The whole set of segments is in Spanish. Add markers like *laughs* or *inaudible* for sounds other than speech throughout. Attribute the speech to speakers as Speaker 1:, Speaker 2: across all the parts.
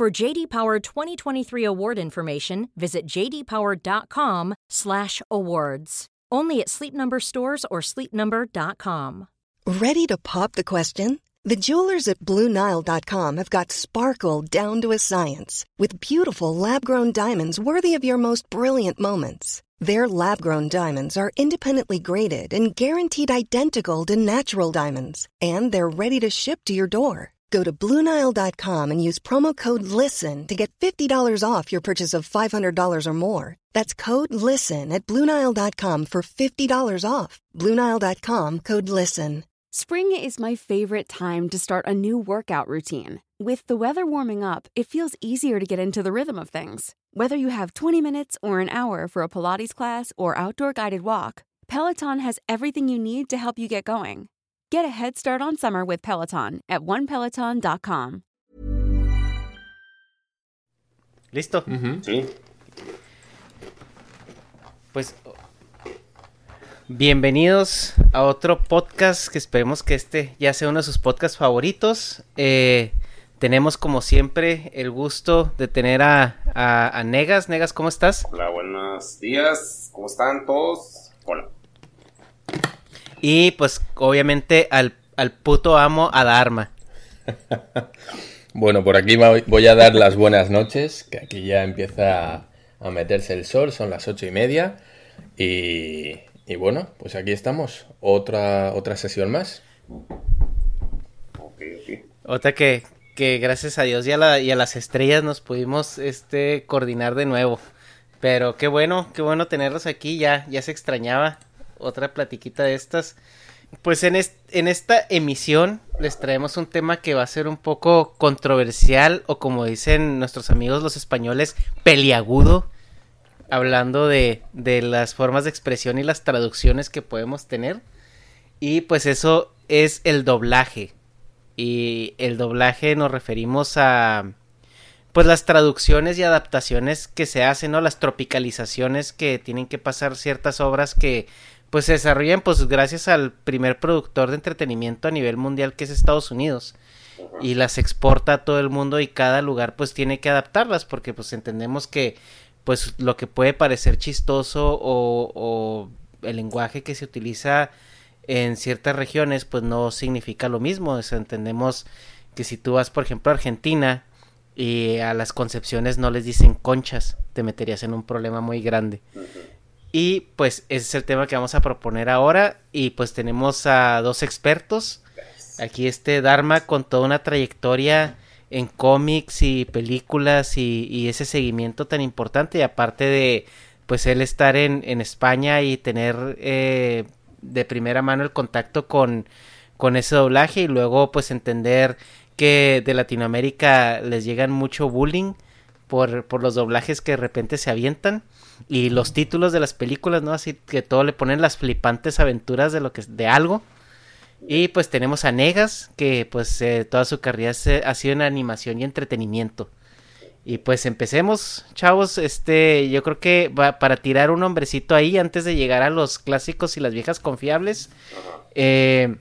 Speaker 1: For JD Power 2023 award information, visit jdpower.com/awards. Only at Sleep Number stores or sleepnumber.com.
Speaker 2: Ready to pop the question? The jewelers at BlueNile.com have got sparkle down to a science with beautiful lab-grown diamonds worthy of your most brilliant moments. Their lab-grown diamonds are independently graded and guaranteed identical to natural diamonds, and they're ready to ship to your door. Go to BlueNile.com and use promo code LISTEN to get $50 off your purchase of $500 or more. That's code LISTEN at BlueNile.com for $50 off. BlueNile.com code LISTEN.
Speaker 3: Spring is my favorite time to start a new workout routine. With the weather warming up, it feels easier to get into the rhythm of things. Whether you have 20 minutes or an hour for a Pilates class or outdoor guided walk, Peloton has everything you need to help you get going. Get a head start on summer with Peloton at onepeloton.com.
Speaker 4: ¿Listo?
Speaker 5: Sí.
Speaker 4: Pues bienvenidos a otro podcast que esperemos que este ya sea uno de sus podcasts favoritos. Eh, tenemos como siempre el gusto de tener a, a- a Negas. Negas, ¿cómo estás?
Speaker 5: Hola, buenos días. ¿Cómo están todos? Hola.
Speaker 4: Y pues obviamente al, al puto amo a Dharma.
Speaker 6: Bueno, por aquí voy a dar las buenas noches, que aquí ya empieza a meterse el sol, son las ocho y media. Y, y bueno, pues aquí estamos, otra, otra sesión más.
Speaker 5: Ok, ok.
Speaker 4: Otra que, que gracias a Dios y a, la- y a las estrellas nos pudimos este coordinar de nuevo. Pero qué bueno, qué bueno tenerlos aquí, ya, ya se extrañaba otra platiquita de estas. Pues en, est- en esta emisión les traemos un tema que va a ser un poco controversial o como dicen nuestros amigos los españoles, peliagudo, hablando de, de las formas de expresión y las traducciones que podemos tener. Y pues eso es el doblaje. Y el doblaje nos referimos a pues las traducciones y adaptaciones que se hacen, ¿no? Las tropicalizaciones que tienen que pasar ciertas obras que pues se desarrollan pues gracias al primer productor de entretenimiento a nivel mundial que es Estados Unidos y las exporta a todo el mundo y cada lugar pues tiene que adaptarlas porque pues entendemos que pues lo que puede parecer chistoso o, o el lenguaje que se utiliza en ciertas regiones pues no significa lo mismo, o sea, entendemos que si tú vas por ejemplo a Argentina y a las concepciones no les dicen conchas, te meterías en un problema muy grande. Y pues ese es el tema que vamos a proponer ahora. Y pues tenemos a dos expertos. Aquí este Dharma con toda una trayectoria en cómics y películas y, y ese seguimiento tan importante. Y aparte de pues él estar en, en España y tener eh, de primera mano el contacto con, con ese doblaje y luego pues entender que de Latinoamérica les llegan mucho bullying por, por los doblajes que de repente se avientan y los títulos de las películas, ¿no? Así que todo le ponen las flipantes aventuras de lo que de algo. Y pues tenemos a Negas, que pues eh, toda su carrera se- ha sido en animación y entretenimiento. Y pues empecemos, chavos. Este, yo creo que va para tirar un hombrecito ahí antes de llegar a los clásicos y las viejas confiables. Eh,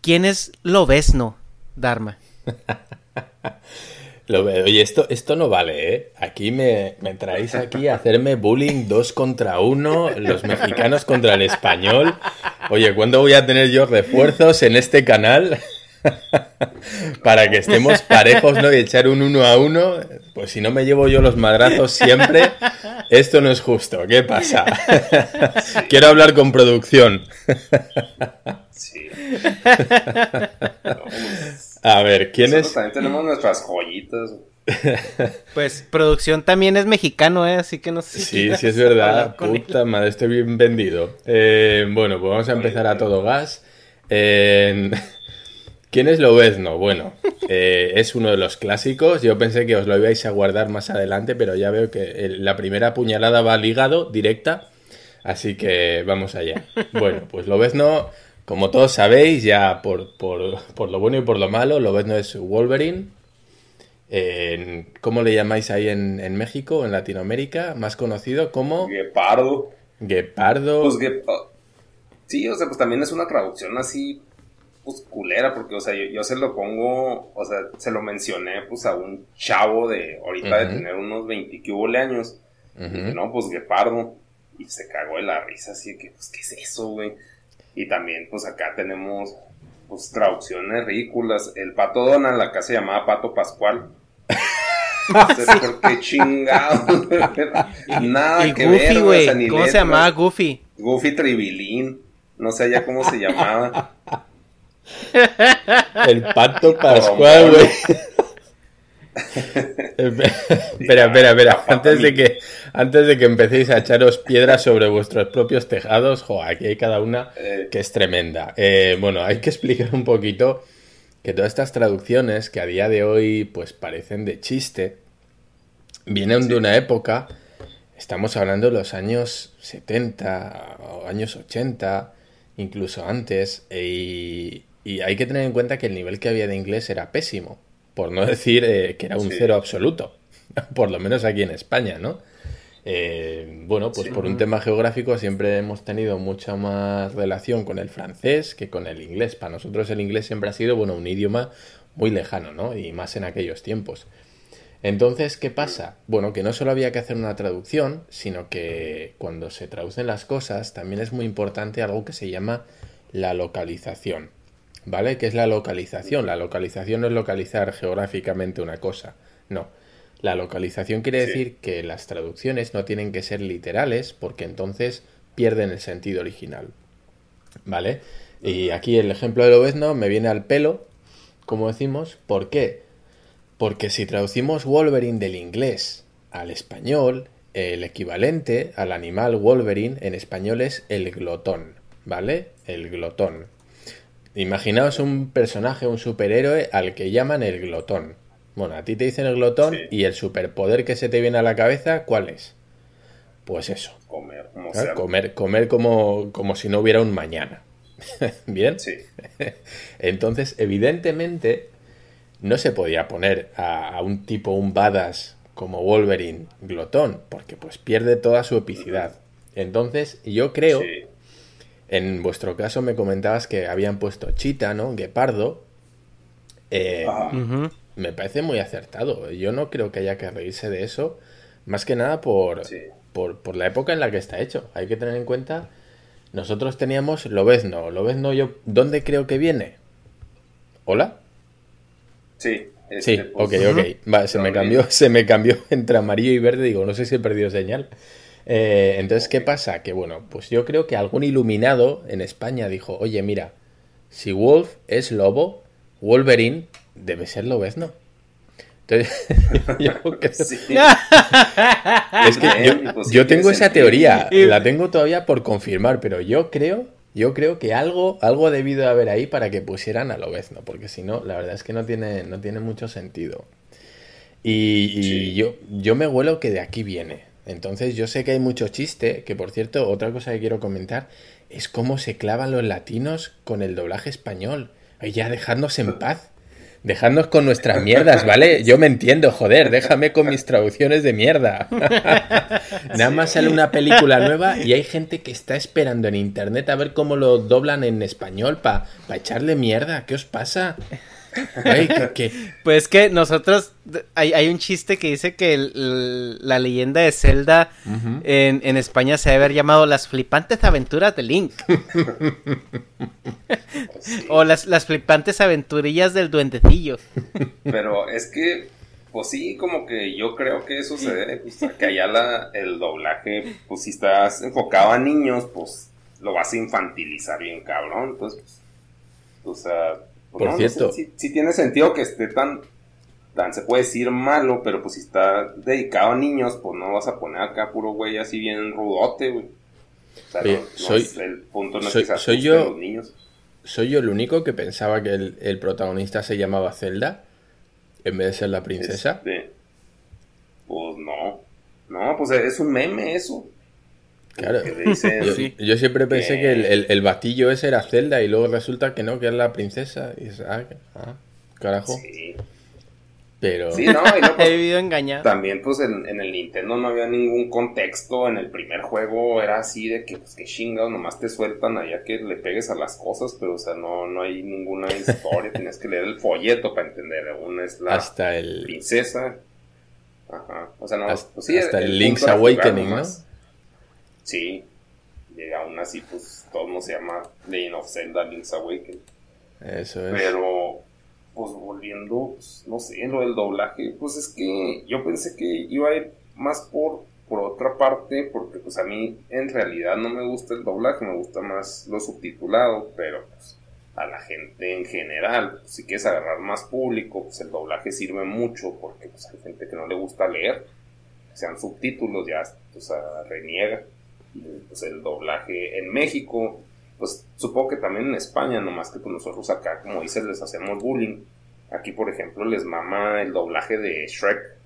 Speaker 4: ¿Quién es Lobesno, Dharma? *laughs*
Speaker 6: Lo veo. Oye, esto, esto no vale, ¿eh? Aquí me, me traéis aquí a hacerme bullying dos contra uno, los mexicanos contra el español. Oye, ¿cuándo voy a tener yo refuerzos en este canal? *laughs* Para que estemos parejos, ¿no? Y echar un uno a uno. Pues si no me llevo yo los madrazos siempre, esto no es justo. ¿Qué pasa? *laughs* Quiero hablar con producción.
Speaker 5: Sí. *laughs*
Speaker 6: A ver, ¿quién
Speaker 5: Nosotros
Speaker 6: es?
Speaker 5: también tenemos nuestras joyitas. *laughs*
Speaker 4: Pues producción también es mexicano, ¿eh? Así que no sé. si
Speaker 6: Sí, sí es verdad.
Speaker 4: con él.
Speaker 6: Puta madre, estoy bien vendido. Eh, bueno, pues vamos a empezar a todo gas. *laughs* ¿Quién es Lobezno? Bueno, eh, es uno de los clásicos. Yo pensé que os lo ibais a guardar más adelante, pero ya veo que la primera puñalada va ligado, directa. Así que vamos allá. Bueno, pues Lobezno, como todos sabéis, ya por, por, lo bueno y por lo malo, Lobezno es Wolverine. ¿Cómo le llamáis ahí en, en, México, en Latinoamérica? Más conocido como...
Speaker 5: Guepardo.
Speaker 6: Guepardo.
Speaker 5: Pues Sí, o sea, pues también es una traducción así pues culera, porque, o sea, yo, se lo pongo, o sea, se lo mencioné, pues, a un chavo de ahorita de tener unos 20 años. Y no, pues, guepardo. Y se cagó de la risa, así que, pues, ¿qué es eso, güey? Y también, pues, acá tenemos, pues, traducciones ridículas. El pato Donald, acá se llamaba Pato Pascual. *laughs* No sé por qué chingado. Nada que
Speaker 4: Goofy, güey. ¿Cómo se llamaba Goofy?
Speaker 5: Goofy Tribilín. No sé ya cómo se llamaba.
Speaker 6: El pato pascual, güey. Espera, *laughs* espera, espera. Antes de, que, antes de que empecéis a echaros piedras sobre vuestros propios tejados, jo, aquí hay cada una eh. que es tremenda. Eh, bueno, hay que explicar un poquito que todas estas traducciones que a día de hoy pues parecen de chiste, vienen de una época, estamos hablando de los años 70 o años 80, incluso antes, y, y hay que tener en cuenta que el nivel que había de inglés era pésimo, por no decir eh, que era un cero absoluto, *laughs* por lo menos aquí en España, ¿no? Eh, bueno, pues por un tema geográfico siempre hemos tenido mucha más relación con el francés que con el inglés. Para nosotros el inglés siempre ha sido, bueno, un idioma muy lejano, ¿no? Y más en aquellos tiempos. Entonces, ¿qué pasa? Bueno, que no solo había que hacer una traducción, sino que cuando se traducen las cosas también es muy importante algo que se llama la localización. ¿Vale? ¿Qué es la localización? La localización no es localizar geográficamente una cosa, no. La localización quiere decir que las traducciones no tienen que ser literales porque entonces pierden el sentido original, ¿vale? Y aquí el ejemplo de Lobezno me viene al pelo, como decimos, ¿por qué? Porque si traducimos Wolverine del inglés al español, el equivalente al animal Wolverine en español es el glotón, ¿vale? El glotón. Imaginaos un personaje, un superhéroe al que llaman el glotón. Bueno, a ti te dicen el glotón y el superpoder que se te viene a la cabeza, ¿cuál es? Pues eso.
Speaker 5: Comer, como,
Speaker 6: comer, comer como, como si no hubiera un mañana. *laughs* ¿Bien?
Speaker 5: Sí. *laughs*
Speaker 6: Entonces, evidentemente, no se podía poner a, un tipo, un badass como Wolverine glotón, porque pues pierde toda su epicidad. Entonces, yo creo en vuestro caso me comentabas que habían puesto chita, ¿no? Guepardo. Eh, me parece muy acertado. Yo no creo que haya que reírse de eso. Más que nada por, por, la época en la que está hecho. Hay que tener en cuenta. Nosotros teníamos Lobezno. Lobezno, yo. ¿Dónde creo que viene? ¿Hola?
Speaker 5: Sí.
Speaker 6: sí, este, pues, ok, ok. se me cambió, *laughs* se me cambió entre amarillo y verde. Digo, no sé si he perdido señal. Eh, entonces, ¿qué pasa? Que bueno, pues yo creo que algún iluminado en España dijo, oye, mira, si Wolf es lobo, Wolverine debe ser lobezno. Entonces, *laughs* yo, *laughs* es que yo, pues tengo esa teoría, la tengo todavía por confirmar, pero yo creo, yo creo que algo, algo ha debido haber ahí para que pusieran a Lobezno, porque si no, la verdad es que no tiene, no tiene mucho sentido. Y, yo, yo me huelo que de aquí viene. Entonces yo sé que hay mucho chiste, que por cierto, otra cosa que quiero comentar es cómo se clavan los latinos con el doblaje español. Ya dejadnos en paz. Dejadnos con nuestras mierdas, ¿vale? Yo me entiendo, joder, déjame con mis traducciones de mierda. *laughs* Nada más sale una película nueva y hay gente que está esperando en internet a ver cómo lo doblan en español para echarle mierda. ¿Qué os pasa?
Speaker 4: Pues que nosotros, hay, un chiste que dice que la leyenda de Zelda en, España se debe haber llamado Las flipantes aventuras de Link. *laughs* o las, las flipantes aventurillas del duendecillo.
Speaker 5: Pero es que, pues sí, como que yo creo que eso se debe, pues, que allá la, el doblaje, pues si estás enfocado a niños, pues lo vas a infantilizar bien cabrón. Entonces, pues, o sea
Speaker 6: por cierto.
Speaker 5: si, tiene sentido que esté tan, tan, se puede decir malo, pero pues si está dedicado a niños, pues no vas a poner acá puro güey así bien rudote, güey.
Speaker 6: soy, el punto no soy, soy yo, ¿Soy yo el único que pensaba que el, protagonista se llamaba Zelda en vez de ser la princesa?
Speaker 5: Este, pues no. No, pues es un meme eso.
Speaker 6: Claro. yo, siempre pensé que, el, el, batillo ese era Zelda y luego resulta que no, que es la princesa. Y ah, ah, carajo. Sí. Pero.
Speaker 5: Sí, no, y *laughs*
Speaker 4: pues, He vivido engañado.
Speaker 5: También, pues en, el Nintendo no había ningún contexto. En el primer juego era así de que, pues, que chingados, nomás te sueltan allá que le pegues a las cosas, pero, o sea, no, no hay ninguna historia. *laughs* Tienes que leer el folleto para entender. Una es la
Speaker 6: hasta el...
Speaker 5: princesa. Ajá. O sea, no.
Speaker 6: Hasta, pues, sí, hasta el, Link's Awakening, ¿no?
Speaker 5: Sí. Y aún así, pues todo no se llama Legend of Zelda Link's Awakening.
Speaker 6: Eso es.
Speaker 5: Pero, pues volviendo, pues, no sé, lo del doblaje, pues es que yo pensé que iba a ir más por, por otra parte, porque pues a mí en realidad no me gusta el doblaje, me gusta más lo subtitulado, pero pues a la gente en general, pues, si quieres agarrar más público, pues el doblaje sirve mucho, porque pues hay gente que no le gusta leer, sean subtítulos, ya, sea, reniega pues el doblaje en México, pues supongo que también en España, nomás que pues nosotros acá, como dices, les hacemos bullying. Aquí, por ejemplo, les mama el doblaje de Shrek.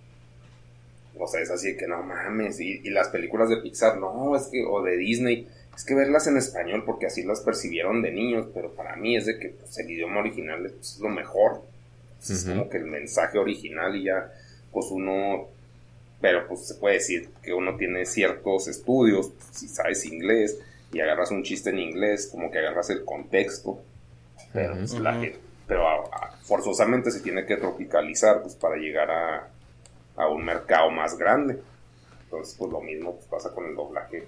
Speaker 5: O sea, es así que no mames. Y, las películas de Pixar, no, es que, o de Disney, es que verlas en español porque así las percibieron de niños, pero para mí es de que pues, el idioma original es lo mejor. Es como que el mensaje original y ya, pues uno pero pues se puede decir que uno tiene ciertos estudios, si sabes inglés y agarras un chiste en inglés, como que agarras el contexto, pero, pues, pero forzosamente se tiene que tropicalizar pues, para llegar a, a, un mercado más grande. Entonces, pues lo mismo pues, pasa con el doblaje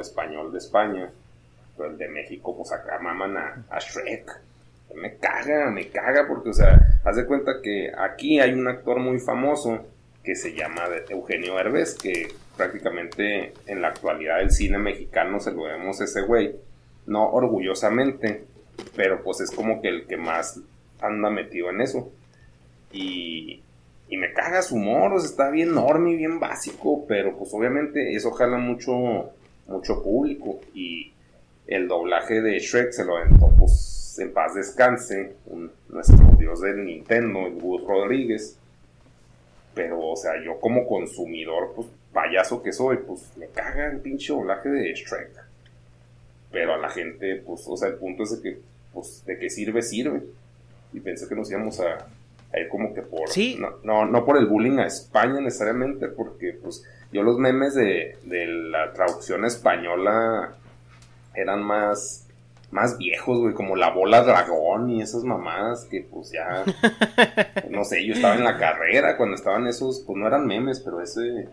Speaker 5: español de España, pero el de México, pues acá maman a, a Shrek. Me caga, me caga, porque, o sea, haz de cuenta que aquí hay un actor muy famoso que se llama Eugenio Herbes, que prácticamente en la actualidad del cine mexicano se lo vemos ese güey, no orgullosamente, pero pues es como que el que más anda metido en eso. Y, y me caga su humor, está bien enorme y bien básico, pero pues obviamente eso jala mucho, mucho público. Y el doblaje de Shrek se lo aventó, pues en paz descanse, nuestro dios del Nintendo, el Rodríguez pero, o sea, yo como consumidor, pues, payaso que soy, pues, me caga el pinche doblaje de Shrek. Pero a la gente, pues, o sea, el punto es de que, pues, de que sirve, sirve. Y pensé que nos íbamos a, ir como que por...
Speaker 4: Sí.
Speaker 5: No, no, por el bullying a España necesariamente, porque, pues, yo los memes de, de la traducción española eran más más viejos, güey, como la bola dragón y esas mamadas que pues ya, *laughs* no sé, yo estaba en la carrera cuando estaban esos, pues no eran memes, pero ese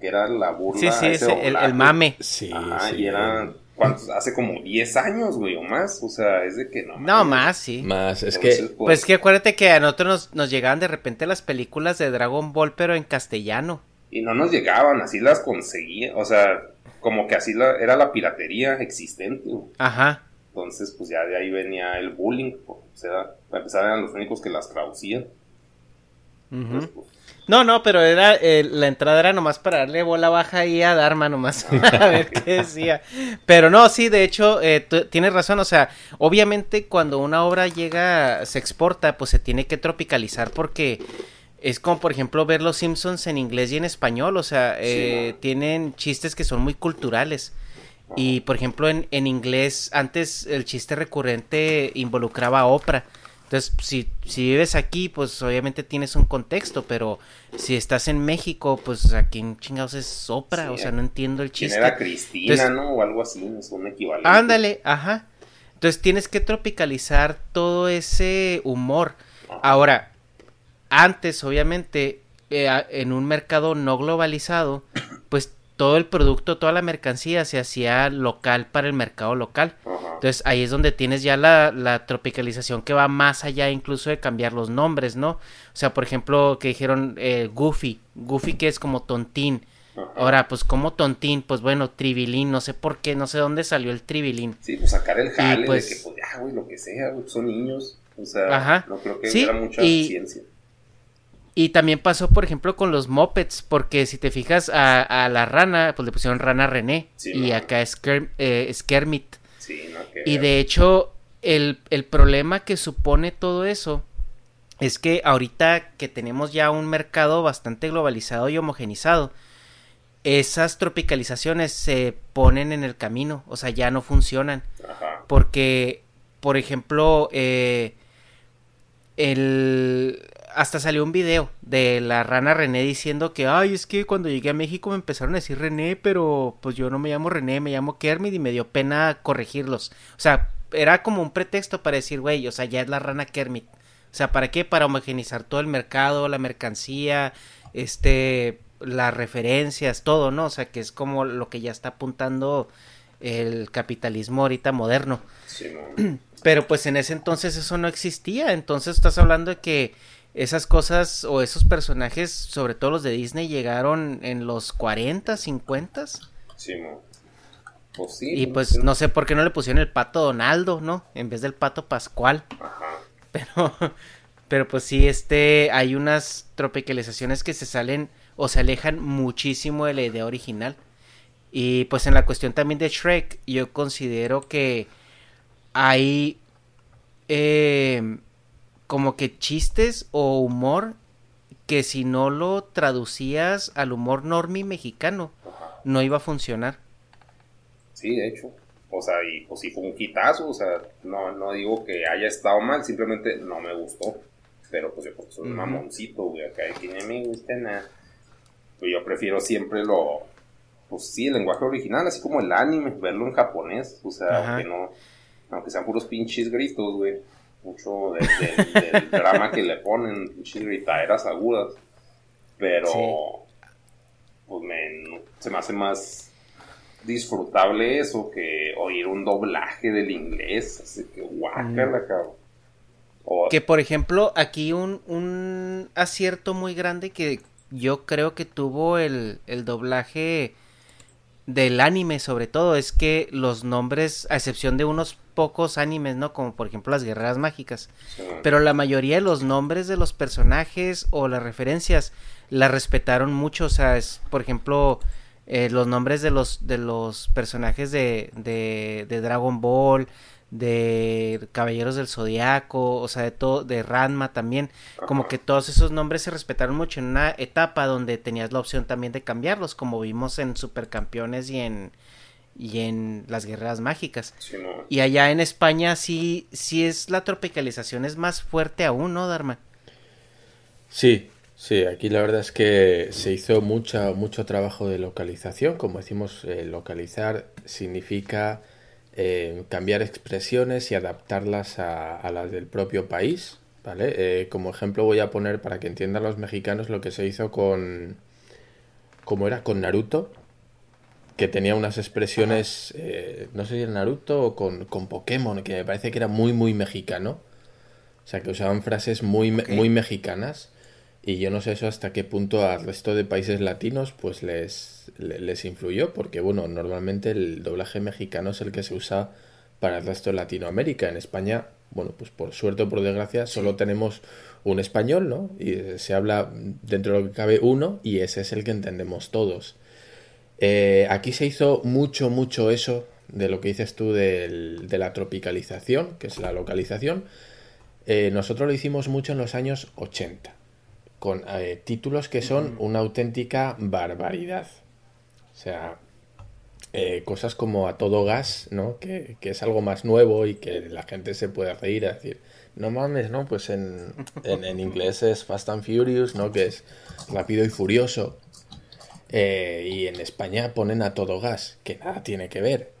Speaker 5: que era la burla.
Speaker 4: Sí, sí, ese, el, mame.
Speaker 6: Sí,
Speaker 5: sí. y era, ¿cuántos? Hace como 10 años, güey, o más, o sea, es de que no.
Speaker 4: No, más, sí.
Speaker 6: Más, es que...
Speaker 4: Pues, pues, que acuérdate que a nosotros nos, nos llegaban de repente las películas de Dragon Ball, pero en castellano.
Speaker 5: Y no nos llegaban, así las conseguía, o sea, como que así la, era la piratería existente.
Speaker 4: Ajá.
Speaker 5: Entonces, pues ya de ahí venía el bullying. O sea, para empezar eran los únicos que las traducían.
Speaker 4: Pues, no, no, pero era eh, la entrada era nomás para darle bola baja ahí a Dharma nomás *laughs* a ver qué decía. Pero no, sí, de hecho, eh, tienes razón, o sea, obviamente cuando una obra llega, se exporta, pues se tiene que tropicalizar porque es como, por ejemplo, ver Los Simpsons en inglés y en español, o sea, eh, tienen chistes que son muy culturales. Y por ejemplo, en, en inglés, antes el chiste recurrente involucraba a Oprah. Entonces, si, si vives aquí, pues obviamente tienes un contexto, pero si estás en México, pues aquí en chingados es Oprah, o sea, no entiendo el chiste.
Speaker 5: era Cristina, ¿no? O algo así, es un equivalente.
Speaker 4: Ándale, ajá. Entonces tienes que tropicalizar todo ese humor. Ahora, antes, obviamente, eh, en un mercado no globalizado, pues todo el producto, toda la mercancía se hacía local para el mercado local. Entonces ahí es donde tienes ya la, tropicalización que va más allá incluso de cambiar los nombres, ¿no? O sea, por ejemplo, que dijeron eh, Goofy, Goofy que es como tontín. Ahora, pues como tontín, pues bueno, tribilín, no sé por qué, no sé dónde salió el tribilín.
Speaker 5: Sí, pues sacar el jale de pues que, pues ya, güey, lo que sea, son niños. O sea, no creo que sí, mucha ciencia.
Speaker 4: Y también pasó, por ejemplo, con los mopeds, porque si te fijas a, la rana, pues le pusieron rana René y acá es eh, Kermit.
Speaker 5: Sí, no,
Speaker 4: y de hecho, el, el problema que supone todo eso es que ahorita que tenemos ya un mercado bastante globalizado y homogenizado, esas tropicalizaciones se ponen en el camino, o sea, ya no funcionan. Porque, por ejemplo, eh, el... hasta salió un video de la rana René diciendo que, ay, es que cuando llegué a México me empezaron a decir René, pero pues yo no me llamo René, me llamo Kermit y me dio pena corregirlos. O sea, era como un pretexto para decir, güey, o sea, ya es la rana Kermit. O sea, ¿para qué? Para homogenizar todo el mercado, la mercancía, este, las referencias, todo, ¿no? O sea, que es como lo que ya está apuntando el capitalismo ahorita moderno. *clears throat* Pero pues en ese entonces eso no existía, entonces estás hablando de que esas cosas o esos personajes, sobre todo los de Disney, llegaron en los 40, 50.
Speaker 5: Sí,
Speaker 4: Pues sí, y pues no sé por qué no le pusieron el pato Donaldo, ¿no? En vez del pato Pascual. Ajá. Pero, *laughs* pero pues sí, este, hay unas tropicalizaciones que se salen o se alejan muchísimo de la idea original. Y pues en la cuestión también de Shrek, yo considero que hay eh, como que chistes o humor que si no lo traducías al humor normi mexicano, no iba a funcionar.
Speaker 5: Sí, de hecho. O sea, y pues sí fue un quitazo, o sea, no, no digo que haya estado mal, simplemente no me gustó. Pero pues yo porque soy un mamoncito, güey, acá que no me gusta nada. Pues yo prefiero siempre lo, pues sí, el lenguaje original, así como el anime, verlo en japonés, o sea, aunque no, aunque sean puros pinches gritos, güey. Mucho del *laughs* drama que le ponen, gritaderas agudas. Pero, pues me, se me hace más disfrutable eso que oír un doblaje del inglés. Así que guácala, mm. cabrón.
Speaker 4: Que por ejemplo, aquí un, un acierto muy grande que yo creo que tuvo el, el doblaje del anime sobre todo es que los nombres, a excepción de unos pocos animes, ¿no? Como por ejemplo las guerreras mágicas. Pero la mayoría de los nombres de los personajes o las referencias la respetaron mucho. O sea, es, por ejemplo, eh, los nombres de los, de los personajes de, de, de, Dragon Ball, de Caballeros del Zodiaco, o sea, de todo, de Ranma también, como que todos esos nombres se respetaron mucho en una etapa donde tenías la opción también de cambiarlos, como vimos en Supercampeones y en y en las guerras mágicas. Y allá en España sí, sí es la tropicalización es más fuerte aún, ¿no, Dharma?
Speaker 6: Sí, Sí, aquí la verdad es que se hizo mucha, mucho trabajo de localización. Como decimos, eh, localizar significa eh, cambiar expresiones y adaptarlas a, las del propio país. ¿vale? Eh, como ejemplo voy a poner para que entiendan los mexicanos lo que se hizo con... ¿Cómo era? Con Naruto, que tenía unas expresiones, no sé si en Naruto o con, con, Pokémon, que me parece que era muy, muy mexicano. O sea, que usaban frases muy, muy mexicanas. Y yo no sé eso hasta qué punto al resto de países latinos pues les, les influyó, porque bueno, normalmente el doblaje mexicano es el que se usa para el resto de Latinoamérica. En España, bueno, pues por suerte o por desgracia, solo tenemos un español, ¿no? Y se habla dentro de lo que cabe uno y ese es el que entendemos todos. Eh, aquí se hizo mucho, mucho eso de lo que dices tú de la tropicalización, que es la localización. Eh, nosotros lo hicimos mucho en los años 80 con eh, títulos que son una auténtica barbaridad. O sea, cosas como a todo gas, ¿no? Que, es algo más nuevo y que la gente se puede reír a decir, no mames, ¿no? Pues en, en, inglés es Fast and Furious, ¿no? Que es rápido y furioso. Eh, y en España ponen a todo gas, que nada tiene que ver.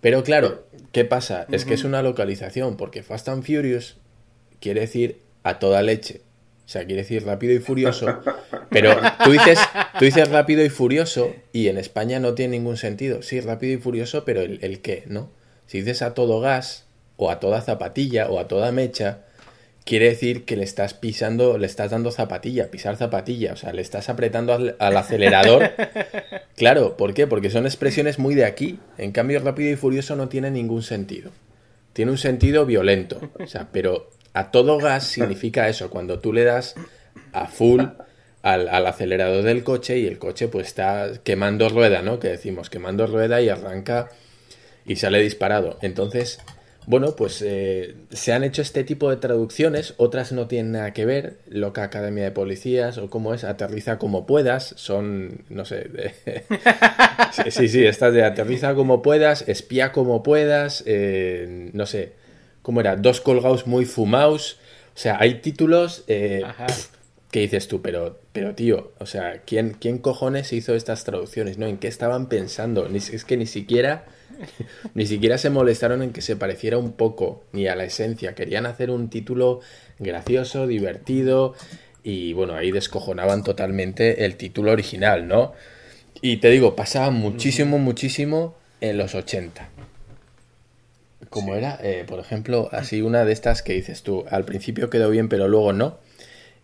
Speaker 6: Pero claro, ¿qué pasa? Es que es una localización, porque Fast and Furious quiere decir a toda leche. O sea, quiere decir rápido y furioso. *laughs* Pero tú dices, tú dices rápido y furioso y en España no tiene ningún sentido. Sí, rápido y furioso, pero el, qué, ¿no? Si dices a todo gas o a toda zapatilla o a toda mecha, quiere decir que le estás pisando, le estás dando zapatilla, pisar zapatilla, o sea, le estás apretando al, acelerador. *laughs* Claro, ¿por qué? Porque son expresiones muy de aquí. En cambio, rápido y furioso no tiene ningún sentido. Tiene un sentido violento, o sea, pero a todo gas significa eso, cuando tú le das a full al, acelerador del coche y el coche pues está quemando rueda, ¿no? Que decimos, quemando rueda y arranca y sale disparado. Entonces, bueno, pues eh, se han hecho este tipo de traducciones, otras no tienen nada que ver, Loca Academia de Policías o cómo es, Aterriza como puedas, son, no sé, *laughs* sí, sí, sí, estas de Aterriza como puedas, Espía como puedas, eh, no sé, ¿cómo era? Dos colgados muy fumados, o sea, hay títulos eh, que dices tú, pero, pero tío, o sea, ¿quién, ¿quién cojones hizo estas traducciones? ¿No? ¿En qué estaban pensando? Ni, es que ni siquiera *laughs* ni siquiera se molestaron en que se pareciera un poco, ni a la esencia. Querían hacer un título gracioso, divertido, y bueno, ahí descojonaban totalmente el título original, ¿no? Y te digo, pasaba muchísimo, muchísimo en los 80. Como era, eh, por ejemplo, así una de estas que dices tú, al principio quedó bien, pero luego no.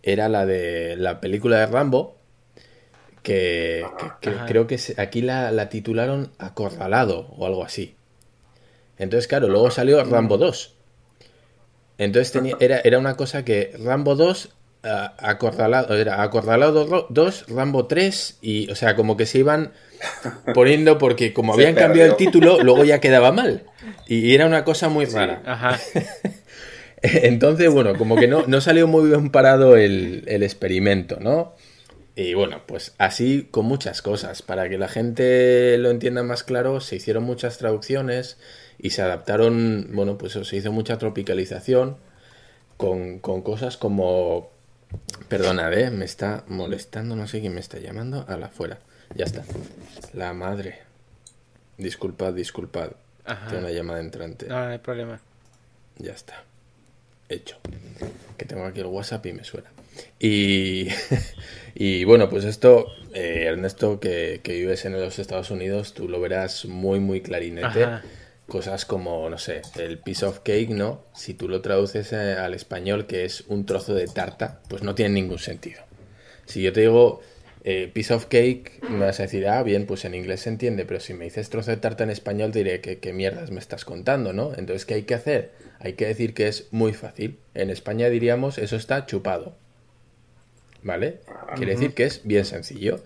Speaker 6: Era la de la película de Rambo, que, creo que aquí la, titularon Acorralado o algo así. Entonces, claro, luego salió Rambo 2. Entonces tenía, *laughs* era, era una cosa que Rambo 2, ah, Acorralado, era Acorralado 2, Rambo 3, y, o sea, como que se iban poniendo porque como *laughs* habían cambiado el título, luego ya *laughs* quedaba mal. Y era una cosa muy rara. Ajá. Entonces, bueno, como que no, no salió muy bien parado el, el experimento, ¿no? Y bueno, pues así con muchas cosas. Para que la gente lo entienda más claro, se hicieron muchas traducciones y se adaptaron, bueno, pues se hizo mucha tropicalización con, cosas como... Perdona, ¿eh? me está molestando, no sé quién me está llamando. A la fuera. Ya está. La madre. Disculpad, disculpad. Tengo una llamada entrante.
Speaker 4: No, no hay problema.
Speaker 6: Ya está. Hecho. Que tengo aquí el WhatsApp y me suena. Y, *laughs* y bueno, pues esto, eh, Ernesto, que, vives en los Estados Unidos, tú lo verás muy, muy clarinete. Cosas como, no sé, el piece of cake, ¿no? Si tú lo traduces eh, al español, que es un trozo de tarta, pues no tiene ningún sentido. Si yo te digo eh, piece of cake, me vas a decir, ah, bien, pues en inglés se entiende, pero si me dices trozo de tarta en español, diré que qué mierdas me estás contando, ¿no? Entonces, ¿qué hay que hacer? Hay que decir que es muy fácil. En España diríamos, eso está chupado. ¿Vale? Quiere decir que es bien sencillo.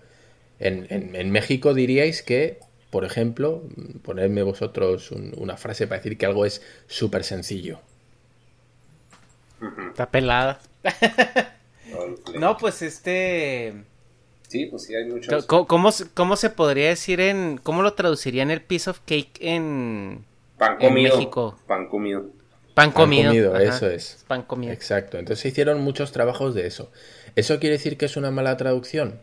Speaker 6: En, México diríais que, por ejemplo, ponedme vosotros una frase para decir que algo es súper sencillo.
Speaker 4: Está pelada. no, pues este...
Speaker 5: Sí, pues sí, hay muchos...
Speaker 4: ¿Cómo, ¿Cómo, se podría decir en... ¿Cómo lo traducirían el piece of cake en...
Speaker 5: Pan comido. México? Pan comido.
Speaker 4: Pan comido.
Speaker 6: eso es.
Speaker 4: Pan comido.
Speaker 6: Exacto. Entonces se hicieron muchos trabajos de eso. ¿Eso quiere decir que es una mala traducción?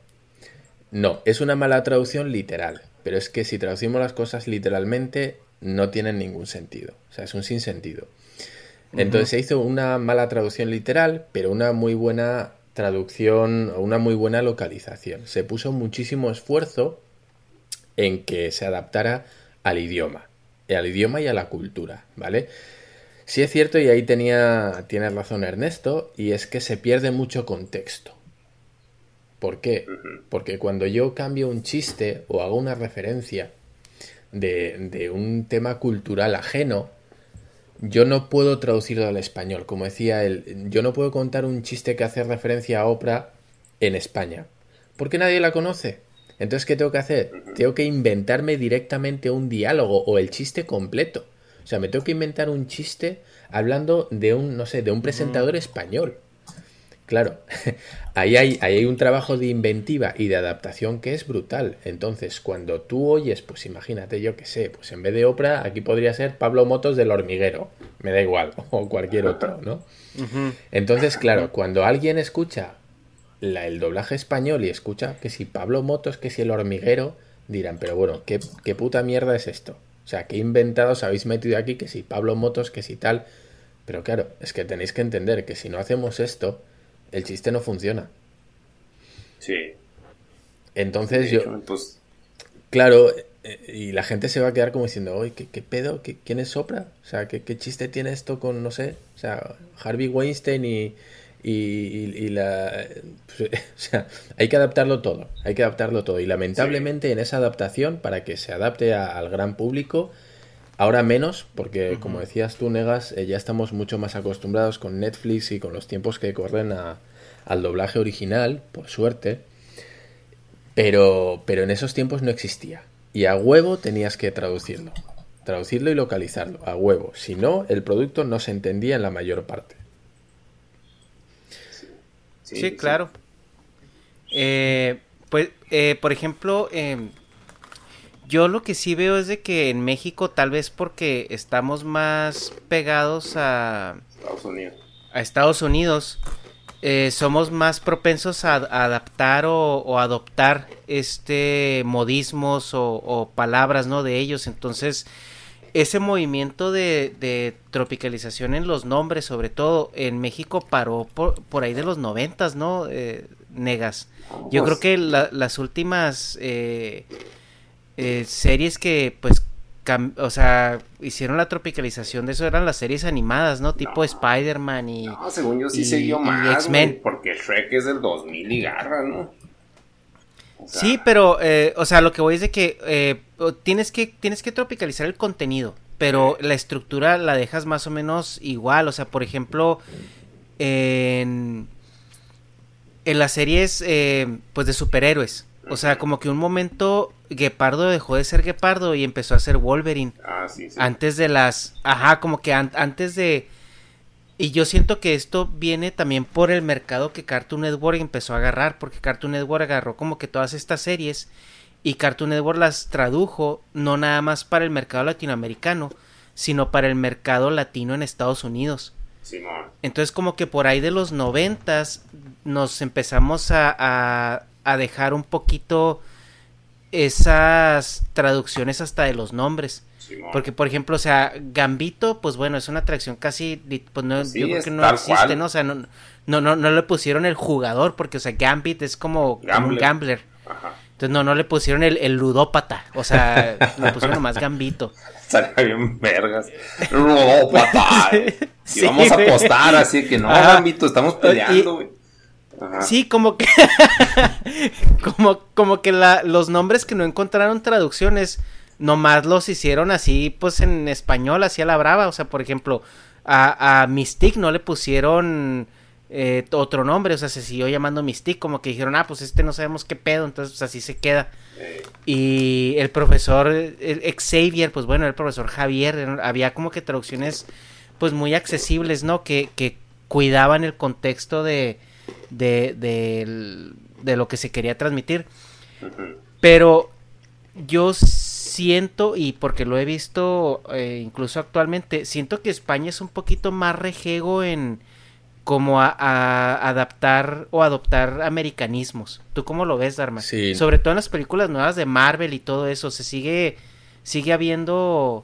Speaker 6: No, es una mala traducción literal. Pero es que si traducimos las cosas literalmente, no tienen ningún sentido. O sea, es un sinsentido. Entonces se hizo una mala traducción literal, pero una muy buena traducción o una muy buena localización. Se puso muchísimo esfuerzo en que se adaptara al idioma, al idioma y a la cultura, ¿vale? Sí es cierto, y ahí tenía, tiene razón Ernesto, y es que se pierde mucho contexto. ¿Por qué? Porque cuando yo cambio un chiste o hago una referencia de, de un tema cultural ajeno, yo no puedo traducirlo al español. Como decía él, yo no puedo contar un chiste que hace referencia a Oprah en España, porque nadie la conoce. Entonces, ¿qué tengo que hacer? Tengo que inventarme directamente un diálogo o el chiste completo. O sea, me tengo que inventar un chiste hablando de un, no sé, de un presentador mm. español. Claro, *laughs* ahí hay, ahí hay un trabajo de inventiva y de adaptación que es brutal. Entonces, cuando tú oyes, pues imagínate, yo qué sé, pues en vez de Oprah, aquí podría ser Pablo Motos del hormiguero, me da igual, *laughs* o cualquier otro, ¿no? Entonces, claro, cuando alguien escucha el doblaje español y escucha que si Pablo Motos, que si el hormiguero, dirán, pero bueno, ¿qué, qué puta mierda es esto? O sea, ¿qué inventados habéis metido aquí? Que si Pablo Motos, que si tal. Pero claro, es que tenéis que entender que si no hacemos esto, el chiste no funciona.
Speaker 5: Sí.
Speaker 6: Entonces yo... Pues... Claro, eh, y la gente se va a quedar como diciendo, oye, ¿qué, pedo? ¿Quién es Sopra? O sea, ¿qué, ¿qué, chiste tiene esto con, no sé, o sea, Harvey Weinstein y, y, la... Pues, *laughs* o sea, hay que adaptarlo todo, hay que adaptarlo todo. Y lamentablemente en esa adaptación, para que se adapte al gran público, ahora menos, porque como decías tú, Negas, eh, ya estamos mucho más acostumbrados con Netflix y con los tiempos que corren al doblaje original, por suerte. Pero, pero en esos tiempos no existía. Y a huevo tenías que traducirlo. traducirlo y localizarlo, a huevo. Si no, el producto no se entendía en la mayor parte.
Speaker 4: Sí, claro. Eh, pues, eh, por ejemplo, em, yo lo que sí veo es de que en México, tal vez porque estamos más pegados a
Speaker 5: Estados Unidos,
Speaker 4: a Estados Unidos eh, somos más propensos a, a adaptar o, o, adoptar este modismos o, o, palabras no de ellos. Entonces ese movimiento de, de, tropicalización en los nombres sobre todo en México paró por, por ahí de los noventas no eh, negas yo creo que la, las últimas eh, eh, series que pues o sea, hicieron la tropicalización de eso, eran las series animadas, ¿no? Tipo
Speaker 5: No.
Speaker 4: Spider-Man y...
Speaker 5: No, según yo sí
Speaker 4: y-
Speaker 5: más,
Speaker 4: X-Men.
Speaker 5: porque Shrek es del 2000 y garra, ¿no? O sea,
Speaker 4: Sí, pero, eh, o sea, lo que voy es de que eh, tienes que tienes que tropicalizar el contenido, pero la estructura la dejas más o menos igual. O sea, por ejemplo, en, en las series, eh, pues de superhéroes. O sea, como que un momento Guepardo dejó de ser Guepardo y empezó a ser Wolverine.
Speaker 5: Ah, sí, sí.
Speaker 4: Antes de las... Ajá, como que an- antes de... Y yo siento que esto viene también por el mercado que Cartoon Network empezó a agarrar, porque Cartoon Network agarró como que todas estas series y Cartoon Network las tradujo no nada más para el mercado latinoamericano, sino para el mercado latino en Estados Unidos. Entonces como que por ahí de los noventas nos empezamos a, a, a dejar un poquito esas traducciones hasta de los nombres.
Speaker 5: Simón.
Speaker 4: Porque, por ejemplo, o sea, Gambito, pues bueno, es una atracción casi, pues no,
Speaker 5: Sí,
Speaker 4: yo creo
Speaker 5: es
Speaker 4: que no existe,
Speaker 5: cual.
Speaker 4: ¿no? O sea, no, no, no, no le pusieron el jugador, porque, o sea, Gambit es como, como un
Speaker 5: Gambler. Ajá.
Speaker 4: Entonces, no, no le pusieron el, el ludópata, o sea, *laughs* le pusieron nomás Gambito.
Speaker 5: Estaría bien vergas. Si *laughs*
Speaker 4: Sí,
Speaker 5: vamos a apostar, así que no,
Speaker 4: Ajá.
Speaker 5: Gambito, estamos peleando, güey. Ajá.
Speaker 4: Sí, como que, *laughs* como, como que la, los nombres que no encontraron traducciones, nomás los hicieron así, pues en español, así a la brava. O sea, por ejemplo, a, a Mystique no le pusieron eh, otro nombre, o sea, se siguió llamando Mystique, como que dijeron, ah, pues este no sabemos qué pedo, entonces pues, así se queda. Y el profesor el Xavier, pues bueno, el profesor Javier, había como que traducciones pues muy accesibles, ¿no? Que, que cuidaban el contexto de, de, del- de lo que se quería transmitir. Pero yo siento, y porque lo he visto eh, incluso actualmente, siento que España es un poquito más rejego en como a, a adaptar o adoptar americanismos. ¿Tú cómo lo ves, Dharma?
Speaker 6: Sí.
Speaker 4: Sobre todo en las películas nuevas de Marvel y todo eso, se sigue sigue habiendo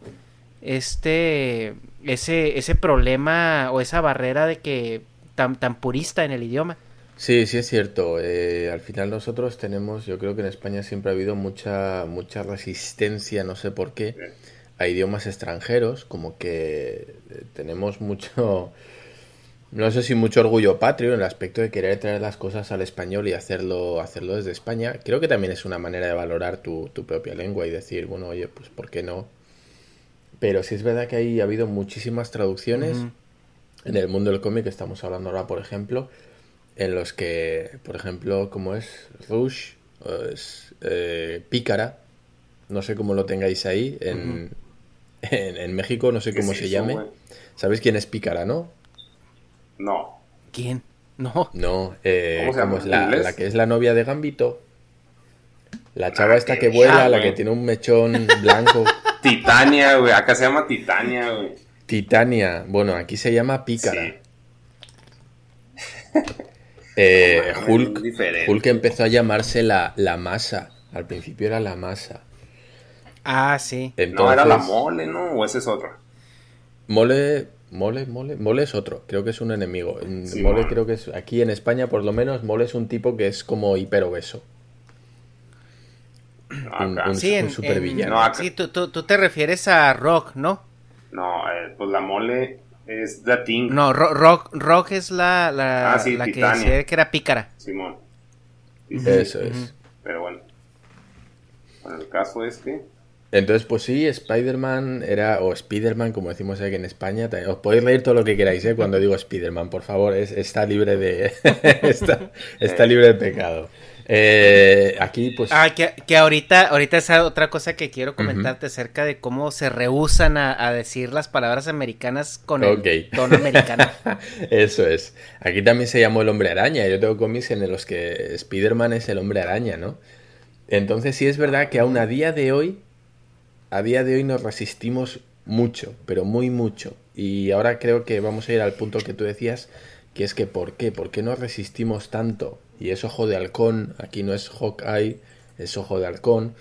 Speaker 4: este ese ese problema o esa barrera de que tan tan purista en el idioma.
Speaker 6: Sí, sí es cierto. Eh, al final nosotros tenemos, yo creo que en España siempre ha habido mucha, mucha resistencia, no sé por qué, a idiomas extranjeros, como que eh, tenemos mucho, *laughs* no sé si mucho orgullo patrio en el aspecto de querer traer las cosas al español y hacerlo, hacerlo desde España. Creo que también es una manera de valorar tu, tu propia lengua y decir, bueno, oye, pues ¿por qué no? Pero sí es verdad que ahí ha habido muchísimas traducciones en el mundo del cómic, estamos hablando ahora, por ejemplo, en los que, por ejemplo, como es Rush, o es eh, Pícara, no sé cómo lo tengáis ahí, en, en, en México no sé
Speaker 5: ¿Qué
Speaker 6: cómo
Speaker 5: es
Speaker 6: se
Speaker 5: eso,
Speaker 6: llame. ¿Sabéis quién es Pícara, no?
Speaker 5: No.
Speaker 4: ¿Quién? No.
Speaker 6: No, eh,
Speaker 5: ¿Cómo se
Speaker 6: como
Speaker 5: llama?
Speaker 6: es la, que es la novia de Gambito. La chava
Speaker 5: Ah,
Speaker 6: esta que vuela, la que tiene un mechón blanco. *laughs*
Speaker 5: Titania, güey. Acá se llama Titania, güey.
Speaker 6: Titania. Bueno, aquí se llama Pícara.
Speaker 5: Sí. *laughs*
Speaker 6: Eh,
Speaker 5: No
Speaker 6: Hulk. Hulk empezó a llamarse la, la masa. Al principio era la masa.
Speaker 4: Ah, sí.
Speaker 5: No,
Speaker 6: Entonces,
Speaker 5: era la mole, ¿no? O ese es otro.
Speaker 6: Mole, mole, mole, mole es otro. Creo que es un enemigo.
Speaker 5: Sí,
Speaker 6: mole
Speaker 5: man.
Speaker 6: creo que es aquí en España, por lo menos, mole es un tipo que es como hiperobeso. Un-
Speaker 5: Acá.
Speaker 6: un-
Speaker 4: Sí, en,
Speaker 6: supervillano.
Speaker 4: en-
Speaker 5: No, acá-
Speaker 4: sí tú, tú, tú te refieres a Rock, ¿no?
Speaker 5: No, eh, pues la mole es The Thing.
Speaker 4: No, Ro- Rock, Rock es la, la,
Speaker 5: Ah, sí,
Speaker 4: la que
Speaker 5: Titania.
Speaker 4: decía que era pícara.
Speaker 5: Simón. Sí, sí,
Speaker 6: Eso es.
Speaker 5: Pero bueno. Bueno, el caso es que.
Speaker 6: Entonces, pues sí, Spider-Man era, o Spider-Man, como decimos aquí en España. Os podéis reír todo lo que queráis, ¿eh? Cuando digo Spider-Man, por favor, es, está libre de. *laughs* está, está libre de pecado. Eh, aquí, pues.
Speaker 4: Ah, que, que, ahorita, ahorita es otra cosa que quiero comentarte acerca de cómo se rehusan a, decir las palabras americanas con el tono americano. *laughs*
Speaker 6: Eso es. Aquí también se llamó el hombre araña. Yo tengo cómics en los que Spider-Man es el hombre araña, ¿no? Entonces sí es verdad que aún a día de hoy, a día de hoy nos resistimos mucho, pero muy mucho. Y ahora creo que vamos a ir al punto que tú decías, que es que ¿por qué? ¿Por qué nos resistimos tanto? Y es ojo de halcón, aquí no es Hawkeye, es ojo de halcón.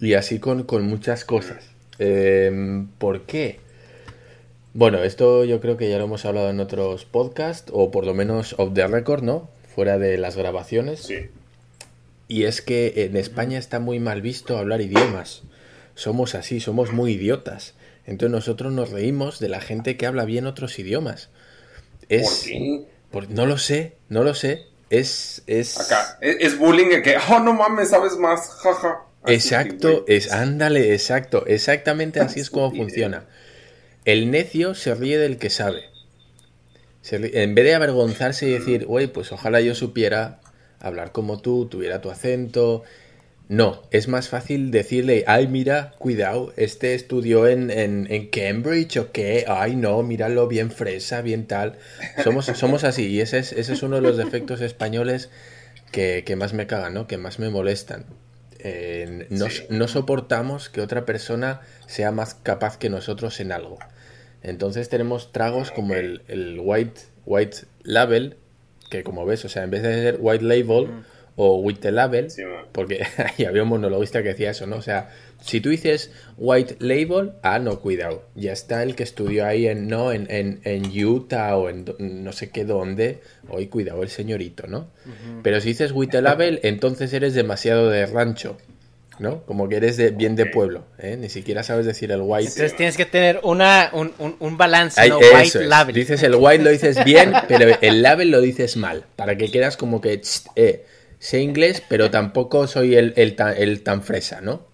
Speaker 6: Y así con, con muchas cosas. Em, ¿Por qué? Bueno, esto yo creo que ya lo hemos hablado en otros podcasts, o por lo menos off the record, ¿no? Fuera de las grabaciones.
Speaker 5: Sí.
Speaker 6: Y es que en España está muy mal visto hablar idiomas. Somos así, somos muy idiotas. Entonces nosotros nos reímos de la gente que habla bien otros idiomas. Es,
Speaker 5: ¿Por
Speaker 6: qué? no lo sé, no lo sé. Es, es...
Speaker 5: Acá, es, bullying que, oh, no mames, sabes más, jaja.
Speaker 6: Exacto, es, ándale, exacto, exactamente así es como funciona. El necio se ríe del que sabe. en vez de avergonzarse y decir, güey, pues ojalá yo supiera hablar como tú, tuviera tu acento, no, es más fácil decirle, ay, mira, cuidado, este estudió en, en, Cambridge o qué, ay, no, míralo bien fresa, bien tal. Somos, somos así y ese es, ese es uno de los defectos españoles que, más me cagan, ¿no? Que más me molestan. Eh, no, soportamos que otra persona sea más capaz que nosotros en algo. Entonces tenemos tragos como el, el white, white label, que como ves, o sea, en vez de ser white label, o with the label, porque *laughs* ahí había un monologuista que decía eso, ¿no? O sea, si tú dices white label, ah, no, cuidado, ya está el que estudió ahí en, ¿no? En, en, Utah o en no sé qué dónde, hoy cuidado el señorito, ¿no? Pero si dices with the label, entonces eres demasiado de rancho. ¿no? Como que eres de, bien de pueblo, ¿eh? Ni siquiera sabes decir el white.
Speaker 4: Entonces tienes que tener una, un, un, balance, ¿no? White label.
Speaker 6: Dices el white lo dices bien, pero el label lo dices mal, para que quedas como que, eh, sé inglés, pero tampoco soy el, el, tan, fresa, ¿no?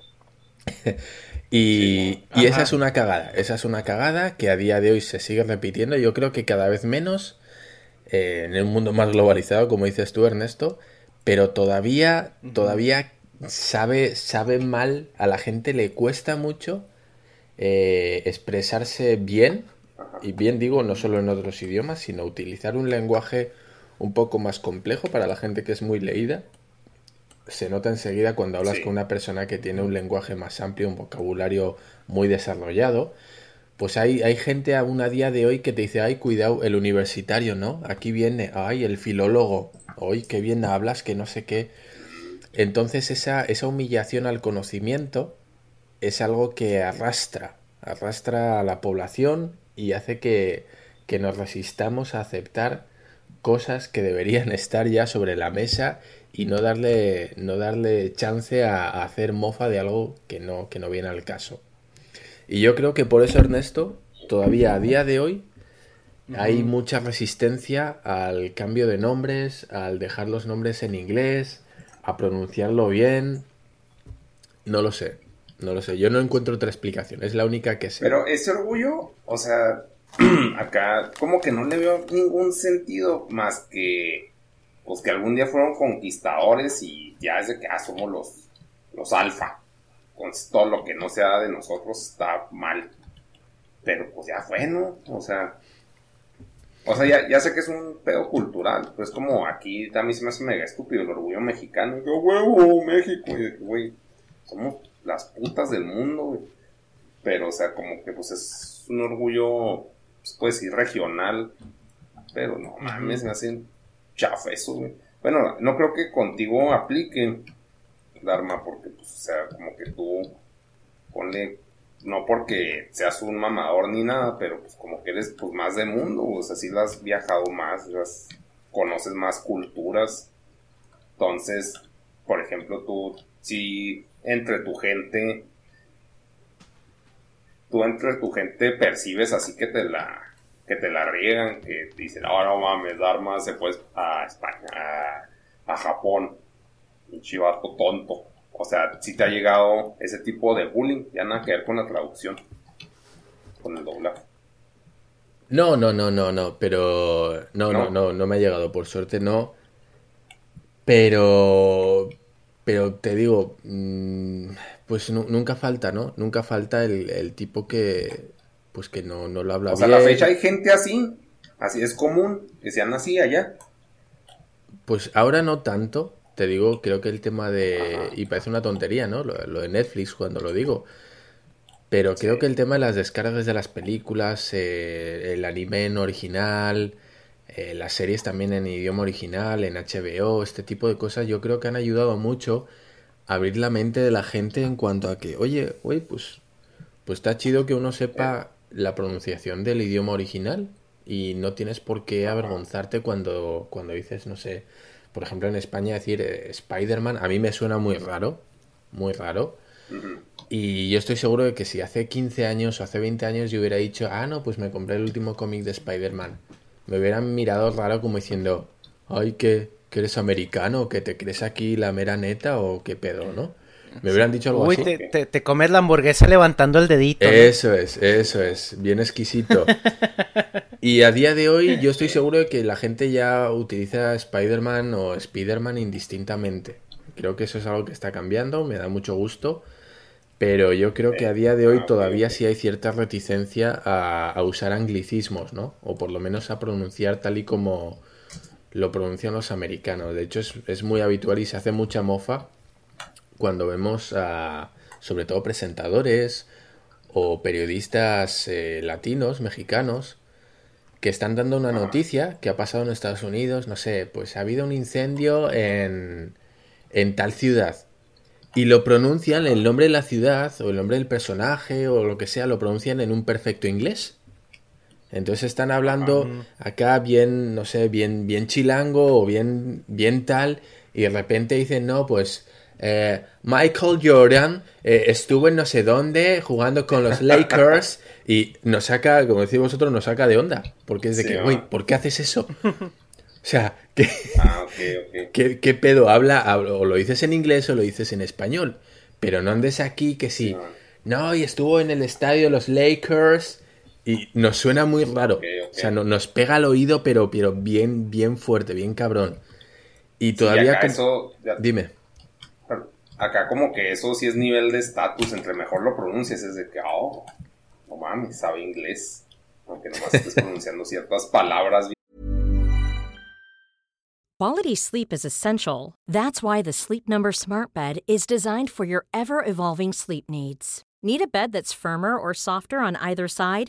Speaker 6: *laughs* y, esa es una cagada, esa es una cagada que a día de hoy se sigue repitiendo. Yo creo que cada vez menos eh, en el mundo más globalizado, como dices tú, Ernesto, pero todavía, todavía sabe, sabe mal, a la gente le cuesta mucho eh, expresarse bien, y bien digo, no solo en otros idiomas, sino utilizar un lenguaje un poco más complejo para la gente que es muy leída. Se nota enseguida cuando hablas con una persona que tiene un lenguaje más amplio, un vocabulario muy desarrollado. Pues hay, hay gente aún a día de hoy que te dice, ay, cuidado, el universitario, ¿no? Aquí viene, ay, el filólogo, hoy qué bien hablas, que no sé qué. Entonces esa, esa humillación al conocimiento es algo que arrastra, arrastra a la población y hace que, que nos resistamos a aceptar cosas que deberían *laughs* estar ya sobre la mesa y no darle, no darle chance a, hacer mofa de algo que no, que no viene al caso. Y yo creo que por eso, Ernesto, todavía a día de hoy hay mucha resistencia al cambio de nombres, al dejar los nombres en inglés, a pronunciarlo bien. No lo sé, no lo sé. Yo no encuentro otra explicación, es la única que sé.
Speaker 5: Pero ese orgullo, o sea, *clears throat* acá como que no le veo ningún sentido más que pues que algún día fueron conquistadores y ya es de que ah, somos los, los alfa. Con todo lo que no sea de nosotros está mal. Pero pues ya fue, ¿no? O sea, o sea, ya, ya sé que es un pedo cultural. Pues como aquí también se me hace mega estúpido el orgullo mexicano. Yo, huevo, México. Y güey, somos las putas del mundo, güey. Pero, o sea, como que pues es un orgullo pues, puede decir regional, pero no mames, me hacen chafa eso, güey. Bueno, no creo que contigo aplique, Dharma, porque, pues, o sea, como que tú ponle, no porque seas un mamador ni nada, pero pues como que eres pues más de mundo, o sea, si has viajado más, las, conoces más culturas. Entonces, por ejemplo, tú, si entre tu gente tú entre tu gente percibes así que te la que te la riegan, que dicen, ahora no mames, Dharma se fue a España, a, Japón, un chivato tonto. O sea, si te ha llegado ese tipo de bullying, ya nada que ver con la traducción, con el doblaje.
Speaker 6: No, no, no, no, no, pero no, no, no, no, me ha llegado, por suerte no. Pero, pero te digo, mm, pues nunca falta, ¿no? Nunca falta el, tipo que, pues que no, no lo habla
Speaker 5: bien. O sea, a la fecha hay gente así, así es común, que sean así allá.
Speaker 6: Pues ahora no tanto, te digo, creo que el tema de, y parece una tontería, ¿no? Lo, de Netflix cuando lo digo, pero creo que el tema de las descargas de las películas, eh, el anime en original, eh, las series también en idioma original, en HBO, este tipo de cosas, yo creo que han ayudado mucho abrir la mente de la gente en cuanto a que, oye, oye, pues, pues está chido que uno sepa la pronunciación del idioma original y no tienes por qué avergonzarte cuando, cuando dices, no sé, por ejemplo en España decir eh, Spider-Man, a mí me suena muy raro, muy raro. Y yo estoy seguro de que si hace 15 años o hace 20 años yo hubiera dicho, ah, no, pues me compré el último cómic de Spider-Man me hubieran mirado raro como diciendo, ay, que, eres americano, que te crees aquí la mera neta o qué pedo, ¿no? Me hubieran dicho algo así.
Speaker 4: Te, te, comes la hamburguesa levantando el dedito.
Speaker 6: Eso es, eso es, bien exquisito. *laughs* y a día de hoy yo estoy seguro de que la gente ya utiliza Spider-Man o Spider-Man indistintamente. Creo que eso es algo que está cambiando, me da mucho gusto. Pero yo creo que a día de hoy todavía sí hay cierta reticencia a, usar anglicismos, ¿no? O por lo menos a pronunciar tal y como lo pronuncian los americanos. De hecho, es, muy habitual y se hace mucha mofa cuando vemos a, sobre todo, presentadores o periodistas eh, latinos, mexicanos, que están dando una noticia que ha pasado en Estados Unidos, no sé, pues ha habido un incendio en, en tal ciudad y lo pronuncian, el nombre de la ciudad o el nombre del personaje o lo que sea, lo pronuncian en un perfecto inglés. Entonces están hablando ah. acá bien, no sé, bien, bien chilango o bien, bien tal, y de repente dicen, no, pues eh, Michael Jordan eh, estuvo en no sé dónde jugando con los *laughs* Lakers y nos saca, como decís vosotros, nos saca de onda. Porque es de que, uy, ¿por qué haces eso? *laughs* O sea, *laughs* ¿qué, ah, ¿qué, pedo? Habla, o lo dices en inglés o lo dices en español. Pero no andes aquí que sí. No, y estuvo en el estadio de los Lakers. Y nos suena muy raro. O sea, no, nos pega al oído, pero, pero bien, bien fuerte, bien cabrón. Y todavía.
Speaker 5: eso,
Speaker 6: Dime.
Speaker 5: Acá, como que eso sí es nivel de estatus. Entre mejor lo pronuncias, es de que, oh, no mames, sabe inglés. Aunque nomás estés *laughs* pronunciando ciertas palabras
Speaker 1: Quality sleep is essential. That's why the Sleep Number Smart Bed is designed for your ever evolving sleep needs. Need a bed that's firmer or softer on either side?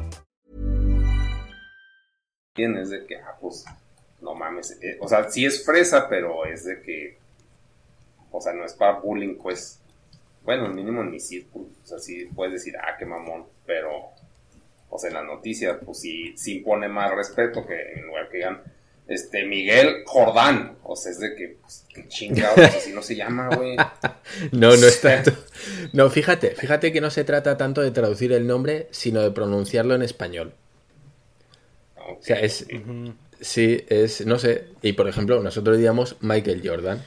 Speaker 5: Es de que, ah, pues, no mames. Eh, o sea, sí es fresa, pero es de que O sea, no es para bullying, pues. Bueno, mínimo en mi círculo. O sea, sí puedes decir, ah, qué mamón. Pero, o sea, en la noticia, pues sí, sí impone más respeto que en lugar que digan, este, Miguel Jordán. O sea, es de que, pues, qué chingados, *laughs* así no se llama, güey.
Speaker 6: no, no es *laughs* tanto. No, fíjate, fíjate que no se trata tanto de traducir el nombre, sino de pronunciarlo en español. O sea, es. Sí, es, no sé. Y por ejemplo, nosotros diríamos Michael Jordan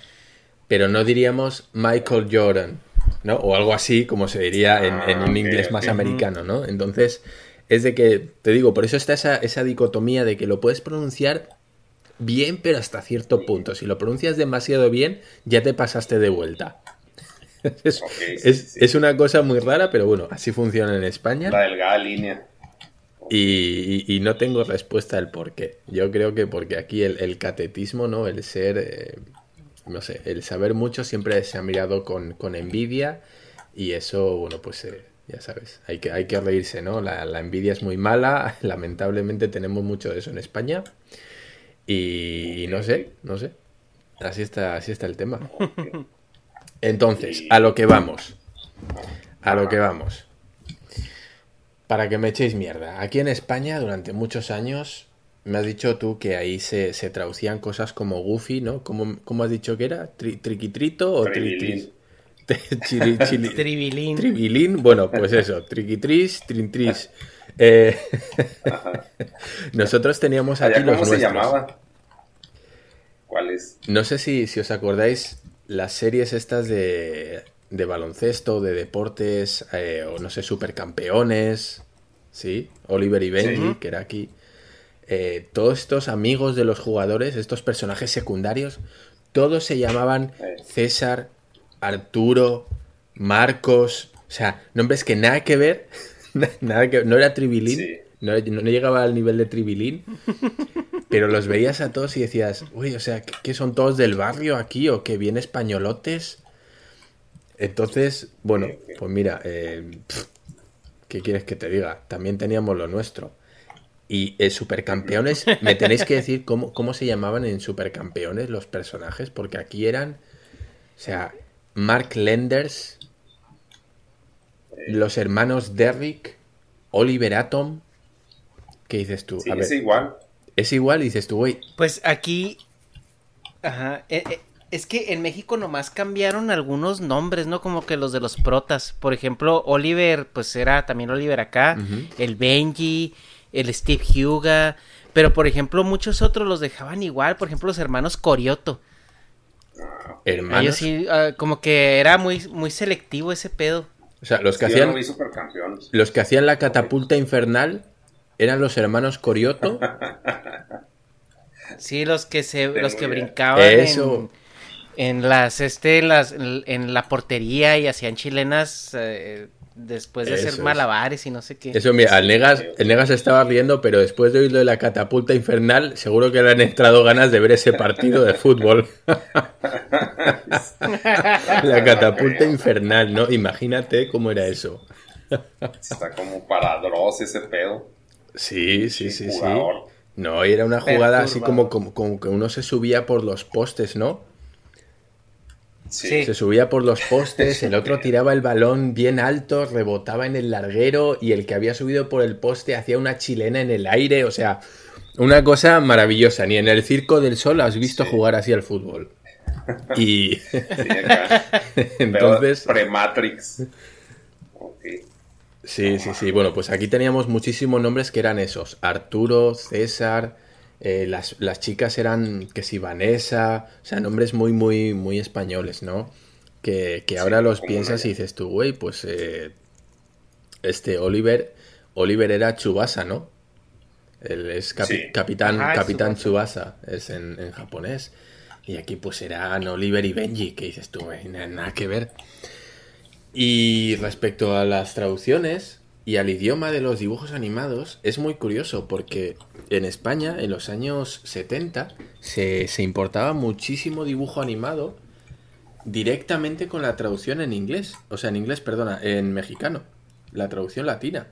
Speaker 6: pero no diríamos Michael Jordan, ¿no? O algo así como se diría en, un ah, inglés más americano, ¿no? Entonces, es de que, te digo, por eso está esa, esa dicotomía de que lo puedes pronunciar bien, pero hasta cierto punto. Si lo pronuncias demasiado bien, ya te pasaste de vuelta. *laughs* Es, una cosa muy rara, pero bueno, así funciona en España.
Speaker 5: La delgada línea.
Speaker 6: Y, no tengo respuesta al por qué. Yo creo que porque aquí el, catetismo, ¿no? El ser... Eh, no sé, el saber mucho siempre se ha mirado con, con envidia y eso, bueno, pues eh, ya sabes, hay que, hay que reírse, ¿no? La, la, envidia es muy mala, *laughs* lamentablemente tenemos mucho de eso en España y, no sé, no sé, así está, así está el tema. *laughs* Entonces, a lo que vamos, a lo que vamos. Para que me echéis mierda, aquí en España durante muchos años me has dicho tú que ahí se, se traducían cosas como Goofy, ¿no? ¿Cómo, cómo has dicho que era? ¿Tri ¿Triquitrito o Tribilín? *laughs*
Speaker 4: Chili, chili. Tribilín.
Speaker 6: Tribilín, bueno, pues *laughs* eso, triquitris, trintris. *laughs* Eh, nosotros teníamos aquí
Speaker 5: ¿Cómo
Speaker 6: los
Speaker 5: se
Speaker 6: nuestros.
Speaker 5: llamaba? ¿Cuál es?
Speaker 6: No sé si, si os acordáis las series estas de, de baloncesto, de deportes, eh, o no sé, supercampeones, ¿sí? Oliver y Benji,
Speaker 5: Sí.
Speaker 6: que era aquí. Eh, todos estos amigos de los jugadores, estos personajes secundarios, todos se llamaban. César, Arturo, Marcos, o sea, nombres que nada que ver, *laughs* nada que no era Tribilín,
Speaker 5: Sí.
Speaker 6: no, no llegaba al nivel de Tribilín, *laughs* pero los veías a todos y decías, uy, o sea, ¿qué, qué son todos del barrio aquí o que bien españolotes? Entonces, bueno, pues mira, eh, pff, ¿qué quieres que te diga? También teníamos lo nuestro. Y en Supercampeones, me tenéis que decir cómo, cómo se llamaban en Supercampeones los personajes, porque aquí eran, o sea, Mark Lenders, los hermanos Derrick, Oliver Atom. ¿Qué dices tú?
Speaker 5: Sí,
Speaker 6: A ver,
Speaker 5: es igual.
Speaker 6: es igual, dices tú, güey,
Speaker 4: Pues aquí. Ajá. eh, eh, es que en México nomás cambiaron algunos nombres, ¿no? Como que los de los protas. Por ejemplo, Oliver, pues era también Oliver acá. El Benji, el Steve Huga. Pero por ejemplo, muchos otros los dejaban igual. Por ejemplo, los hermanos Corioto.
Speaker 6: hermanos.
Speaker 4: Ellos sí, ah, como que era muy, muy selectivo ese pedo.
Speaker 6: O sea, los que hacían los que hacían la catapulta infernal eran los hermanos Corioto. *laughs*
Speaker 4: Sí, los que se,
Speaker 5: Tengo
Speaker 4: los que
Speaker 5: idea.
Speaker 4: brincaban
Speaker 6: Eso.
Speaker 4: en, en las, este, en las, en la portería y hacían chilenas eh, después de
Speaker 6: Eso
Speaker 4: hacer
Speaker 6: es.
Speaker 4: malabares y no sé qué.
Speaker 6: Eso, mira, el Negas, el Negas estaba riendo, pero después de oírlo de la catapulta infernal, seguro que le han entrado ganas de ver ese partido de fútbol. *laughs* la catapulta infernal, ¿no? Imagínate cómo era eso.
Speaker 5: Está como para Dross ese pedo.
Speaker 6: Sí, sí, sí, sí.
Speaker 5: Jugador.
Speaker 6: No, y era una jugada así como, como, como que uno se subía por los postes, ¿no?
Speaker 5: Sí.
Speaker 6: Se subía por los postes, el otro tiraba el balón bien alto, rebotaba en el larguero y el que había subido por el poste hacía una chilena en el aire, o sea, una cosa maravillosa. Ni en el Circo del Sol has visto
Speaker 5: Sí.
Speaker 6: jugar así al fútbol. Y
Speaker 5: Sí, *laughs*
Speaker 6: entonces,
Speaker 5: Pre-Matrix.
Speaker 6: Sí, sí, sí. Bueno, pues aquí teníamos muchísimos nombres que eran esos: Arturo, César. Eh, las, las chicas eran que si Vanessa, o sea, nombres muy, muy, muy españoles, ¿no? Que, que ahora los piensas y dices tú, güey, pues eh, este Oliver, Oliver era Chubasa, ¿no? Él es capi-
Speaker 5: Sí.
Speaker 6: capitán,
Speaker 4: Ajá, es
Speaker 6: capitán Chubasa, es en, en japonés. Y aquí pues eran Oliver y Benji, que dices tú, güey, na- nada que ver. Y respecto a las traducciones y al idioma de los dibujos animados, es muy curioso porque en España, en los años 70, se, se importaba muchísimo dibujo animado directamente con la traducción en inglés. O sea, en inglés, perdona, en mexicano. La traducción latina.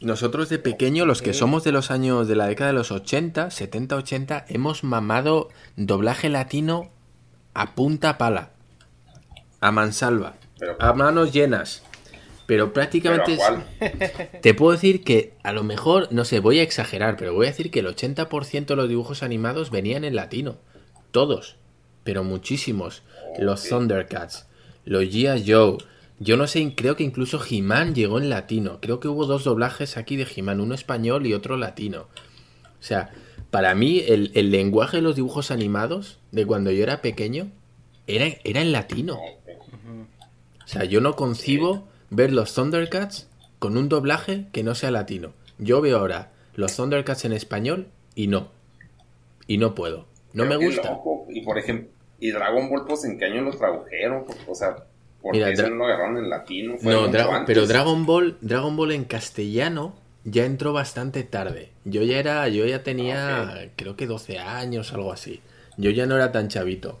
Speaker 6: Nosotros de pequeño, los que somos de los años de la década de los 80, 70, 80, hemos mamado doblaje latino a punta pala. A mansalva.
Speaker 5: Pero-
Speaker 6: a manos llenas. Pero
Speaker 5: ¿Pero
Speaker 6: prácticamente... es- *laughs* te puedo decir que a lo mejor, no sé, voy a exagerar, pero voy a decir que el 80% de los dibujos animados venían en latino. Todos. Pero muchísimos. Los Thundercats, los G.I. Joe. Yo no sé, creo que incluso He-Man llegó en latino. Creo que hubo dos doblajes aquí de He-Man, uno español y otro latino. O sea, para mí el, el lenguaje de los dibujos animados de cuando yo era pequeño era, era en latino. O sea, yo no concibo ver los Thundercats con un doblaje que no sea latino. Yo veo ahora los Thundercats en español y no. Y no puedo. No me gusta.
Speaker 5: loco. Y por ejemplo, ¿y Dragon Ball, pues en qué año lo tradujeron? O sea, ¿por
Speaker 6: Mira,
Speaker 5: qué lo agarraron en latino?
Speaker 6: No, Dra- pero Dragon Ball, Dragon Ball en castellano ya entró bastante tarde. Yo ya era, yo ya tenía,
Speaker 5: Ah,
Speaker 6: creo que 12 años, algo así. Yo ya no era tan chavito.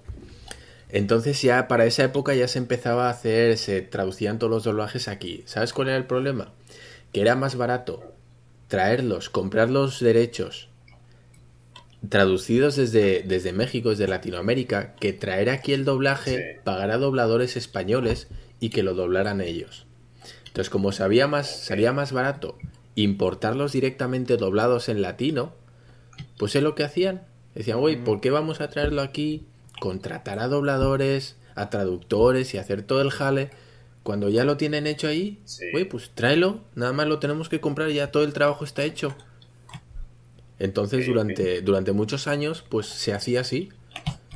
Speaker 6: Entonces ya para esa época ya se empezaba a hacer, se traducían todos los doblajes aquí. ¿Sabes cuál era el problema? Que era más barato traerlos, comprar los derechos traducidos desde, desde México, desde Latinoamérica, que traer aquí el doblaje, pagar a dobladores españoles y que lo doblaran ellos. Entonces, como sabía más, salía más barato importarlos directamente doblados en latino, pues es lo que hacían. Decían, oye, ¿por qué vamos a traerlo aquí? Contratar a dobladores, a traductores y hacer todo el jale. Cuando ya lo tienen hecho ahí, oye, pues tráelo, nada más lo tenemos que comprar y ya todo el trabajo está hecho. Entonces, durante, durante muchos años, pues se hacía así.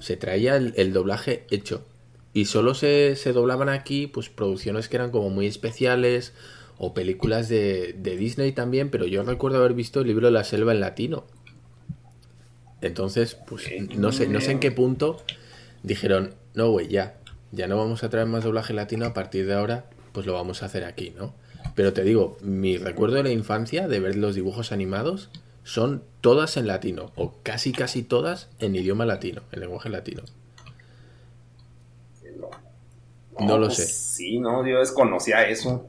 Speaker 6: Se traía el, doblaje hecho. Y solo se, se, doblaban aquí, pues, producciones que eran como muy especiales. O películas de, de Disney también. Pero yo recuerdo haber visto el libro de la selva en latino. Entonces, pues, no sé, no sé en qué punto dijeron, no, güey, ya. Ya no vamos a traer más doblaje latino. A partir de ahora, pues lo vamos a hacer aquí, ¿no? Pero te digo, mi recuerdo de la infancia, de ver los dibujos animados, son todas en latino, o casi casi todas en idioma latino, en lenguaje latino. No, lo pues sé.
Speaker 5: Sí, no, yo desconocía eso.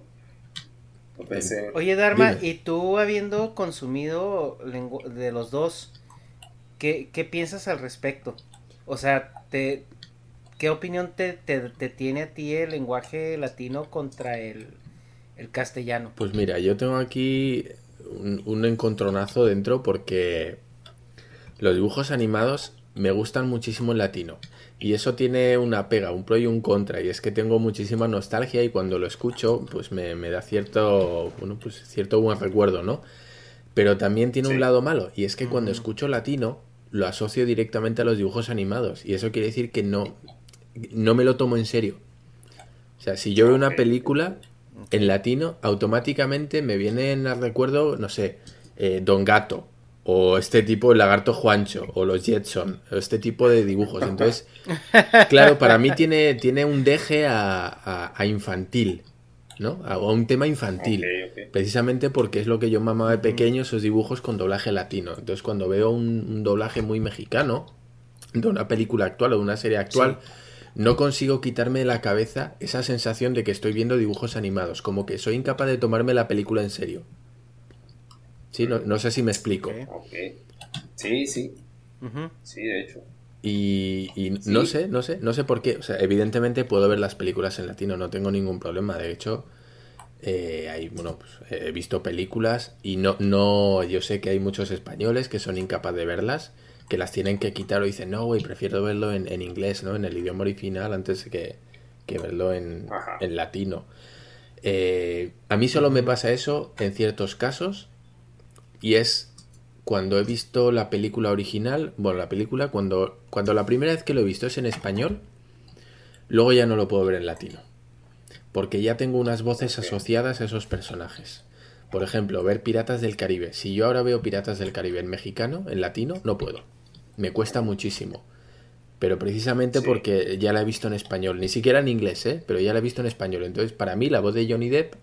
Speaker 4: Oye, Dharma, ¿y tú habiendo consumido de los dos, ¿qué, piensas al respecto? O sea, te, ¿qué opinión te, tiene a ti el lenguaje latino contra el, el castellano?
Speaker 6: Pues mira, yo tengo aquí un, encontronazo dentro porque los dibujos animados me gustan muchísimo en latino. Y eso tiene una pega, un pro y un contra. Y es que tengo muchísima nostalgia y cuando lo escucho, pues me, da cierto, bueno, pues cierto buen recuerdo, ¿no? Pero también tiene un lado malo. Y es que cuando escucho latino, lo asocio directamente a los dibujos animados. Y eso quiere decir que no, no me lo tomo en serio. O sea, si yo veo una película, en latino, automáticamente me vienen al recuerdo, no sé, eh, Don Gato, o este tipo, el lagarto Juancho, o los Jetson, o este tipo de dibujos. Entonces, *laughs* claro, para mí tiene, tiene un deje a, infantil, ¿no? A, un tema infantil. Precisamente porque es lo que yo mamaba de pequeño, esos dibujos con doblaje latino. Entonces, cuando veo un, doblaje muy mexicano, de una película actual o de una serie actual, no consigo quitarme de la cabeza esa sensación de que estoy viendo dibujos animados, como que soy incapaz de tomarme la película en serio. Sí, no, sé si me explico.
Speaker 5: Sí, sí. Sí, de hecho.
Speaker 6: Y, no sé, no sé, no sé por qué. O sea, evidentemente puedo ver las películas en latino, no tengo ningún problema. De hecho, eh, hay, bueno, pues, he visto películas y no, no, yo sé que hay muchos españoles que son incapaces de verlas que las tienen que quitar o dicen, no, güey, prefiero verlo en, inglés, ¿no? En el idioma original antes que, que verlo en, en latino. Eh, a mí solo me pasa eso en ciertos casos y es cuando he visto la película original, bueno, la película, cuando, cuando la primera vez que lo he visto es en español, luego ya no lo puedo ver en latino. Porque ya tengo unas voces asociadas a esos personajes. Por ejemplo, ver Piratas del Caribe. Si yo ahora veo Piratas del Caribe en mexicano, en latino, no puedo me cuesta muchísimo. Pero precisamente porque ya la he visto en español, ni siquiera en inglés, ¿eh? pero ya la he visto en español. Entonces, para mí, la voz de Johnny Depp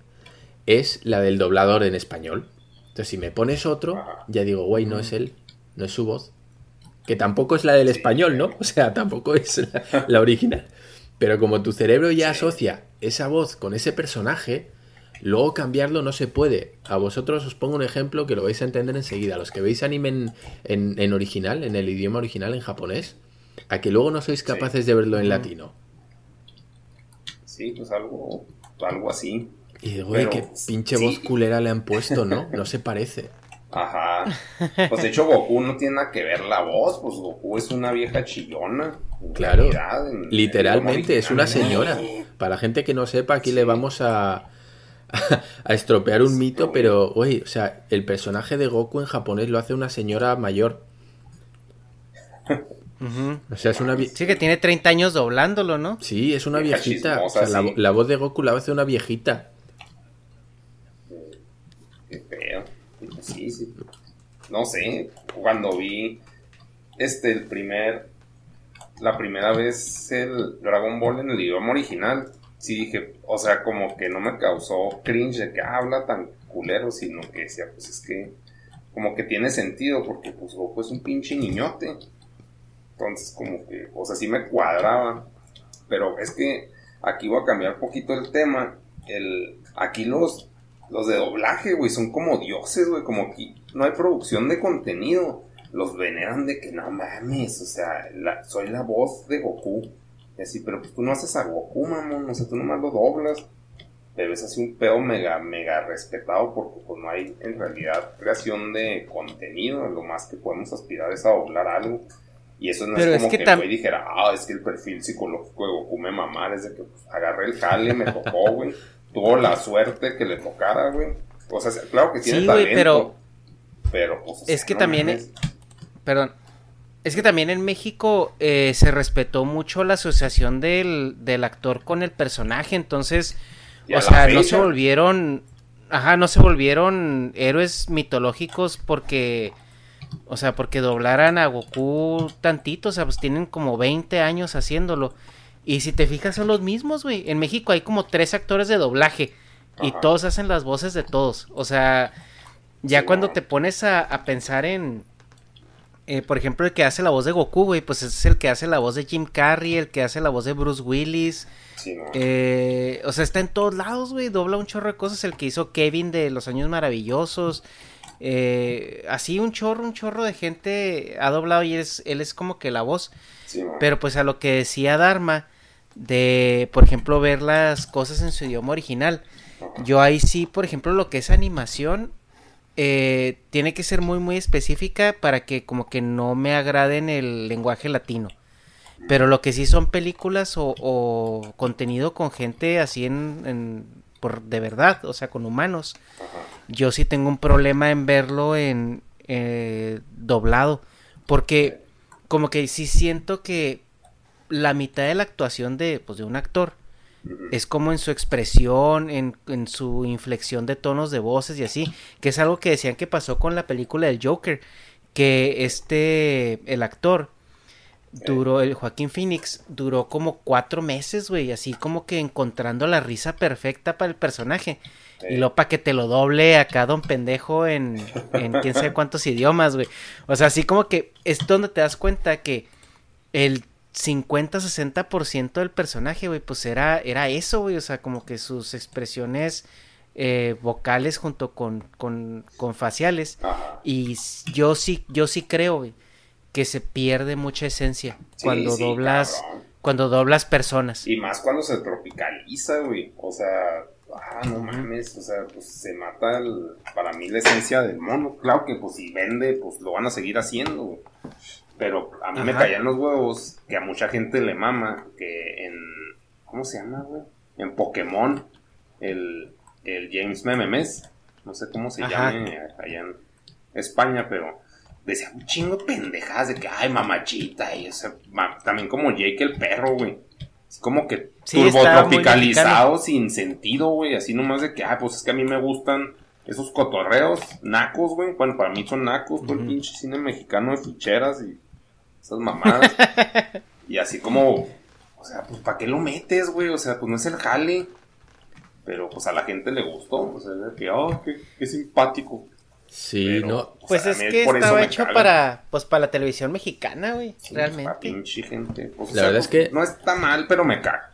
Speaker 6: es la del doblador en español. Entonces, si me pones otro, ya digo, güey, no es él, no es su voz. Que tampoco es la del español, ¿no? O sea, tampoco es la, original. Pero como tu cerebro ya asocia esa voz con ese personaje, Luego cambiarlo no se puede. A vosotros os pongo un ejemplo que lo vais a entender enseguida. Los que veis anime en, original, en el idioma original, en japonés, a que luego no sois capaces de verlo en latino.
Speaker 5: Sí, pues algo, algo así.
Speaker 6: Y digo, Pero, qué pinche voz culera le han puesto, ¿no? No se parece.
Speaker 5: Ajá. *laughs* Pues de hecho Goku no tiene nada que ver la voz, pues Goku es una vieja chillona.
Speaker 6: Claro. literalmente, es una señora. Para la gente que no sepa, aquí le vamos a, *laughs* a estropear un mito, pero, oye, o sea, el personaje de Goku en japonés lo hace una señora mayor. *laughs* O sea, es una
Speaker 4: Sí, que tiene 30 años doblándolo, ¿no?
Speaker 6: Sí, es una viejita. o sea, la, voz de Goku la hace una viejita.
Speaker 5: Qué feo. Sí, sí. No sé, cuando vi este, el primer, la primera vez el Dragon Ball en el idioma original, sí dije, o sea, como que no me causó cringe de que habla tan culero, sino que decía, pues es que como que tiene sentido, porque pues Goku es un pinche niñote. Entonces, como que, o sea, sí me cuadraba. Pero es que aquí voy a cambiar un poquito el tema. El, aquí los, los de doblaje, güey, son como dioses, güey. Como aquí no hay producción de contenido. Los veneran de que no mames, o sea, soy la voz de Goku. Y así, pero pues tú no haces a Goku, mamón. O sea, tú nomás lo doblas pero es así un pedo mega, mega respetado porque pues no hay en realidad creación de contenido, lo más que podemos aspirar es a doblar algo. Y eso no es como que, que dijera, ah, es que el perfil psicológico de Goku me mamar, es de que pues, agarré el jale, me tocó, güey. Tuvo la suerte que le tocara, güey. O sea, claro que tiene talento. pero, pero pues,
Speaker 4: es que también, perdón, es que también en México eh, se respetó mucho la asociación del, del actor con el personaje, entonces o sea, no se volvieron, ajá, no se volvieron héroes mitológicos porque, o sea, porque doblaran a Goku tantito, o sea, pues tienen como 20 años haciéndolo. Y si te fijas son los mismos, güey. En México hay como tres actores de doblaje y todos hacen las voces de todos. O sea, ya cuando te pones a, pensar en, eh, por ejemplo, el que hace la voz de Goku, güey, pues es el que hace la voz de Jim Carrey, el que hace la voz de Bruce Willis, eh, o sea, está en todos lados, güey. Dobla un chorro de cosas. El que hizo Kevin de Los Años Maravillosos. Eh, así un chorro, un chorro de gente ha doblado y es, él es como que la voz. Pero pues a lo que decía Dharma, de, por ejemplo, ver las cosas en su idioma original. Yo ahí sí, por ejemplo, lo que es animación, eh, tiene que ser muy, muy específica para que como que no me agrade en el lenguaje latino. Pero lo que sí son películas o, contenido con gente así en, por de verdad, o sea, con humanos. Yo sí tengo un problema en verlo en eh, doblado, porque como que sí siento que la mitad de la actuación de, pues, de un actor es como en su expresión, en, en, su inflexión de tonos de voces y así, que es algo que decían que pasó con la película del Joker, que este, el actor, duró, el Joaquín Phoenix duró como cuatro meses, güey, así como que encontrando la risa perfecta para el personaje. Y luego para que te lo doble acá don pendejo en, en quién sabe cuántos idiomas, güey. O sea, así como que es donde te das cuenta que el 50-60% del personaje, güey, pues era, era eso, güey. O sea, como que sus expresiones eh, vocales junto con, con, con faciales. Y yo sí, yo sí creo, güey que se pierde mucha esencia cuando doblas cuando doblas personas.
Speaker 5: Y más cuando se tropicaliza, güey. O sea, ah, no mames, o sea, pues se mata el, para mí la esencia del mono. Claro que pues si vende, pues lo van a seguir haciendo, güey. Pero a mí me caían los huevos que a mucha gente le mama que en ¿cómo se llama, güey? En Pokémon el, el James Mememes, no sé cómo se llame allá en España, pero decía un chingo de pendejadas de que, ay, mamachita, y ese, también como Jake el perro, güey. Como que turbo tropicalizado sin sentido, güey. Así nomás de que, ay, pues es que a mí me gustan esos cotorreos nacos, güey. Bueno, para mí son nacos, todo el pinche cine mexicano de ficheras y esas mamadas. *laughs* y así como, o sea, pues ¿para qué lo metes, güey? O sea, pues no es el jale. Pero pues a la gente le gustó, o sea, de que, oh, qué, qué simpático.
Speaker 6: Sí, no.
Speaker 4: Pues es que estaba hecho para, pues para la televisión mexicana, güey. realmente.
Speaker 5: Pinche gente.
Speaker 6: la verdad es que
Speaker 5: no está mal, pero me caga.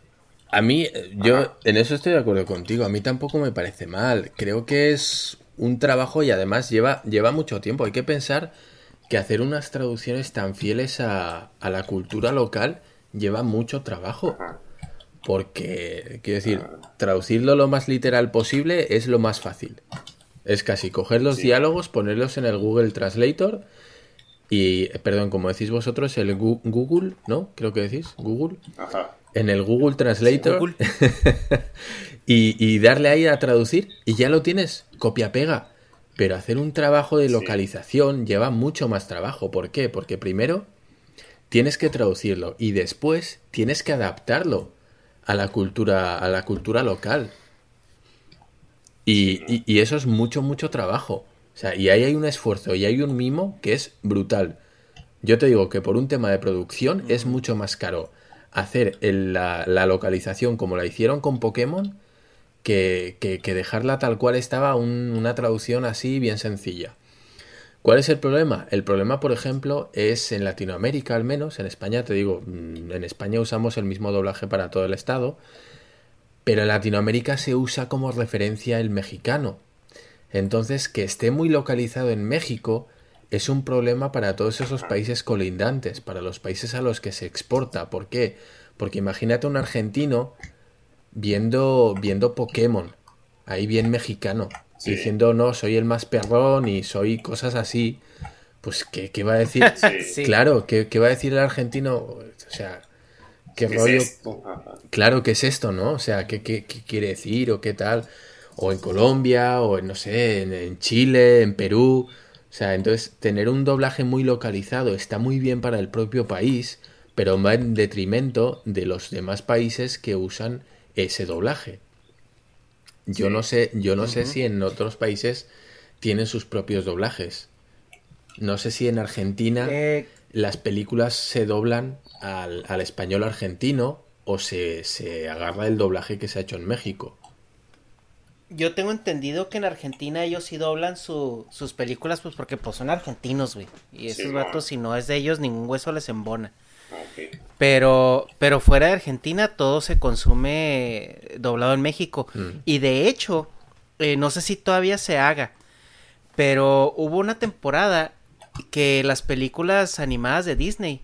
Speaker 6: A mí, eh, yo en eso estoy de acuerdo contigo. A mí tampoco me parece mal. Creo que es un trabajo y además lleva, lleva mucho tiempo. Hay que pensar que hacer unas traducciones tan fieles a, a la cultura local lleva mucho trabajo. Porque, quiero decir, traducirlo lo más literal posible es lo más fácil. Es casi coger los diálogos, ponerlos en el Google Translator y, perdón, como decís vosotros, el Google, ¿no? Creo que decís, Google. Ajá. En el Google Translator. *laughs* y, darle ahí a traducir y ya lo tienes, copia-pega. Pero hacer un trabajo de localización lleva mucho más trabajo. ¿Por qué? Porque primero tienes que traducirlo y después tienes que adaptarlo a la cultura, a la cultura local. Y, eso es mucho, mucho trabajo. O sea, y ahí hay un esfuerzo y hay un mimo que es brutal. Yo te digo que por un tema de producción es mucho más caro hacer la, localización como la hicieron con Pokémon que, que, dejarla tal cual estaba una traducción así bien sencilla. ¿Cuál es el problema? El problema, por ejemplo, es en Latinoamérica al menos, en España, te digo, mm, en España usamos el mismo doblaje para todo el estado, pero en Latinoamérica se usa como referencia el mexicano. Entonces, que esté muy localizado en México es un problema para todos esos países colindantes, para los países a los que se exporta. ¿Por qué? Porque imagínate un argentino viendo, viendo Pokémon, ahí bien mexicano, diciendo, no, soy el más perrón y soy cosas así. Pues, ¿qué, qué va a decir? *laughs* Claro, ¿qué, ¿qué, va a decir el argentino? O sea, ¿qué, rollo? Claro, ¿qué es esto, no? O sea, ¿qué, qué, qué quiere decir o qué tal? O en Colombia, o en, no sé, en, en Chile, en Perú. O sea, entonces tener un doblaje muy localizado está muy bien para el propio país, pero va en detrimento de los demás países que usan ese doblaje. Yo no sé, yo no sé si en otros países tienen sus propios doblajes. No sé si en Argentina
Speaker 4: Eh,
Speaker 6: las películas se doblan al, al español argentino o se, se agarra el doblaje que se ha hecho en México.
Speaker 4: Yo tengo entendido que en Argentina ellos sí doblan su- sus películas, pues porque pues son argentinos, güey. Y esos
Speaker 5: Sí,
Speaker 4: vatos, si no es de ellos, ningún hueso les embona.
Speaker 5: Ok.
Speaker 4: Pero, pero fuera de Argentina todo se consume doblado en México.
Speaker 6: Mm.
Speaker 4: Y de hecho, eh, no sé si todavía se haga, pero hubo una temporada que las películas animadas de Disney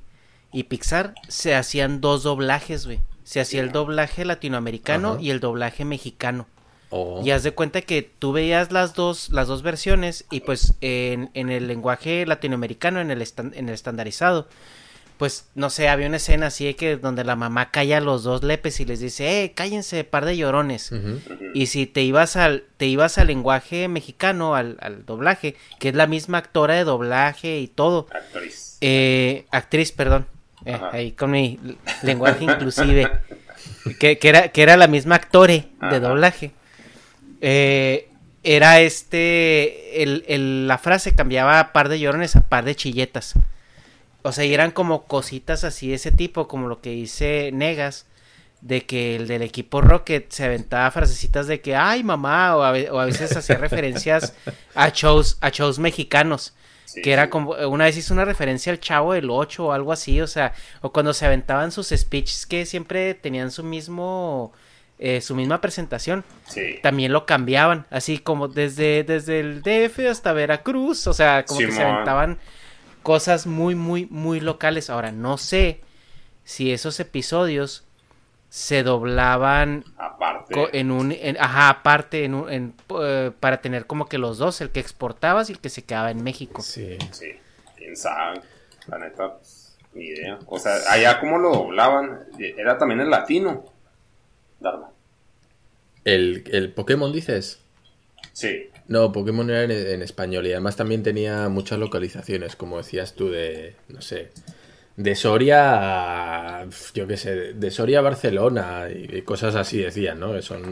Speaker 4: y Pixar se hacían dos doblajes, güey. Se hacía el doblaje latinoamericano y el doblaje mexicano.
Speaker 6: O
Speaker 4: Y haz de cuenta que tú veías las dos, las dos versiones y pues en, en el lenguaje latinoamericano, en el, estan- en el estandarizado, pues no sé, había una escena así de que donde la mamá calla a los dos lepes y les dice, eh, cállense, par de llorones. Y si te ibas al, te ibas al lenguaje mexicano, al, al doblaje, que es la misma actora de doblaje y todo,
Speaker 5: Actriz.
Speaker 4: eh, actriz, perdón, eh, ahí con mi lenguaje inclusive, *laughs* que, que era, que era la misma actore de doblaje. Eh, era este, el, el- la frase cambiaba a par de llorones a par de chilletas. O sea, y eran como cositas así de ese tipo, como lo que dice Negas, de que el del equipo Rocket se aventaba frasecitas de que, ay mamá, o a, o a veces hacía referencias a shows, a shows mexicanos.
Speaker 5: Sí,
Speaker 4: que era como, una vez hizo una referencia al chavo del 8 o algo así, o sea, o cuando se aventaban sus speeches que siempre tenían su mismo, eh, su misma presentación,
Speaker 5: Sí.
Speaker 4: también lo cambiaban, así como desde, desde el DF hasta Veracruz, o sea, como que se aventaban cosas muy, muy, muy locales. Ahora, no sé si esos episodios se doblaban
Speaker 5: Aparte.
Speaker 4: en un, en- ajá, aparte, en un, en, eh, para tener como que los dos, el que exportabas y el que se quedaba en México.
Speaker 6: Sí.
Speaker 5: Sí, quién sabe. La neta, pues, ni idea. O sea, allá como lo doblaban, era también en latino. Dharma.
Speaker 6: ¿El, el Pokémon dices?
Speaker 5: Sí,
Speaker 6: No, Pokémon era en, en español y además también tenía muchas localizaciones, como decías tú, de, no sé, de Soria a, yo qué sé, de Soria a Barcelona y, cosas así decían, ¿no? Que son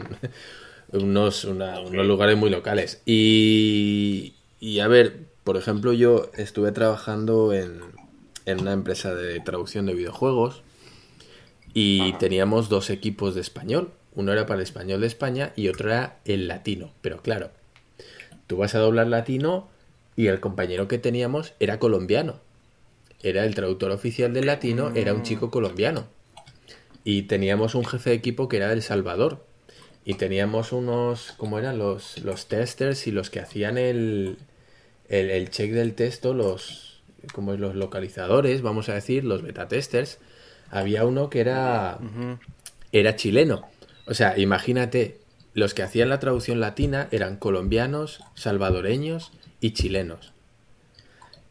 Speaker 6: *laughs* unos, unos lugares muy locales. Y, y a ver, por ejemplo, yo estuve trabajando en, en una empresa de traducción de videojuegos y teníamos dos equipos de español. Uno era para el español de España y otro era el latino. Pero claro, tú vas a doblar latino y el compañero que teníamos era colombiano. Era el traductor oficial del latino, era un chico colombiano. Y teníamos un jefe de equipo que era del Salvador. Y teníamos unos, ¿cómo eran? Los, los testers y los que hacían el, el, el check del texto, los, como los localizadores, vamos a decir, los beta testers. Había uno que era, era chileno. O sea, imagínate, los que hacían la traducción latina eran colombianos, salvadoreños y chilenos.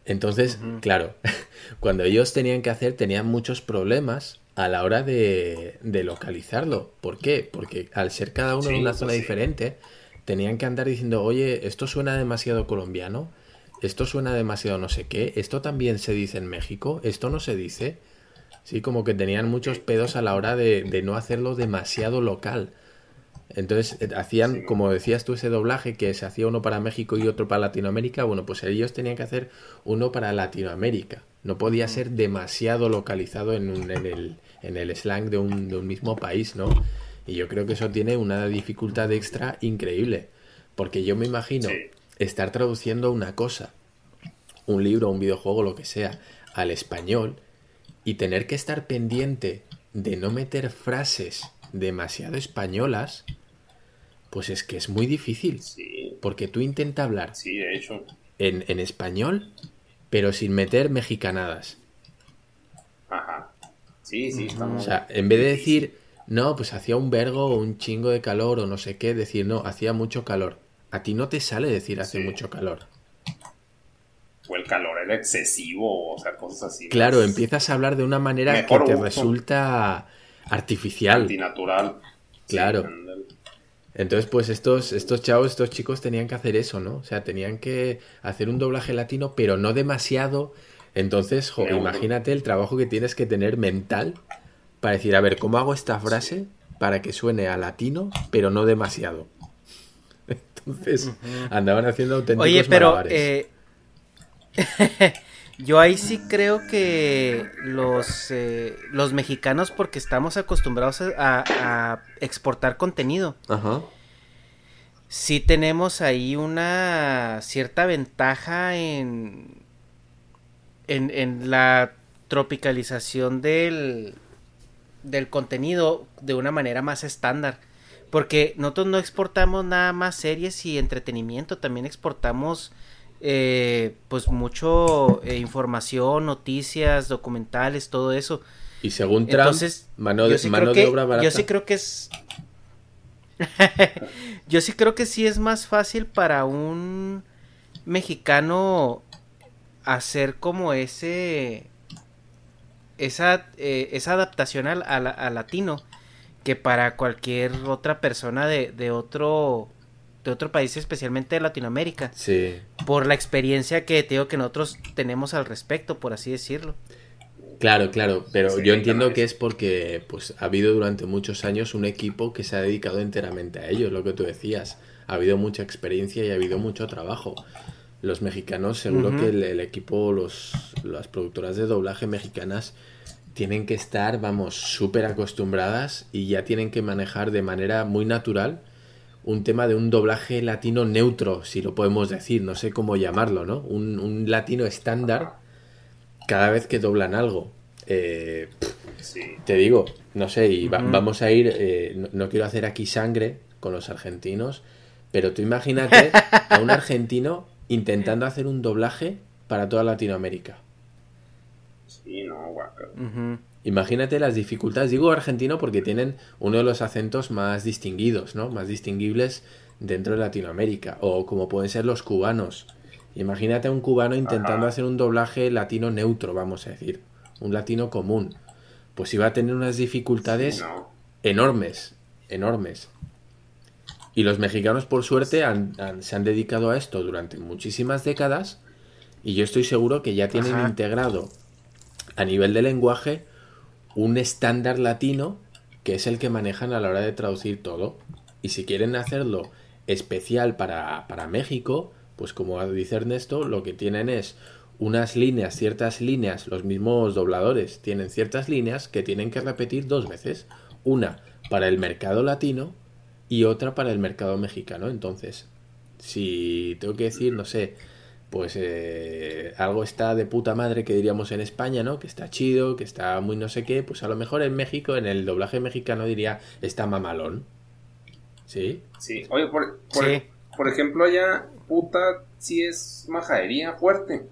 Speaker 6: Entonces, claro, *laughs* cuando ellos tenían que hacer, tenían muchos problemas a la hora de, de localizarlo. ¿Por qué? Porque al ser cada uno
Speaker 5: Sí,
Speaker 6: en una
Speaker 5: pues
Speaker 6: zona
Speaker 5: sí.
Speaker 6: diferente, tenían que andar diciendo, oye, esto suena demasiado colombiano, esto suena demasiado no sé qué, esto también se dice en México, esto no se dice. Sí, como que tenían muchos pedos a la hora de, de no hacerlo demasiado local. Entonces eh, hacían, como decías tú, ese doblaje que se hacía uno para México y otro para Latinoamérica. Bueno, pues ellos tenían que hacer uno para Latinoamérica. No podía ser demasiado localizado en, un- en, el, en el slang de un, de un mismo país, ¿no? Y yo creo que eso tiene una dificultad extra increíble. Porque yo me imagino
Speaker 5: Sí.
Speaker 6: estar traduciendo una cosa un libro, un videojuego, lo que sea, al español y tener que estar pendiente de no meter frases demasiado españolas, pues es que es muy difícil.
Speaker 5: Sí,
Speaker 6: Porque tú intentas hablar
Speaker 5: sí, de hecho.
Speaker 6: en, en español, pero sin meter mexicanadas.
Speaker 5: Ajá. Sí, sí,
Speaker 6: O sea, en vez de decir, no, pues hacía un vergo o un chingo de calor o no sé qué, decir, no, hacía mucho calor. A ti no te sale decir hace
Speaker 5: Sí.
Speaker 6: mucho calor.
Speaker 5: O el calor era excesivo, o sea, cosas así.
Speaker 6: Claro, empiezas a hablar de una manera
Speaker 5: Mejor
Speaker 6: que te
Speaker 5: uso.
Speaker 6: resulta artificial.
Speaker 5: Antinatural.
Speaker 6: Claro. Entonces, pues estos, estos chavos, estos chicos tenían que hacer eso, ¿no? O sea, tenían que hacer un doblaje latino, pero no demasiado. Entonces, jo, imagínate el trabajo que tienes que tener mental para decir, a ver, ¿cómo hago esta frase para que suene a latino, pero no demasiado? *laughs* Entonces, andaban haciendo auténticos
Speaker 4: Oye, pero
Speaker 6: malabares.
Speaker 4: eh, *laughs* yo ahí sí creo que los, eh, los mexicanos, porque estamos acostumbrados a, a exportar contenido,
Speaker 6: Ajá.
Speaker 4: sí tenemos ahí una cierta ventaja en, en, en la tropicalización del, del contenido de una manera más estándar. Porque nosotros no exportamos nada más series y entretenimiento, también exportamos eh, pues mucho eh, información, noticias, documentales, todo eso.
Speaker 6: Y según Trump,
Speaker 4: Entonces,
Speaker 6: mano, de,
Speaker 4: sí
Speaker 6: mano
Speaker 4: creo
Speaker 6: de
Speaker 4: que-
Speaker 6: obra barata.
Speaker 4: Yo sí creo que es. *laughs* yo sí creo que sí es más fácil para un mexicano hacer como ese. Esa, eh, esa adaptación al, al- al latino que para cualquier otra persona de, de otro de otro país, especialmente de Latinoamérica,
Speaker 6: Sí.
Speaker 4: por la experiencia que te digo que nosotros tenemos al respecto, por así decirlo.
Speaker 6: Claro, claro, pero
Speaker 5: Sí,
Speaker 6: yo entiendo que es porque pues ha habido durante muchos años un equipo que se ha dedicado enteramente a ello, lo que tú decías. Ha habido mucha experiencia y ha habido mucho trabajo. Los mexicanos, seguro que el, el equipo, los, las productoras de doblaje mexicanas tienen que estar, vamos, súper acostumbradas y ya tienen que manejar de manera muy natural un tema de un doblaje latino neutro, si lo podemos decir, no sé cómo llamarlo, ¿no? Un, un latino estándar cada vez que doblan algo. Eh,
Speaker 5: Sí.
Speaker 6: te digo, no sé, y va- vamos a ir, eh, no, no quiero hacer aquí sangre con los argentinos, pero tú imagínate a un argentino intentando hacer un doblaje para toda Latinoamérica.
Speaker 5: Sí, no, guaca.
Speaker 4: Ujú.
Speaker 6: Imagínate las dificultades, digo argentino porque tienen uno de los acentos más distinguidos, ¿no? Más distinguibles dentro de Latinoamérica, o como pueden ser los cubanos. Imagínate a un cubano intentando
Speaker 5: Ajá.
Speaker 6: hacer un doblaje latino neutro, vamos a decir, un latino común. Pues iba a tener unas dificultades
Speaker 5: Sí, no.
Speaker 6: enormes, enormes. Y los mexicanos, por suerte, han- han- se han dedicado a esto durante muchísimas décadas y yo estoy seguro que ya tienen
Speaker 4: Ajá.
Speaker 6: integrado a nivel de lenguaje un estándar latino que es el que manejan a la hora de traducir todo. Y si quieren hacerlo especial para, para México, pues como dice Ernesto, lo que tienen es unas líneas, ciertas líneas, los mismos dobladores tienen ciertas líneas que tienen que repetir dos veces. Una para el mercado latino y otra para el mercado mexicano. Entonces, si tengo que decir, no sé, pues eh, algo está de puta madre que diríamos en España, ¿no? Que está chido, que está muy no sé qué, pues a lo mejor en México, en el doblaje mexicano diría, está mamalón. ¿Sí?
Speaker 5: Sí. Oye, por, por,
Speaker 4: Sí.
Speaker 5: por ejemplo, allá, puta, sí es majadería fuerte.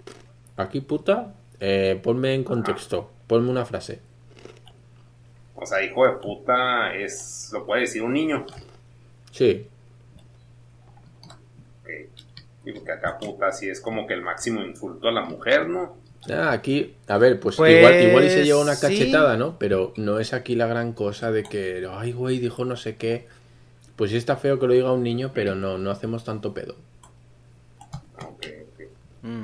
Speaker 6: Aquí puta, eh, ponme en contexto, ponme una frase.
Speaker 5: O sea, hijo de puta es. Lo puede decir un niño.
Speaker 6: Sí.
Speaker 5: Digo que acá puta sí es como que el máximo insulto a la mujer, ¿no?
Speaker 6: Ah, aquí, a ver, pues,
Speaker 4: Pues,
Speaker 6: igual, igual y se lleva una
Speaker 4: sí.
Speaker 6: cachetada, ¿no? Pero no es aquí la gran cosa de que, ay, güey, dijo no sé qué. Pues sí está feo que lo diga un niño, pero no, no hacemos tanto pedo.
Speaker 5: Ok, ok.
Speaker 4: Mm.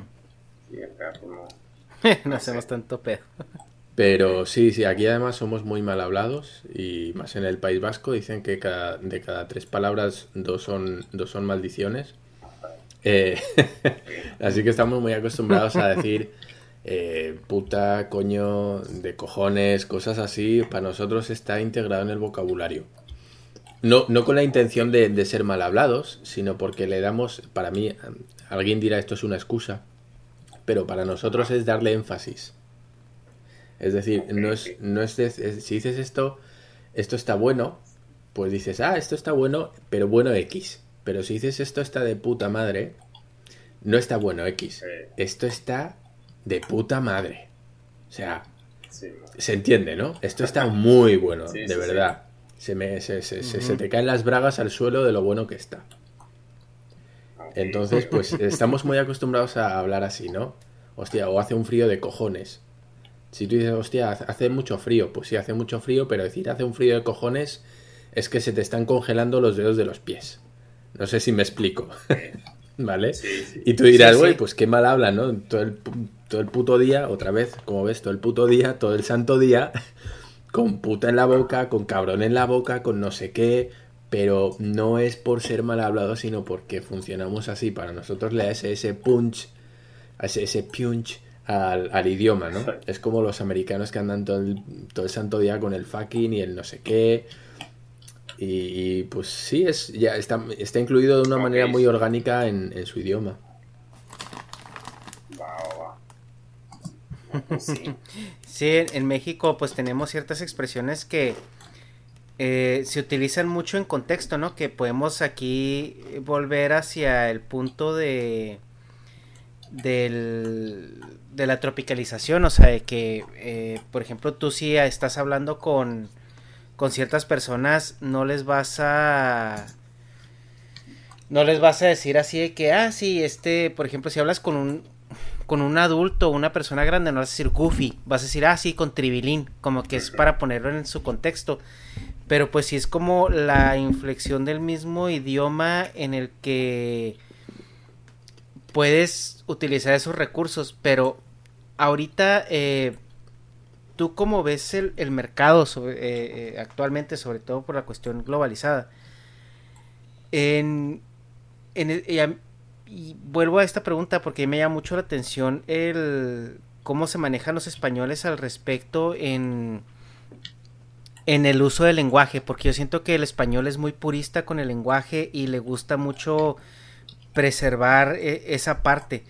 Speaker 5: Sí, acá pues no. *laughs*
Speaker 4: no hacemos tanto pedo.
Speaker 6: Pero sí, sí, aquí además somos muy mal hablados y más en el País Vasco dicen que cada, de cada tres palabras dos son, dos son maldiciones. Eh, *laughs* así que estamos muy acostumbrados a decir eh, puta, coño, de cojones, cosas así. Para nosotros está integrado en el vocabulario. No, no con la intención de, de ser mal hablados, sino porque le damos, para mí, alguien dirá esto es una excusa, pero para nosotros es darle énfasis. Es decir, no es, no es, si dices esto, esto está bueno, pues dices, ah, esto está bueno, pero bueno X. Pero si dices esto está de puta madre, no está bueno X. Esto está de puta madre. O sea, se entiende, ¿no? Esto está muy bueno, de verdad. Se, me, se, se, te caen las bragas al suelo de lo bueno que está. Entonces, pues *laughs* estamos muy acostumbrados a hablar así, ¿no? Hostia, o hace un frío de cojones. Si tú dices, hostia, hace mucho frío, pues sí, hace mucho frío, pero decir hace un frío de cojones es que se te están congelando los dedos de los pies. No sé si me explico. *laughs* ¿Vale? Y tú dirás, güey, pues qué mal habla, ¿no? Todo el, todo el puto día, otra vez, como ves, todo el puto día, todo el santo día, *laughs* con puta en la boca, con cabrón en la boca, con no sé qué, pero no es por ser mal hablado, sino porque funcionamos así. Para nosotros le da ese, punch, ese, ese punch al, idioma, ¿no? Es como los americanos que andan todo el, todo el santo día con el fucking y el no sé qué. Y, pues sí, es, ya está, está incluido de una manera muy orgánica en, su idioma. *laughs*
Speaker 4: sí. en México pues tenemos ciertas expresiones que eh, se utilizan mucho en contexto, ¿no? Que podemos aquí volver hacia el punto de del, de la tropicalización, o sea, de que, eh, por ejemplo, tú si estás hablando con con ciertas personas no les vas a no les vas a decir así de que ah sí este por ejemplo si hablas con un con un adulto una persona grande no vas a decir goofy vas a decir ah sí con tribilín como que es para ponerlo en su contexto. Pero pues sí es como la inflexión del mismo idioma en el que puedes utilizar esos recursos. Pero ahorita eh, ¿Tú cómo ves el, mercado eh, eh, actualmente, sobre todo por la cuestión globalizada? En, y, vuelvo a esta pregunta porque me llama mucho la atención el cómo se manejan los españoles al respecto en, en el uso del lenguaje, porque yo siento que el español es muy purista con el lenguaje y le gusta mucho preservar eh, esa parte.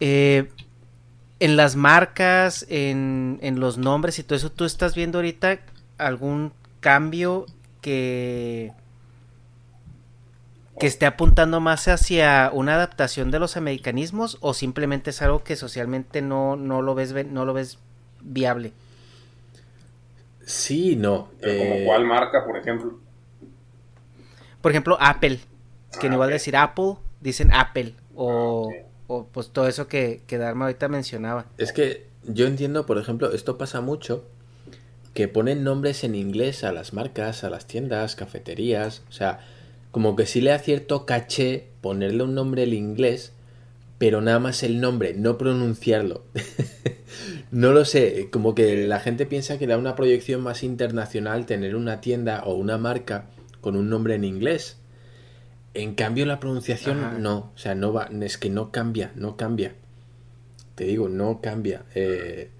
Speaker 4: Eh, en las marcas, en, en los nombres y todo eso, ¿tú estás viendo ahorita algún cambio que que esté apuntando más hacia una adaptación de los americanismos o simplemente es algo que socialmente no, no lo ves no lo ves viable
Speaker 6: sí no
Speaker 5: como eh, cuál marca por ejemplo.
Speaker 4: Por ejemplo Apple que no igual a decir Apple dicen Apple o ah, o pues todo eso que, que Dharma ahorita mencionaba.
Speaker 6: Es que yo entiendo, por ejemplo, esto pasa mucho, que ponen nombres en inglés a las marcas, a las tiendas, cafeterías, o sea, como que sí le da cierto caché ponerle un nombre en inglés, pero nada más el nombre, no pronunciarlo. *laughs* no lo sé, como que la gente piensa que da una proyección más internacional tener una tienda o una marca con un nombre en inglés. En cambio, la pronunciación no, o sea, no va, es que no cambia, no cambia. Te digo, no cambia. Eh,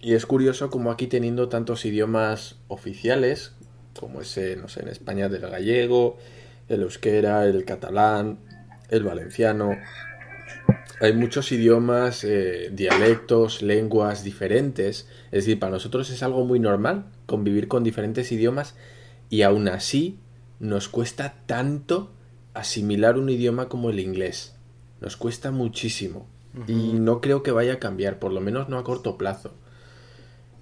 Speaker 6: y es curioso como aquí teniendo tantos idiomas oficiales, como ese, no sé, en España del gallego, el euskera, el catalán, el valenciano, hay muchos idiomas, eh, dialectos, lenguas diferentes. Es decir, para nosotros es algo muy normal convivir con diferentes idiomas y aún así nos cuesta tanto asimilar un idioma como el inglés. Nos cuesta muchísimo. Y no creo que vaya a cambiar, por lo menos no a corto plazo.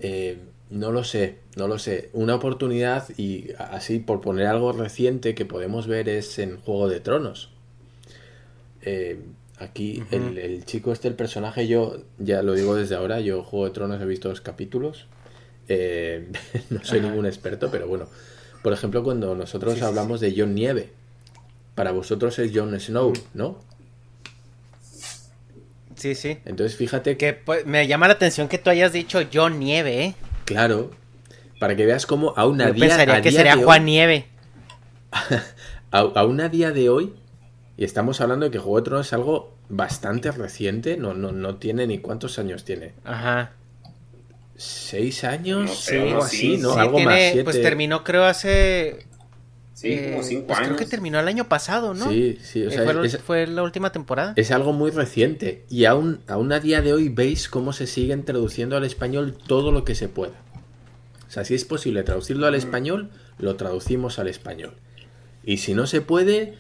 Speaker 6: Eh, no lo sé, no lo sé. Una oportunidad, y así por poner algo reciente que podemos ver es en Juego de Tronos. Eh, aquí el, chico este, el personaje, yo ya lo digo desde ahora, yo Juego de Tronos he visto dos capítulos. Eh, *laughs* no soy ningún experto, pero bueno, por ejemplo, cuando nosotros hablamos de John Nieve, para vosotros es Jon Snow. ¿no?
Speaker 4: Sí, sí.
Speaker 6: Entonces fíjate
Speaker 4: que pues, me llama la atención que tú hayas dicho John Nieve, ¿eh?
Speaker 6: Claro, para que veas cómo a una
Speaker 4: Yo pensaría que sería Juan Nieve. *laughs*
Speaker 6: a, una día de hoy, y estamos hablando de que Juego de Tronos es algo bastante reciente, no, no, no tiene ni cuántos años tiene.
Speaker 4: Ajá
Speaker 6: seis años, algo así, ¿no? algo más.
Speaker 4: Pues terminó, creo, hace.
Speaker 5: Sí, como
Speaker 4: eh,
Speaker 5: cinco
Speaker 4: pues creo que
Speaker 5: años.
Speaker 4: terminó el año pasado, ¿no?
Speaker 6: Sí, sí, o
Speaker 4: Eh,
Speaker 6: sea,
Speaker 4: fue, la-
Speaker 6: es-
Speaker 4: fue la última temporada.
Speaker 6: Es algo muy reciente y aún, aún a día de hoy veis cómo se siguen traduciendo al español todo lo que se pueda. O sea, si es posible traducirlo al español, lo traducimos al español. Y si no se puede,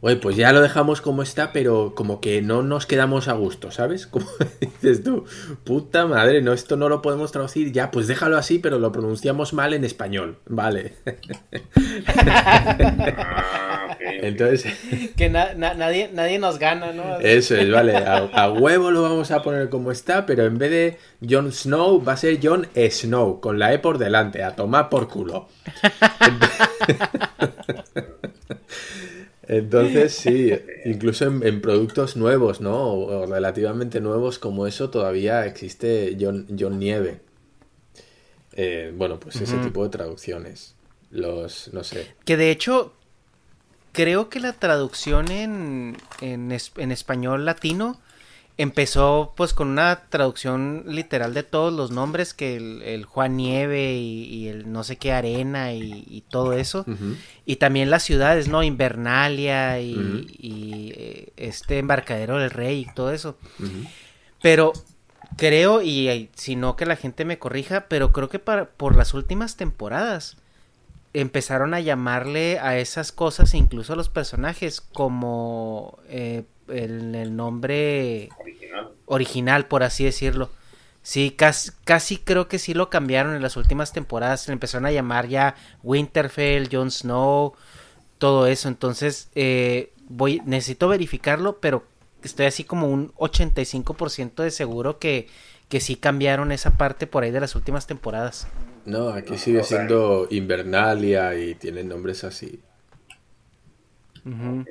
Speaker 6: oye, pues ya lo dejamos como está, pero como que no nos quedamos a gusto, ¿sabes? *laughs* Como dices tú, puta madre, no, esto no lo podemos traducir, ya, pues déjalo así, pero lo pronunciamos mal en español, vale. *laughs*
Speaker 5: Ah.
Speaker 6: Entonces,
Speaker 4: Que na- na- nadie, nadie nos gana, ¿no?
Speaker 6: Eso es, vale. A, a *laughs* huevo lo vamos a poner como está, pero en vez de Jon Snow va a ser Jon Snow, con la E por delante, a tomar por culo. Entonces, sí, incluso en, en productos nuevos, ¿no? O, o relativamente nuevos como eso, todavía existe John, John Nieve. Eh, bueno, pues ese tipo de traducciones. Los, no sé.
Speaker 4: Que de hecho, creo que la traducción en, en, en español latino empezó pues con una traducción literal de todos los nombres, que el, el Juan Nieve y, y el no sé qué Arena y, y todo eso. Y también las ciudades, ¿no? Invernalia y, eh, este embarcadero del rey y todo eso. Pero creo, y si no que la gente me corrija, pero creo que para, por las últimas temporadas empezaron a llamarle a esas cosas, e incluso a los personajes, como eh, el, el nombre
Speaker 5: Original.
Speaker 4: original, por así decirlo. Sí, casi, casi creo que sí lo cambiaron en las últimas temporadas. Le empezaron a llamar ya Winterfell, Jon Snow, todo eso. Entonces, eh, voy, necesito verificarlo, pero estoy así como un 85% de seguro que, que sí cambiaron esa parte por ahí de las últimas temporadas.
Speaker 6: No, aquí sigue siendo Invernalia y tienen nombres así.
Speaker 5: Ok,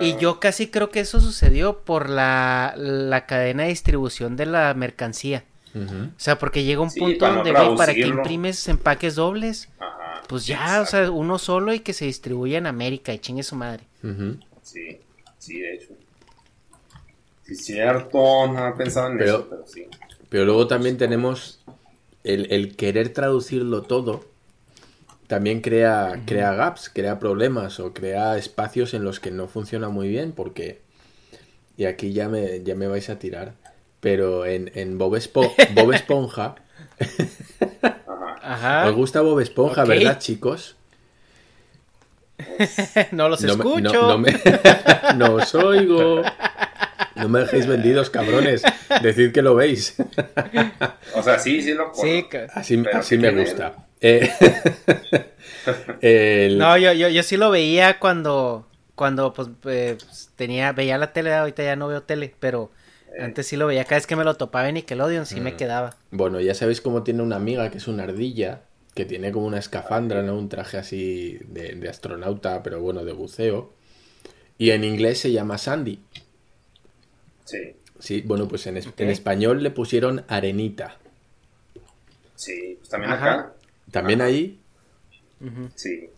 Speaker 4: Y yo casi creo que eso sucedió por la, la cadena de distribución de la mercancía. O sea, porque llega un
Speaker 5: Sí,
Speaker 4: punto donde, güey, para que imprimes empaques dobles,
Speaker 5: Ajá.
Speaker 4: pues ya,
Speaker 5: exacto.
Speaker 4: o sea, uno solo y que se distribuya en América y chingue su madre.
Speaker 5: Sí, sí, de hecho. Sí, cierto, no había pensado en
Speaker 6: Pero-
Speaker 5: eso, pero sí.
Speaker 6: Pero luego también tenemos el, el querer traducirlo todo. También crea, crea gaps, crea problemas o crea espacios en los que no funciona muy bien porque... Y aquí ya me, ya me vais a tirar. Pero en, en Bob, Espo- *laughs* Bob Esponja...
Speaker 5: Ajá.
Speaker 4: Ajá.
Speaker 6: ¿Os gusta Bob Esponja, verdad, chicos? *laughs*
Speaker 4: no los
Speaker 6: No me-
Speaker 4: escucho.
Speaker 6: no- no me- *laughs* no os oigo. No me dejéis vendidos, cabrones. Decid que lo veis.
Speaker 5: O sea, sí, sí lo
Speaker 4: Sí, ca-
Speaker 6: Así, así
Speaker 5: ¿qué
Speaker 6: me gusta. Eh, *laughs* el-
Speaker 4: No, yo, yo, yo sí lo veía cuando, cuando pues, eh, pues, tenía, veía la tele, ahorita ya no veo tele, pero
Speaker 5: Eh.
Speaker 4: antes sí lo veía, cada vez que me lo topaba en Nickelodeon sí
Speaker 6: Mm.
Speaker 4: me quedaba.
Speaker 6: Bueno, ya sabéis cómo tiene una amiga que es una ardilla, que tiene como una escafandra, ¿no? Un traje así de, de astronauta, pero bueno, de buceo. Y en inglés se llama Sandy.
Speaker 5: Sí,
Speaker 6: Sí, bueno, pues en, es- en español le pusieron Arenita.
Speaker 5: sí, pues también
Speaker 4: Ajá.
Speaker 5: acá.
Speaker 6: También ahí.
Speaker 5: Sí,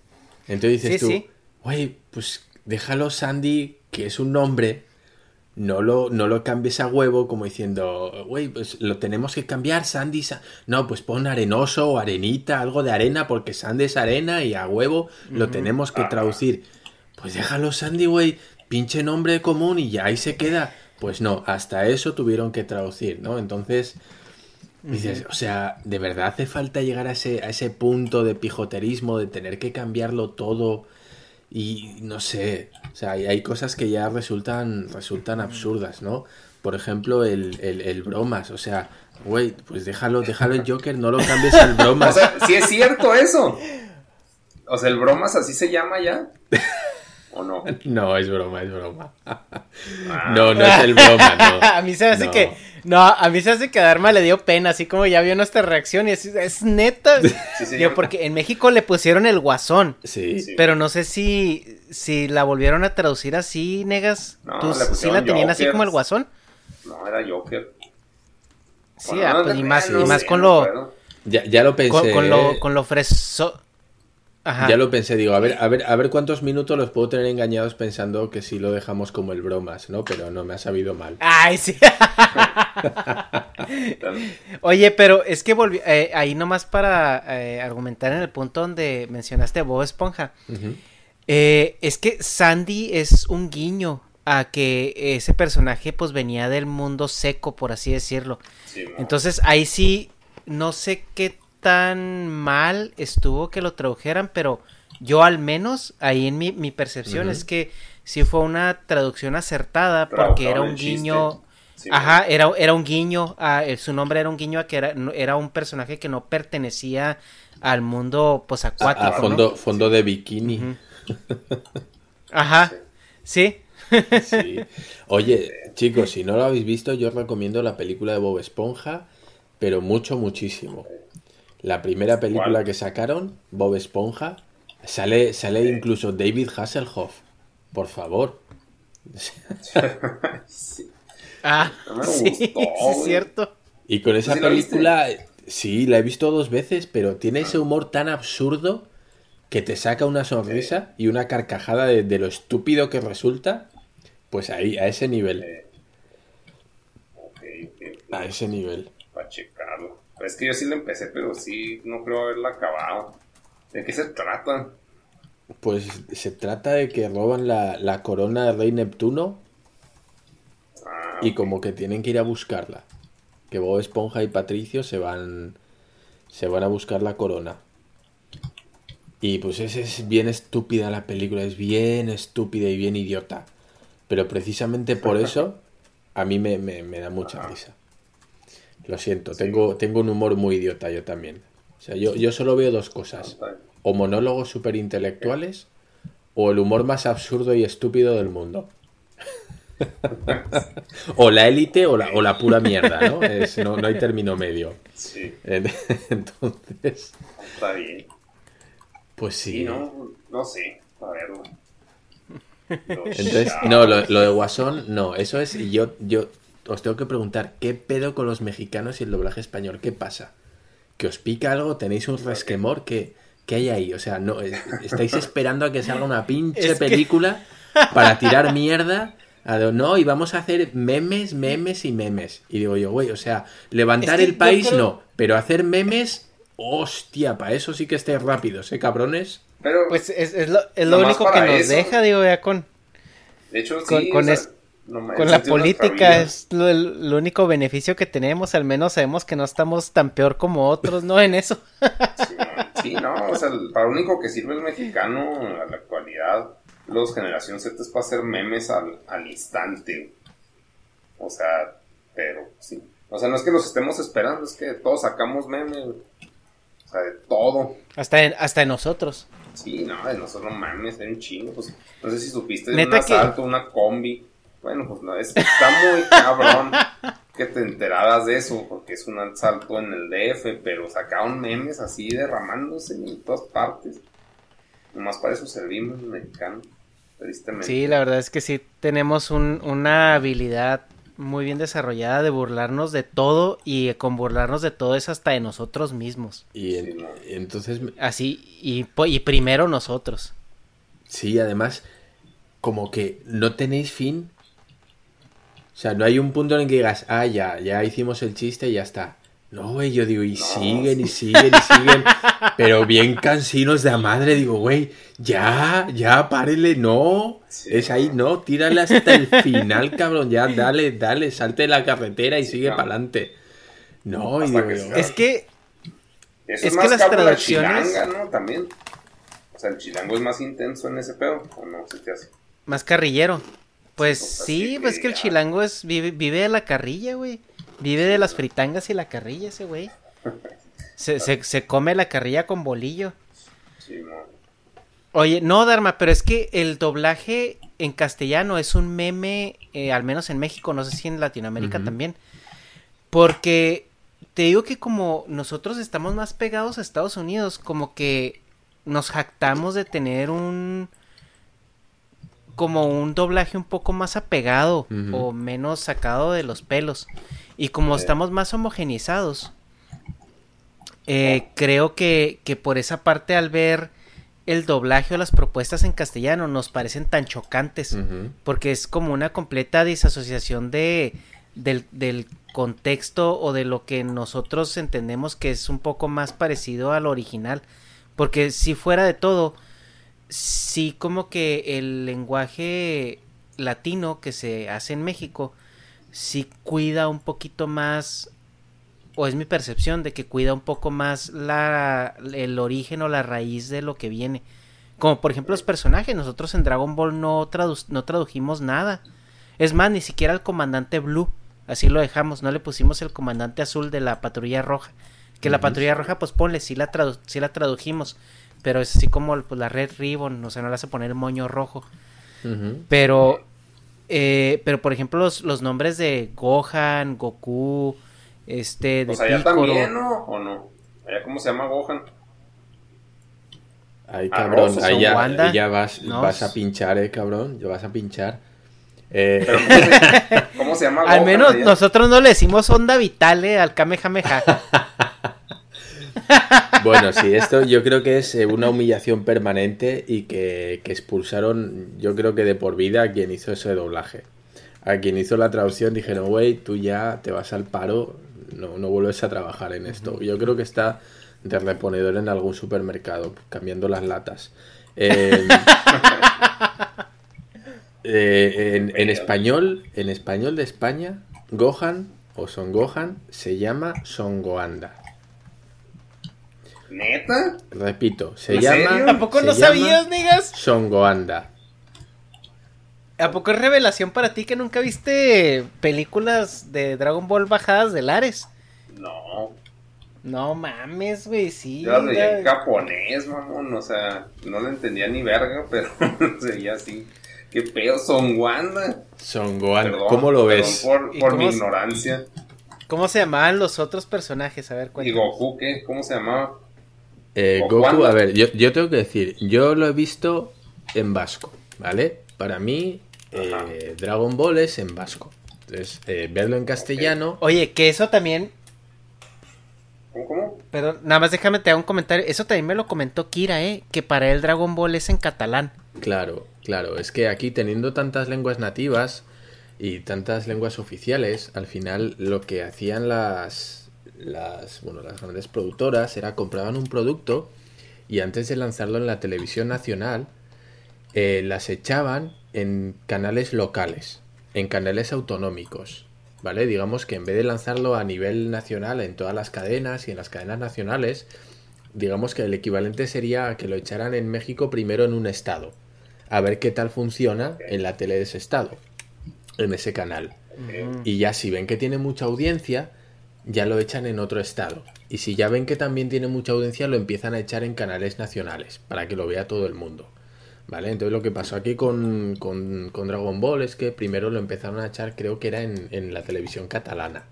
Speaker 6: Entonces dices
Speaker 4: Sí,
Speaker 6: tú,
Speaker 4: sí.
Speaker 6: güey, pues déjalo Sandy, que es un nombre, no lo, no lo cambies a huevo como diciendo, güey, pues lo tenemos que cambiar, Sandy. Sa-". No, pues pon arenoso o arenita, algo de arena, porque Sandy es arena y a huevo lo tenemos que traducir. Pues déjalo Sandy, güey, pinche nombre común y ya ahí se queda. Pues no, hasta eso tuvieron que traducir, ¿no? Entonces, Dices, o sea, ¿de verdad hace falta llegar a ese, a ese punto de pijoterismo, de tener que cambiarlo todo? Y no sé, o sea, hay, hay cosas que ya resultan, resultan absurdas, ¿no? Por ejemplo, el, el, el bromas, o sea, güey, pues déjalo, déjalo el Joker, no lo cambies al *laughs*
Speaker 5: O
Speaker 6: bromas.
Speaker 5: sea, sí es cierto eso. O sea, el bromas así se llama ya. ¿O no? *laughs*
Speaker 6: No, es broma, es broma. *laughs* No, no es el broma, no.
Speaker 4: a mí se me hace
Speaker 6: No.
Speaker 4: que. No, a mí se hace que a Dharma le dio pena, así como ya vio nuestra reacción y es, es neta.
Speaker 5: señor.
Speaker 4: Digo, porque en México le pusieron el guasón.
Speaker 6: Sí,
Speaker 5: Sí.
Speaker 4: Pero no sé si, si la volvieron a traducir así, negas.
Speaker 5: No,
Speaker 4: ¿Tú
Speaker 5: le
Speaker 4: sí la tenían así como el guasón?
Speaker 5: No, era Joker.
Speaker 4: Sí,
Speaker 5: Bueno,
Speaker 4: ah, pues, y más, y con lo,
Speaker 6: ya, ya lo pensé.
Speaker 4: con, con lo, con lo freso...
Speaker 6: Ya lo pensé, digo, a ver, a ver, a ver cuántos minutos los puedo tener engañados pensando que si lo dejamos como el bromas, ¿no? Pero no me ha sabido mal.
Speaker 4: Ay, sí. *laughs* Oye, pero es que volví, eh, ahí nomás para eh, argumentar en el punto donde mencionaste a Bob Esponja. Eh, es que Sandy es un guiño a que ese personaje pues venía del mundo seco, por así decirlo. Entonces ahí sí, no sé qué tan mal estuvo que lo tradujeran, pero yo al menos, ahí en mi, mi percepción es que sí fue una traducción acertada porque era un guiño... Ajá, era, era un guiño, a, su nombre era un guiño a que era, era un personaje que no pertenecía al mundo pues acuático. A,
Speaker 6: fondo, fondo de bikini. *laughs*
Speaker 4: Ajá, sí.
Speaker 6: sí. Oye, chicos, si no lo habéis visto, yo os recomiendo la película de Bob Esponja, pero mucho, muchísimo. La primera película que sacaron, Bob Esponja, sale, sale incluso David Hasselhoff. Por favor. *laughs*
Speaker 4: Ah, sí, sí, es cierto.
Speaker 6: Y con esa película, sí, la he visto dos veces, pero tiene ese humor tan absurdo que te saca una sonrisa y una carcajada de, lo estúpido que resulta. Pues ahí, a ese nivel. A ese nivel.
Speaker 5: Para checarlo. Es que yo sí lo empecé, pero sí, no creo haberla acabado. ¿De qué se trata?
Speaker 6: Pues se trata de que roban la, la corona del rey Neptuno ah, y como que tienen que ir a buscarla. Que Bob Esponja y Patricio se van se van a buscar la corona. Y pues es, es bien estúpida la película, es bien estúpida y bien idiota. Pero precisamente por *laughs* eso a mí me, me da mucha risa. Lo siento, tengo, tengo un humor muy idiota yo también. O sea, yo, yo solo veo dos cosas. O monólogos súper intelectuales o el humor más absurdo y estúpido del mundo. *laughs* o la élite o la, o la pura mierda, ¿no? no, hay término medio.
Speaker 5: Sí. *laughs*
Speaker 6: Entonces...
Speaker 5: Está bien.
Speaker 6: Pues sí.
Speaker 5: no, no sé. A verlo. *laughs*
Speaker 6: Entonces, no, lo, lo, de Guasón, no, eso es, yo, yo os tengo que preguntar, ¿qué pedo con los mexicanos y el doblaje español? ¿Qué pasa? ¿Que os pica algo? ¿Tenéis un resquemor? ¿Qué, qué hay ahí? O sea, no estáis *laughs* esperando a que salga una pinche película *laughs* para tirar mierda. no, y vamos a hacer memes, memes y memes. Y digo yo, güey, o sea, levantar el país no, pero hacer memes, hostia, para eso sí que estáis rápidos, ¿eh, cabrones?
Speaker 4: Pero pues es, lo, único que nos deja, digo, ya con...
Speaker 5: De hecho, sí,
Speaker 4: con, con la política es lo, único beneficio que tenemos, al menos sabemos que no estamos tan peor como otros, ¿no? En eso.
Speaker 5: sí, no, o sea, para lo único que sirve el mexicano en la actualidad, los generación Z es para hacer memes al, instante. O sea, pero sí. O sea, no es que los estemos esperando, es que todos sacamos memes. O sea, de todo.
Speaker 4: Hasta en, hasta nosotros.
Speaker 5: Sí, no, de nosotros mames, es un chingo. Pues, no sé si supiste de un asalto, una combi bueno, pues no, es, está muy cabrón que te enteraras de eso, porque es un asalto en el DF, pero sacaron memes así derramándose en todas partes. Nomás para eso servimos mexicanos, tristemente.
Speaker 4: Sí, la verdad es que sí tenemos una habilidad muy bien desarrollada de burlarnos de todo y con burlarnos de todo es hasta de nosotros mismos.
Speaker 6: Y, entonces...
Speaker 4: Así, y, y primero nosotros.
Speaker 6: Sí, además, como que no tenéis fin o sea, no hay un punto en el que digas, ah, ya, ya hicimos el chiste y ya está. No, güey, yo digo, y siguen, y siguen, y siguen, pero bien cansinos de la madre, digo, güey, ya, ya, párele, no, es ahí, no, tírale hasta el final, cabrón, ya, dale, dale, salte de la carretera y sigue para adelante. No, y digo,
Speaker 4: es que,
Speaker 5: es, es que las traducciones... Chilanga, ¿no? También, o sea, el chilango es más intenso en ese pedo, ¿o no? ¿Se te hace?
Speaker 4: Más carrillero. Pues sí, pues que el chilango es vive, de la carrilla, güey. Vive de las fritangas y la carrilla ese güey. *laughs* Se, se, come la carrilla con bolillo. Sí, Oye, no, Dharma, pero es que el doblaje en castellano es un meme, eh, al menos en México, no sé si en Latinoamérica también. Porque te digo que como nosotros estamos más pegados a Estados Unidos, como que nos jactamos de tener un como un doblaje un poco más apegado o menos sacado de los pelos. Y como estamos más homogenizados, eh, creo que, que, por esa parte al ver el doblaje o las propuestas en castellano nos parecen tan chocantes, porque es como una completa disasociación de, del, del, contexto o de lo que nosotros entendemos que es un poco más parecido al original, porque si fuera de todo, sí como que el lenguaje latino que se hace en México, sí cuida un poquito más o es mi percepción de que cuida un poco más la, el origen o la raíz de lo que viene. Como por ejemplo los personajes, nosotros en Dragon Ball no, no tradujimos nada. Es más, ni siquiera el comandante Blue, así lo dejamos, no le pusimos el comandante azul de la patrulla roja. Que la patrulla roja, pues ponle, sí la, la tradujimos, pero es así como pues, la Red Ribbon, o sea, no le hace poner el moño rojo. Pero, eh, pero por ejemplo, los, los nombres de Gohan, Goku, este, de
Speaker 5: pues allá también, ¿no? ¿O no? ¿Allá cómo se llama Gohan?
Speaker 6: Ay, cabrón, ahí ya, vas, vas a pinchar, eh, cabrón. Ya vas a pinchar.
Speaker 5: Eh... ¿cómo, se, llama
Speaker 4: Al menos nosotros no le decimos onda vital, eh, al Kamehameha. *laughs*
Speaker 6: bueno, sí, esto yo creo que es eh, una humillación permanente y que, que expulsaron, yo creo que de por vida a quien hizo ese doblaje. A quien hizo la traducción dijeron, güey, tú ya te vas al paro, no, no vuelves a trabajar en esto. Yo creo que está de reponedor en algún supermercado, cambiando las latas. Eh, *laughs* eh, en, español, en español de España, Gohan o Son Gohan se llama Son Goanda.
Speaker 5: ¿Neta?
Speaker 6: Repito, se llama.
Speaker 4: ¿Tampoco no sabías, niggas?
Speaker 6: Son Goanda.
Speaker 4: ¿A poco es revelación para ti que nunca viste películas de Dragon Ball bajadas de Lares?
Speaker 5: No.
Speaker 4: No mames, güey, sí.
Speaker 5: Yo las en japonés, mamón, o sea, no le entendía ni verga, *laughs* pero *laughs* sería así. ¿Qué pedo? ¿Son Wanda?
Speaker 6: Son Wanda, ¿cómo lo ves?
Speaker 5: Por, mi ignorancia.
Speaker 4: ¿Cómo se llamaban los otros personajes? A ver,
Speaker 5: ¿Y Goku qué? ¿Cómo se llamaba?
Speaker 6: Eh, Goku, a ver, yo, yo tengo que decir, yo lo he visto en vasco, ¿vale? Para mí, eh, Dragon Ball es en vasco. Entonces, eh, verlo en castellano.
Speaker 4: Oye, que eso también.
Speaker 5: ¿Cómo?
Speaker 4: Pero nada más déjame te hago un comentario. Eso también me lo comentó Kira, ¿eh? Que para él Dragon Ball es en catalán.
Speaker 6: Claro, claro. Es que aquí teniendo tantas lenguas nativas y tantas lenguas oficiales, al final lo que hacían las, las, bueno, las grandes productoras era compraban un producto y antes de lanzarlo en la televisión nacional, eh, las echaban en canales locales, en canales autonómicos, ¿vale? Digamos que en vez de lanzarlo a nivel nacional en todas las cadenas y en las cadenas nacionales, digamos que el equivalente sería que lo echaran en México primero en un estado, a ver qué tal funciona en la tele de ese estado, en ese canal. Y ya si ven que tiene mucha audiencia, ya lo echan en otro estado. Y si ya ven que también tiene mucha audiencia, lo empiezan a echar en canales nacionales, para que lo vea todo el mundo. ¿Vale? Entonces lo que pasó aquí con, con, Dragon Ball es que primero lo empezaron a echar, creo que era en, la televisión catalana.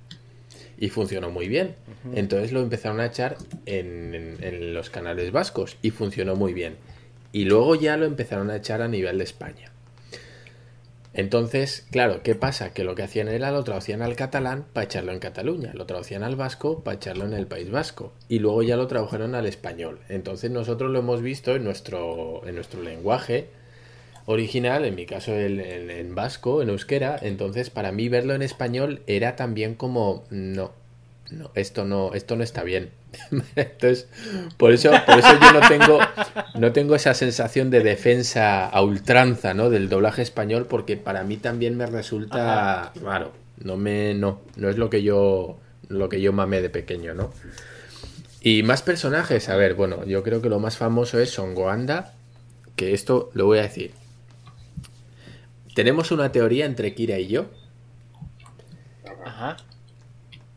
Speaker 6: Y funcionó muy bien. Entonces lo empezaron a echar en, en, los canales vascos y funcionó muy bien. Y luego ya lo empezaron a echar a nivel de España. Entonces, claro, ¿qué pasa? Que lo que hacían era lo traducían al catalán para echarlo en Cataluña, lo traducían al vasco para echarlo en el País Vasco y luego ya lo tradujeron al español. Entonces nosotros lo hemos visto en nuestro, en nuestro lenguaje original, en mi caso en, en vasco, en euskera, entonces para mí verlo en español era también como, no, no, esto no, esto no está bien. *laughs* Entonces, por eso, por eso yo no tengo, no tengo esa sensación de defensa a ultranza, ¿no? Del doblaje español, porque para mí también me resulta raro. No me, no, no es lo que yo, lo que yo mamé de pequeño, ¿no? Y más personajes, a ver, bueno, yo creo que lo más famoso es Son Goanda, que esto lo voy a decir. Tenemos una teoría entre Kira y yo.
Speaker 4: Ajá.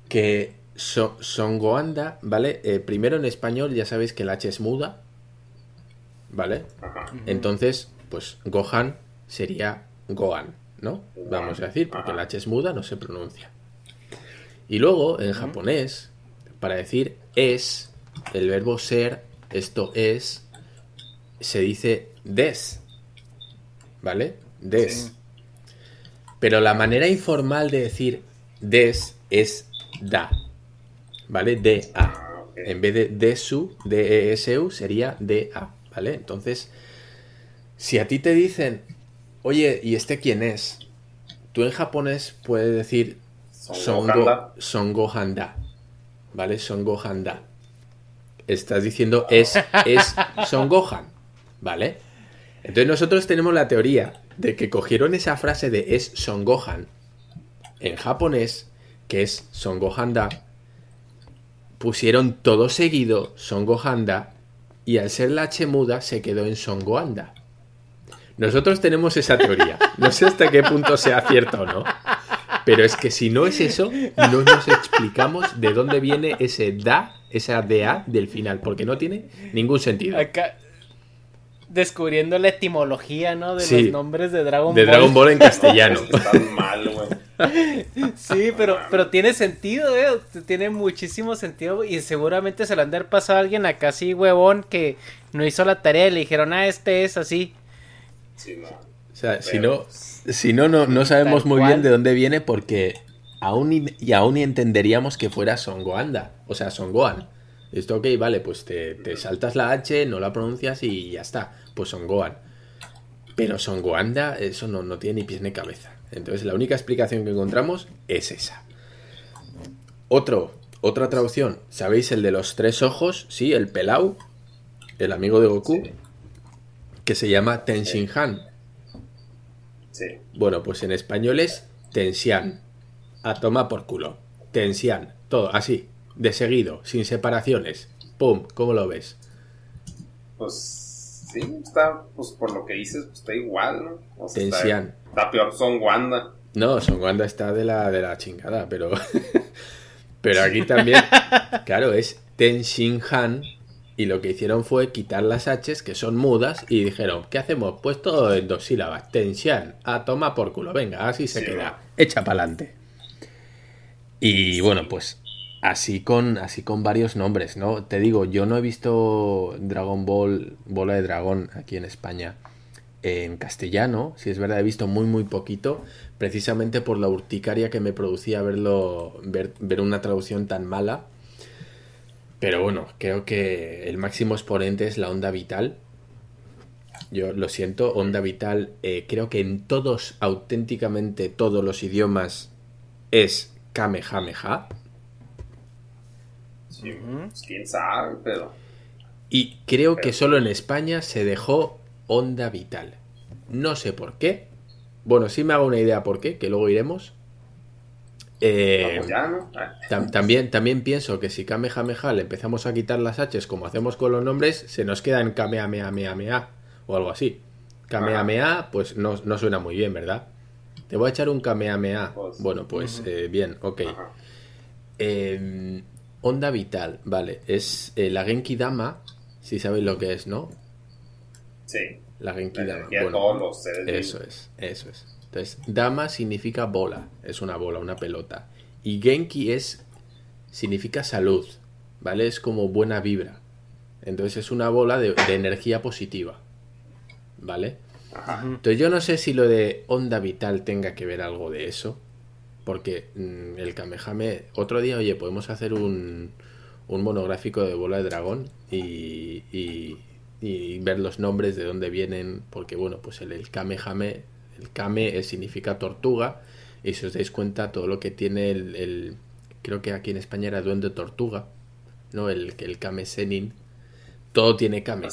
Speaker 6: Que son Goanda, ¿vale? Eh, primero en español ya sabéis que el H es muda, ¿vale? Entonces, pues Gohan sería Gohan, ¿no? Vamos a decir, porque el H es muda, no se pronuncia. Y luego, en japonés, para decir es, el verbo ser, esto es, se dice des, ¿vale? Des. Pero la manera informal de decir des es da. ¿Vale? DA. En vez de DSU, DESU sería DA. ¿vale? Entonces, si a ti te dicen, oye, ¿y este quién es? Tú en japonés puedes decir Songo, Songo Handa, ¿vale? Songo Handa. Estás diciendo es, es Son Gohan, ¿vale? Entonces nosotros tenemos la teoría de que cogieron esa frase de es Son Gohan en japonés, que es Son Gohanda, pusieron todo seguido Son Gohanda y al ser la H muda se quedó en Son Gohanda. Nosotros tenemos esa teoría. No sé hasta qué punto sea cierto o no. Pero es que si no es eso, no nos explicamos de dónde viene ese da, esa DA del final, porque no tiene ningún sentido.
Speaker 4: Acá descubriendo la etimología, ¿no? De los nombres de Dragon
Speaker 6: Ball. De Dragon Ball en *laughs* castellano.
Speaker 5: Están mal, güey.
Speaker 4: Sí, pero, pero tiene sentido, ¿eh? Tiene muchísimo sentido y seguramente se lo han de haber pasado a alguien acá así, huevón, que no hizo la tarea y le dijeron, ah, este es así.
Speaker 5: Sí, no.
Speaker 6: O sea, si no, si no, no, no sabemos muy bien de dónde viene porque aún y, aún entenderíamos que fuera Songoanda, o sea, Songoan. Esto, ok, vale, pues te, te, saltas la H, no la pronuncias y ya está. Pues Songoan. Pero Songoanda, eso no, no tiene ni pies ni cabeza. Entonces, la única explicación que encontramos es esa. Otro, otra traducción. ¿Sabéis el de los tres ojos? Sí, el Pelau, el amigo de Goku, que se llama Tenshin Han. Bueno, pues en español es Tensian. A toma por culo. Tensian. Todo así. De seguido. Sin separaciones. Pum. ¿Cómo lo ves?
Speaker 5: Pues sí, está, pues por lo que dices, pues está igual, ¿no?
Speaker 6: Tensian.
Speaker 5: Está, peor Son Wanda.
Speaker 6: No, Son Wanda está de la, de la chingada, pero... *laughs* pero aquí también, *laughs* claro, es Tenshin Han y lo que hicieron fue quitar las H's, que son mudas, y dijeron, ¿qué hacemos? Pues todo en dos sílabas. Tensión. A toma por culo. Venga, así se queda. Echa para adelante. Y bueno, pues así con, así con varios nombres, ¿no? Te digo, yo no he visto Dragon Ball, Bola de Dragón aquí en España en castellano. Si es verdad, he visto muy, muy poquito. Precisamente por la urticaria que me producía verlo, ver, ver una traducción tan mala pero bueno, creo que el máximo exponente es la onda vital. Yo lo siento, onda vital, eh, creo que en todos, auténticamente todos los idiomas es Kamehameha.
Speaker 5: Sí, quién sabe, pero.
Speaker 6: Y creo que solo en España se dejó onda vital. No sé por qué. Bueno, sí me hago una idea por qué, que luego iremos. Eh, ah. también, también pienso que si Kamehameha le empezamos a quitar las H's como hacemos con los nombres, se nos queda en Kamehameha o algo así. Kamehameha, pues no, suena muy bien, ¿verdad? Te voy a echar un Kamehameha. Pues, bueno, pues eh, bien, ok. Em, onda vital, vale. Es eh, la Genki Dama, si sabéis lo que es, ¿no?
Speaker 5: Sí.
Speaker 6: La Genki Dama. Bueno, eso es, eso es. Entonces, dama significa bola, es una bola, una pelota. Y Genki es significa salud, ¿vale? Es como buena vibra. Entonces es una bola de, energía positiva, ¿vale? Entonces yo no sé si lo de onda vital tenga que ver algo de eso, porque mm, el Kamehame, otro día, oye, podemos hacer un, un monográfico de bola de dragón y, y, ver los nombres de dónde vienen, porque bueno, pues el, el Kamehame el Kame significa tortuga. Y si os dais cuenta, todo lo que tiene el, creo que aquí en España era duende tortuga, ¿no? El, el Kame Senin. Todo tiene Kame.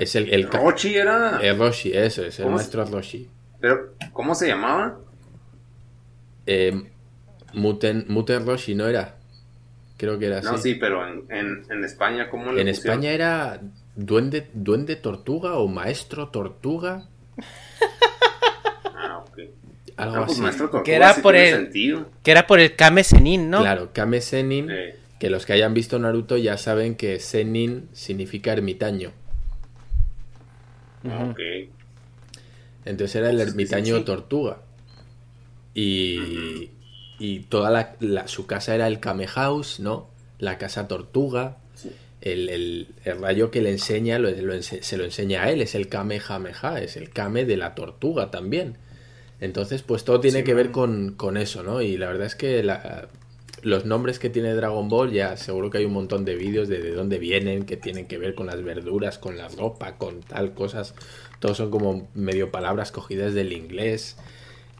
Speaker 6: Es el, el
Speaker 5: Roshi era.
Speaker 6: El Roshi, eso es, el maestro Roshi.
Speaker 5: Pero, ¿cómo se llamaba?
Speaker 6: Eh, Muten, Muten Roshi, ¿no era? Creo que era así.
Speaker 5: No, sí, pero en, en, España, ¿cómo le
Speaker 6: En España era duende, duende tortuga o maestro tortuga. Algo pues, así.
Speaker 4: que era por el que era por el Kame Senin, ¿no?
Speaker 6: Claro, Kame Senin, que los que hayan visto Naruto ya saben que Senin significa ermitaño.
Speaker 5: Ok.
Speaker 6: Entonces era el ermitaño tortuga. Y, y toda la, su casa era el Kame House, ¿no? La casa tortuga. El, el, rayo que le enseña se lo enseña a él, es el Kamehameha, es el Kame de la tortuga también. Entonces, pues todo tiene que ver con, eso, ¿no? Y la verdad es que los nombres que tiene Dragon Ball, ya seguro que hay un montón de vídeos de, de dónde vienen, que tienen que ver con las verduras, con la ropa, con tal cosas. Todos son como medio palabras cogidas del inglés.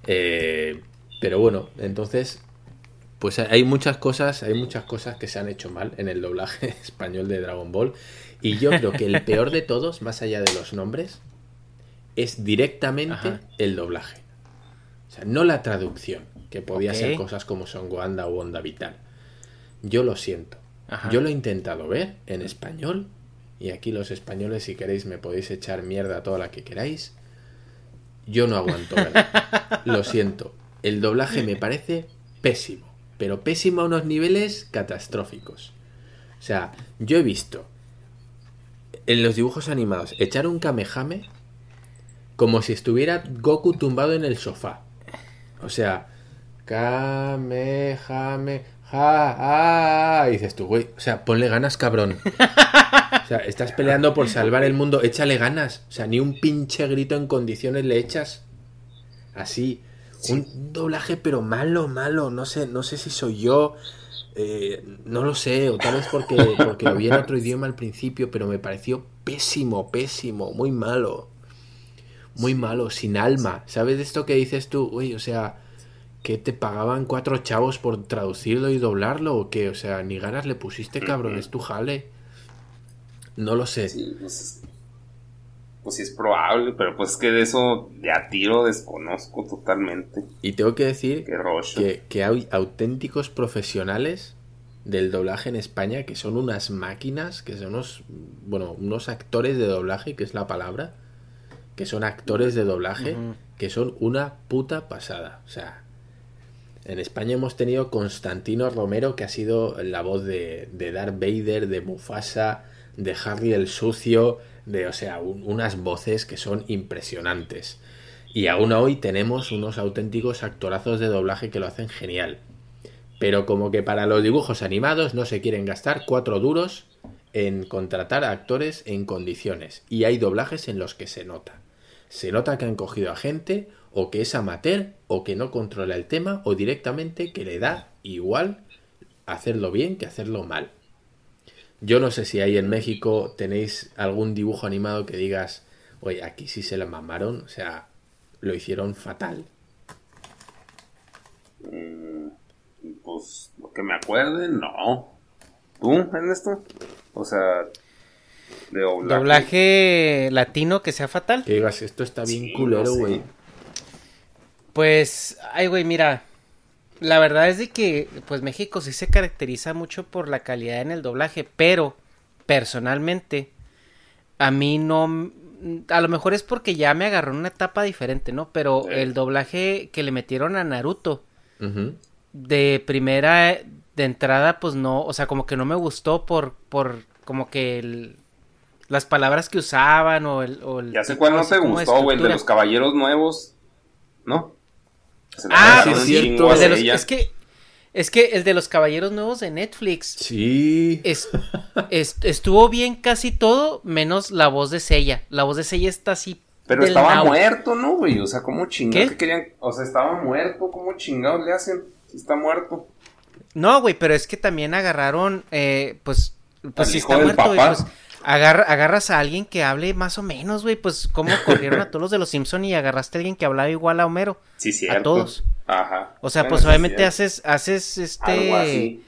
Speaker 6: Eh, pero bueno, entonces, pues hay muchas cosas, hay muchas cosas que se han hecho mal en el doblaje *laughs* español de Dragon Ball. Y yo creo que el peor de todos, más allá de los nombres, es directamente
Speaker 4: Ajá.
Speaker 6: el doblaje. O sea, no la traducción, que podía ser cosas como Son Wanda o Onda Vital. Yo lo siento.
Speaker 4: Ajá.
Speaker 6: Yo lo he intentado ver en español. Y aquí los españoles, si queréis, me podéis echar mierda toda la que queráis. Yo no aguanto, ¿verdad? *laughs* Lo siento. El doblaje me parece pésimo. Pero pésimo a unos niveles catastróficos. O sea, yo he visto en los dibujos animados echar un Kamehame como si estuviera Goku tumbado en el sofá. O sea, Kamehame, ja, ah, y dices tú, güey, o sea, ponle ganas, cabrón. O sea, estás peleando por salvar el mundo, échale ganas. O sea, ni un pinche grito en condiciones le echas. Así, un doblaje pero malo, malo. No sé, no sé si soy yo. eh, no lo sé, o tal vez porque, *laughs* porque lo vi en otro idioma al principio, pero me pareció pésimo, pésimo, muy malo. Muy malo, sin alma. ¿Sabes de esto que dices tú? Uy, o sea, que te pagaban cuatro chavos por traducirlo y doblarlo o qué? O sea, ni ganas le pusiste, cabrón, es tu jale. No lo sé.
Speaker 5: Sí, pues, es- pues sí es probable, pero pues es que de eso de a tiro desconozco totalmente.
Speaker 6: Y tengo que decir que, que hay auténticos profesionales del doblaje en España que son unas máquinas, que son unos, bueno, unos actores de doblaje, que es la palabra, que son actores de doblaje, que son una puta pasada. O sea, en España hemos tenido Constantino Romero, que ha sido la voz de, de Darth Vader, de Mufasa, de Harry el Sucio, de, o sea, un- unas voces que son impresionantes. Y aún hoy tenemos unos auténticos actorazos de doblaje que lo hacen genial. Pero como que para los dibujos animados no se quieren gastar cuatro duros en contratar a actores en condiciones. Y hay doblajes en los que se nota. Se nota que han cogido a gente o que es amateur o que no controla el tema o directamente que le da igual hacerlo bien que hacerlo mal. Yo no sé si ahí en México tenéis algún dibujo animado que digas, oye, aquí sí se la mamaron, o sea, lo hicieron fatal.
Speaker 5: Pues lo que me acuerde, no. ¿Tú, Ernesto? O sea, de doblaje.
Speaker 4: Doblaje latino que sea fatal.
Speaker 6: Que digas, esto está bien
Speaker 5: Sí,
Speaker 6: culero,
Speaker 5: no sé.
Speaker 6: güey.
Speaker 4: Pues, ay, güey, mira. La verdad es de que, pues México sí se caracteriza mucho por la calidad en el doblaje, pero personalmente, a mí no. A lo mejor es porque ya me agarró una etapa diferente, ¿no? Pero el doblaje que le metieron a Naruto, de primera, de entrada, pues no, o sea, como que no me gustó por, por, como que el- las palabras que usaban o el... o el
Speaker 5: Ya sé cuál no te gustó, güey, el de los caballeros nuevos. ¿No? Se
Speaker 4: Ah,
Speaker 5: agarraron
Speaker 6: sí,
Speaker 5: un
Speaker 6: cierto.
Speaker 5: chingo a
Speaker 4: El de los-
Speaker 5: ella.
Speaker 4: es que, es que el de los caballeros nuevos de Netflix
Speaker 6: Sí.
Speaker 4: es, es- estuvo bien casi todo, menos la voz de Sella. La voz de Sella está así.
Speaker 5: Pero estaba muerto, ¿no, güey? O sea, ¿cómo. O sea, estaba muerto, ¿cómo chingados le hacen? Está muerto.
Speaker 4: No, güey, pero es que también agarraron, eh, pues, pues si está muerto, güey, pues agarra- agarras a alguien que hable más o menos, güey, pues como *laughs* corrieron a todos los de los Simpson y agarraste a alguien que hablaba igual a Homero.
Speaker 5: Sí, cierto.
Speaker 4: todos.
Speaker 5: Ajá.
Speaker 4: O sea,
Speaker 5: Bueno,
Speaker 4: pues
Speaker 5: sí,
Speaker 4: obviamente
Speaker 5: cierto.
Speaker 4: haces, haces este...
Speaker 5: Algo así.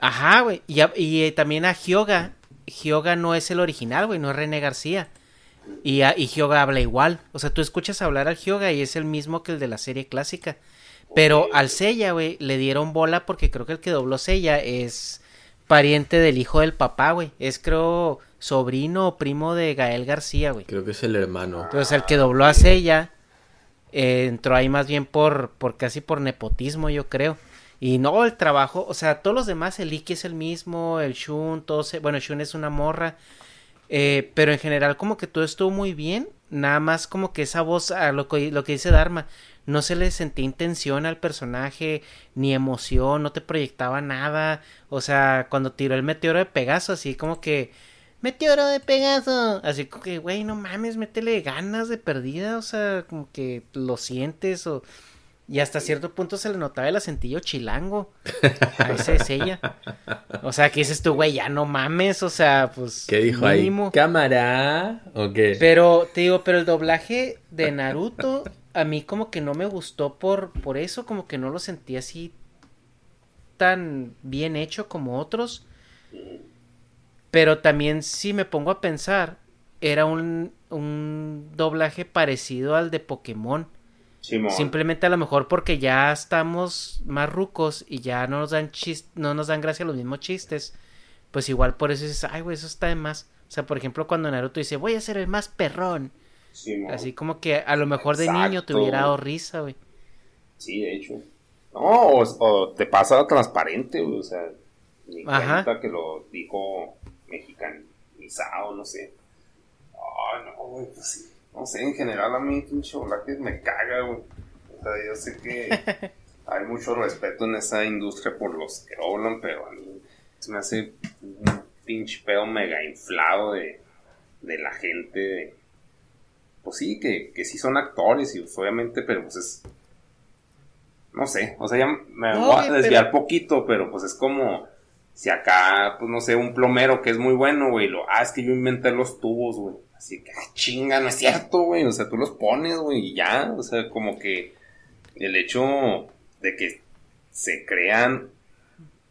Speaker 4: Ajá, güey. Y, a- y, eh, también a Hyoga. Hyoga no es el original, güey, no es René García. Y, a, y Hyoga habla igual. O sea, tú escuchas hablar al Hyoga y es el mismo que el de la serie clásica. Pero al Seiya, güey, le dieron bola porque creo que el que dobló Seiya es pariente del hijo del papá, güey. Es, creo, sobrino o primo de Gael García, güey.
Speaker 6: Creo que es el hermano.
Speaker 4: Entonces el que dobló a Seiya eh, entró ahí más bien por, por casi por nepotismo, yo creo. Y no, el trabajo, o sea, todos los demás, el Iki es el mismo, el Shun, todos, se- bueno, Shun es una morra. eh, pero en general como que todo estuvo muy bien, nada más como que esa voz, a lo, que, lo que dice Dharma, no se le sentía intención al personaje, ni emoción, no te proyectaba nada, o sea, cuando tiró el meteoro de Pegaso, así como que, meteoro de Pegaso, así como que, güey, no mames, métele ganas de perdida, o sea, como que lo sientes, o Y hasta cierto punto se le notaba el acentillo chilango. A ese es ella. O sea, que dices tú, güey, ya no mames. O sea, pues.
Speaker 6: ¿Qué dijo mínimo. ahí? ¿Cámara? ¿O qué?
Speaker 4: Pero, te digo, pero el doblaje de Naruto, a mí como que no me gustó por, por eso, como que no lo sentí así tan bien hecho como otros. Pero también, si me pongo a pensar, era un, un doblaje parecido al de Pokémon Simplemente a lo mejor porque ya estamos más rucos y ya no nos dan chist no nos dan gracia los mismos chistes. Pues igual por eso dices, ay, güey, eso está de más. O sea, por ejemplo, cuando Naruto dice, voy a ser el más perrón. Así como que a lo mejor de niño te hubiera dado risa, güey.
Speaker 5: Sí, de hecho. No, o, te pasa transparente, güey. O sea, ni cuenta que lo dijo mexicanizado, no sé. Ay, no, güey, pues sí no sé, en general a mí pinche Blackhead me caga, güey. O sea, yo sé que *laughs* hay mucho respeto en esa industria por los que hablan, pero a mí se me hace un pinche pedo mega inflado de, de la gente. Pues sí, que, que sí son actores y pues, obviamente, pero pues es... No sé, o sea, ya me voy a desviar poquito, pero pues es como si acá, pues no sé, un plomero que es muy bueno, güey, lo, ah, es que yo inventé los tubos, güey. Así que, ah, chinga, no es cierto, güey. O sea, tú los pones, güey, y ya. O sea, como que el hecho de que se crean,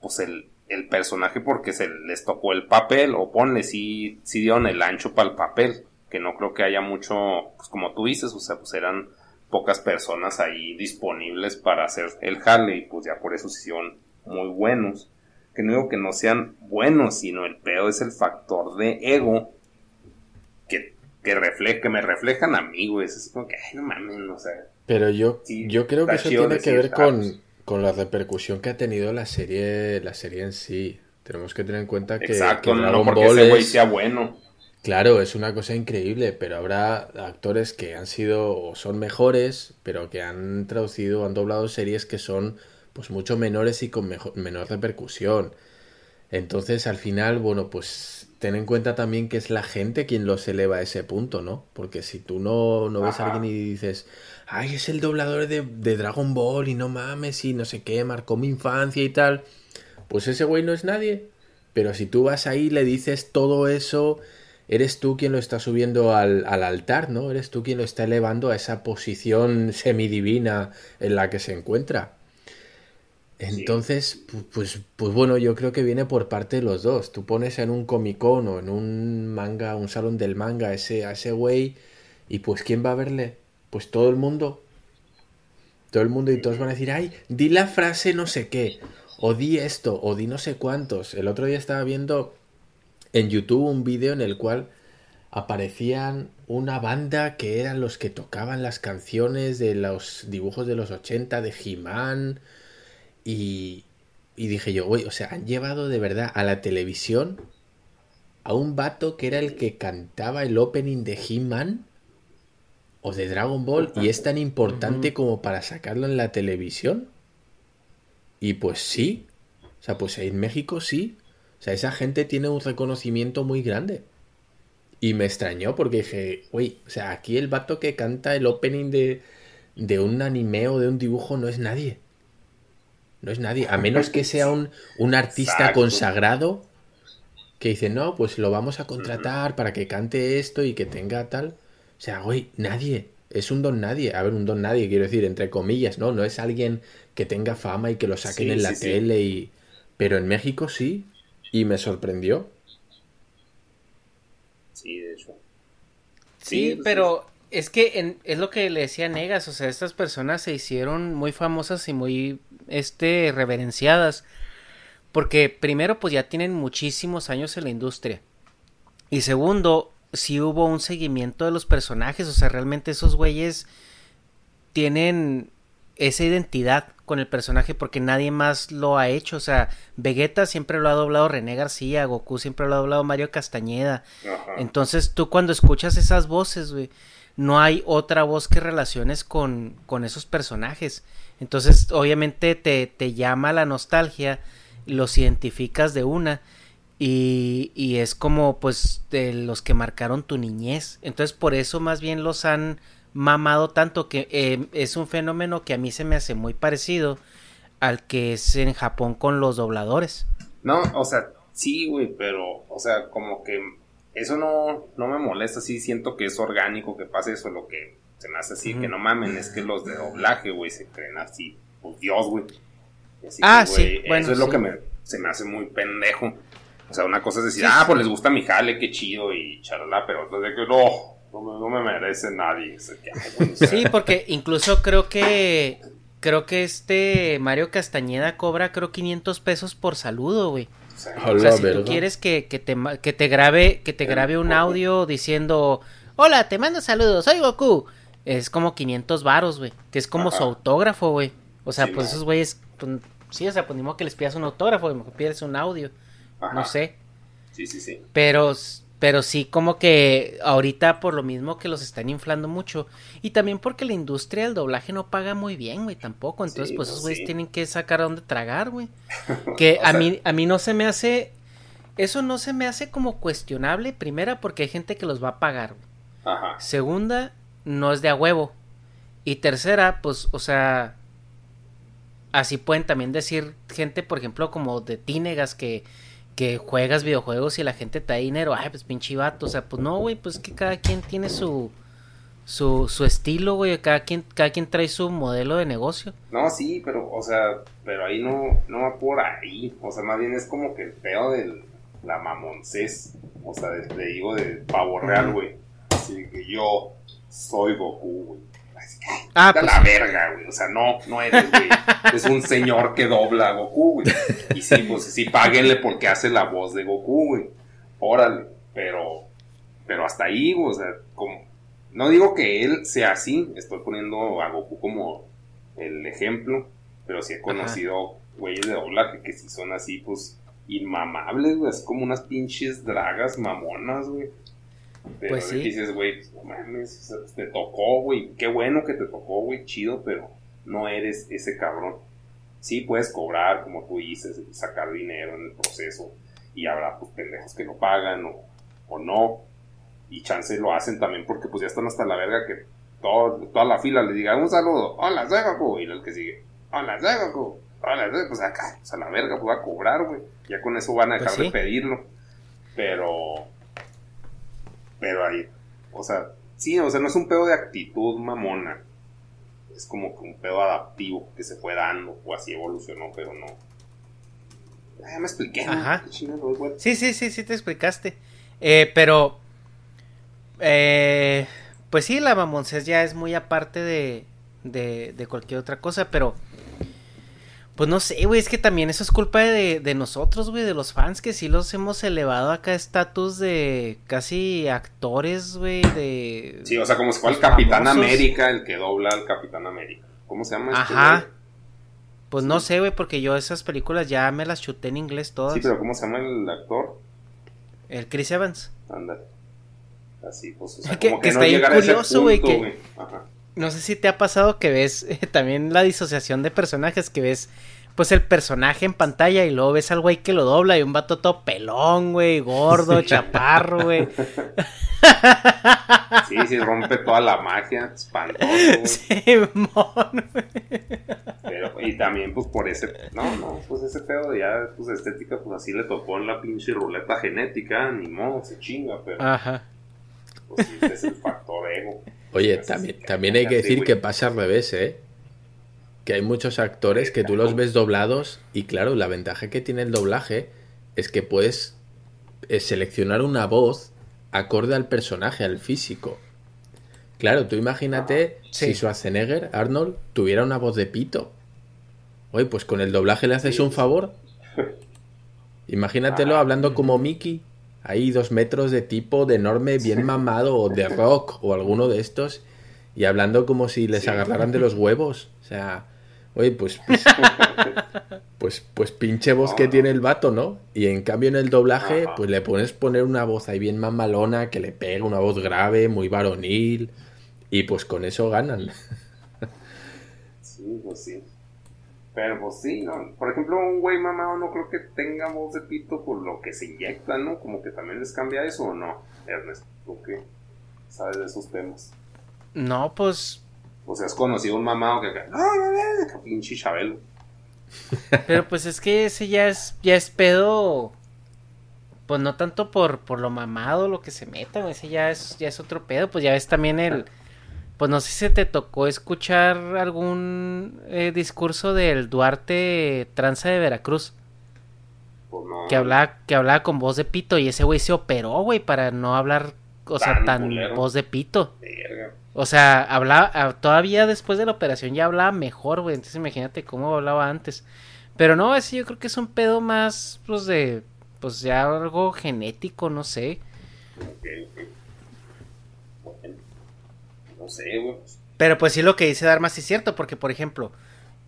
Speaker 5: pues el, el personaje porque se les tocó el papel, o ponle, si sí dieron el ancho para el papel. Que no creo que haya mucho, pues como tú dices, o sea, pues eran pocas personas ahí disponibles para hacer el jale, y pues ya por eso se hicieron muy buenos. Que no digo que no sean buenos, sino el pedo es el factor de ego que, que me reflejan a mí, güey. Es como que, ay, no mames, o sea.
Speaker 6: Pero yo, yo creo que eso tiene que ver con, con, la repercusión que ha tenido la serie, la serie en sí. Tenemos que tener en cuenta que,
Speaker 5: Exacto, no porque ese güey sea bueno.
Speaker 6: Claro, es una cosa increíble, pero habrá actores que han sido o son mejores, pero que han traducido, han doblado series que son pues mucho menores y con mejor, menor repercusión. Entonces, al final, bueno, pues ten en cuenta también que es la gente quien los eleva a ese punto, ¿no? Porque si tú no, no ves a alguien y dices, ay, es el doblador de, de, Dragon Ball y no mames y no sé qué, marcó mi infancia y tal, pues ese güey no es nadie. Pero si tú vas ahí y le dices todo eso, eres tú quien lo está subiendo al, al altar, ¿no? Eres tú quien lo está elevando a esa posición semidivina en la que se encuentra. Entonces, pues, pues bueno, yo creo que viene por parte de los dos. Tú pones en un Comic Con o en un manga, un salón del manga ese, a ese güey y pues ¿quién va a verle? Pues todo el mundo. Todo el mundo y todos van a decir, ay, di la frase no sé qué, o di esto, o di no sé cuántos. El otro día estaba viendo en YouTube un vídeo en el cual aparecían una banda que eran los que tocaban las canciones de los dibujos de los 80 de He-Man y, dije yo, güey, o sea, han llevado de verdad a la televisión a un vato que era el que cantaba el opening de He-Man o de Dragon Ball y es tan importante como para sacarlo en la televisión. Y pues sí, o sea, pues en México sí. O sea, esa gente tiene un reconocimiento muy grande. Y me extrañó porque dije, güey, o sea, aquí el vato que canta el opening de, de un anime o de un dibujo no es nadie. No es nadie. A menos que sea un, un artista consagrado que dice, no, pues lo vamos a contratar para que cante esto y que tenga tal. O sea, güey, nadie. Es un don nadie. A ver, un don nadie, quiero decir, entre comillas, ¿no? No es alguien que tenga fama y que lo saquen en la tele y. Pero en México sí. Y me sorprendió.
Speaker 5: Sí, de hecho.
Speaker 4: Sí, pues pero es que es lo que le decía Negas, o sea, estas personas se hicieron muy famosas y muy este reverenciadas porque primero pues ya tienen muchísimos años en la industria y segundo si hubo un seguimiento de los personajes, o sea, realmente esos güeyes tienen esa identidad con el personaje porque nadie más lo ha hecho, o sea, Vegeta siempre lo ha doblado René García, Goku siempre lo ha doblado Mario Castañeda. Entonces, tú cuando escuchas esas voces, güey, no hay otra voz que relaciones con, con esos personajes. Entonces, obviamente te, te llama la nostalgia, los identificas de una y, y, es como pues de los que marcaron tu niñez. Entonces, por eso más bien los han mamado tanto que eh, es un fenómeno que a mí se me hace muy parecido al que es en Japón con los dobladores.
Speaker 5: No, o sea, sí, güey, pero, o sea, como que eso no, no me molesta, sí siento que es orgánico que pase eso, lo que se me hace así, que no mamen, es que los de doblaje, güey, se creen así, pues Dios, güey.
Speaker 4: ah, sí,
Speaker 5: bueno, Eso es lo que me, se me hace muy pendejo. O sea, una cosa es decir, ah, pues les gusta mi jale, qué chido y charla, pero de que no, no, me merece nadie.
Speaker 4: Sí, porque incluso creo que creo que este Mario Castañeda cobra creo 500 pesos por saludo, güey. O sea, si tú quieres que, que, te, que te grabe que te grabe un audio diciendo, "Hola, te mando saludos, soy Goku." Es como 500 varos, güey, que es como su autógrafo, güey. O sea, pues esos güeyes pues, sí, o sea, pues ni modo que les pidas un autógrafo, mejor pides un audio. No sé.
Speaker 5: Sí, sí, sí.
Speaker 4: Pero pero sí como que ahorita por lo mismo que los están inflando mucho y también porque la industria del doblaje no paga muy bien, güey, tampoco, entonces pues esos güeyes tienen que sacar a dónde tragar, güey. *laughs* Que a mí a mí no se me hace eso no se me hace como cuestionable, primera porque hay gente que los va a pagar. Ajá. Segunda, no es de a huevo. Y tercera, pues, o sea, así pueden también decir gente, por ejemplo, como de Tínegas que que juegas videojuegos y la gente te da dinero, ay, pues pinche vato, o sea, pues no, güey, pues que cada quien tiene su su, su estilo, güey, cada quien cada quien trae su modelo de negocio.
Speaker 5: No, sí, pero o sea, pero ahí no no va por ahí, o sea, más bien es como que el feo de la mamoncés, o sea, te digo de pavo real, güey. Así que yo soy Goku, güey Ah, pues la verga, güey. O sea, no, no eres, güey. *laughs* es un señor que dobla a Goku, güey. Y sí, pues sí, páguenle porque hace la voz de Goku, güey. Órale. Pero, pero hasta ahí, güey. O sea, como. No digo que él sea así. Estoy poniendo a Goku como el ejemplo. Pero sí he conocido güeyes de doblaje que sí son así, pues, inmamables, güey. Así como unas pinches dragas mamonas, güey. Pero pues sí. dices, güey, pues, no mames, te tocó, güey. Qué bueno que te tocó, güey, chido, pero no eres ese cabrón. Sí puedes cobrar, como tú dices, sacar dinero en el proceso. Y habrá pues pendejos que no pagan o, o no. Y chance lo hacen también porque pues ya están hasta la verga que todo, toda la fila le diga un saludo. Hola, soy Goku. Y el que sigue. Hola, soy Goku. Hola, soy... Pues acá, pues a la verga, pues va a cobrar, güey. Ya con eso van a pues dejar de pedirlo. Pero pero ahí, o sea, sí, o sea, no es un pedo de actitud mamona. Es como que un pedo adaptivo que se fue dando o así evolucionó, pero no. Ya me expliqué. Ajá.
Speaker 4: Sí, sí, sí, sí te explicaste. Eh, pero, eh, pues sí, la mamoncés ya es muy aparte de, de, de cualquier otra cosa, pero pues no sé, güey, es que también eso es culpa de, de nosotros, güey, de los fans, que sí los hemos elevado acá a estatus de casi actores, güey, de...
Speaker 5: Sí, o sea, como si fuera el Capitán América el que dobla al Capitán América. ¿Cómo se llama?
Speaker 4: Este Ajá. pues no sé, güey, porque yo esas películas ya me las chuté en inglés todas.
Speaker 5: Sí, pero ¿cómo se llama el actor?
Speaker 4: El Chris Evans.
Speaker 5: Ándale. Así, pues, o sea, que, como que, que no está
Speaker 4: curioso, güey, que... Ajá no sé si te ha pasado que ves *laughs* eh, también la disociación de personajes, que ves pues el personaje en pantalla y luego ves al güey que lo dobla y un vato todo pelón, güey, gordo, chaparro, güey. *laughs*
Speaker 5: Sí, sí, rompe toda la magia, espantoso. Sí, *laughs* Pero, y también, pues, por ese, no, no, pues ese pedo de ya, pues, estética, pues, así le tocó en la pinche ruleta genética, ni modo, se chinga, pero... Ajá. Pues sí, ese es el factor ego.
Speaker 6: Oye, también, también hay que decir que pasa al revés, ¿eh? Que hay muchos actores que tú los ves doblados y claro, la ventaja que tiene el doblaje es que puedes eh, seleccionar una voz acorde al personaje, al físico. Claro, tú imagínate ah, si Schwarzenegger, Arnold, tuviera una voz de pito. Oye, pues con el doblaje le haces un favor. *laughs* Imagínatelo ah. hablando como Mickey hay dos metros de tipo de enorme, bien mamado, o de rock, o alguno de estos, y hablando como si les agarraran de los huevos. O sea, oye, pues, pues, *laughs* pues, pues, pinche voz que tiene el vato, ¿no? Y en cambio en el doblaje, pues le pones poner una voz ahí bien mamalona, que le pega una voz grave, muy varonil, y pues con eso ganan.
Speaker 5: Sí, pues sí. Pero pues sí, ¿no? Por ejemplo, un güey mamado no creo que tenga voz de pito por lo que se inyecta, ¿no? Como que también les cambia eso o no, Ernesto, ¿tú qué sabes de esos temas?
Speaker 4: No, pues.
Speaker 5: O sea, has conocido un mamado que. No, no, no, pinche Chabelo. *laughs*
Speaker 4: Pero pues es que ese ya es, ya es pedo. Pues no tanto por, por lo mamado, lo que se meta, ese ya es, ya es otro pedo. Pues ya ves también el. Pues no sé si te tocó escuchar algún eh, discurso del Duarte Tranza de Veracruz.
Speaker 5: Pues no.
Speaker 4: Que hablaba, que hablaba con voz de pito y ese güey se operó, güey, para no hablar, o sea,
Speaker 5: Tan culero.
Speaker 4: voz de pito.
Speaker 5: Verga.
Speaker 4: O sea, hablaba, ah, todavía después de la operación ya hablaba mejor, güey. Entonces imagínate cómo hablaba antes. Pero no, ese yo creo que es un pedo más, pues de, pues ya algo genético, no sé.
Speaker 5: No sé, güey.
Speaker 4: Pero pues sí lo que dice Dharma sí es cierto, porque por ejemplo,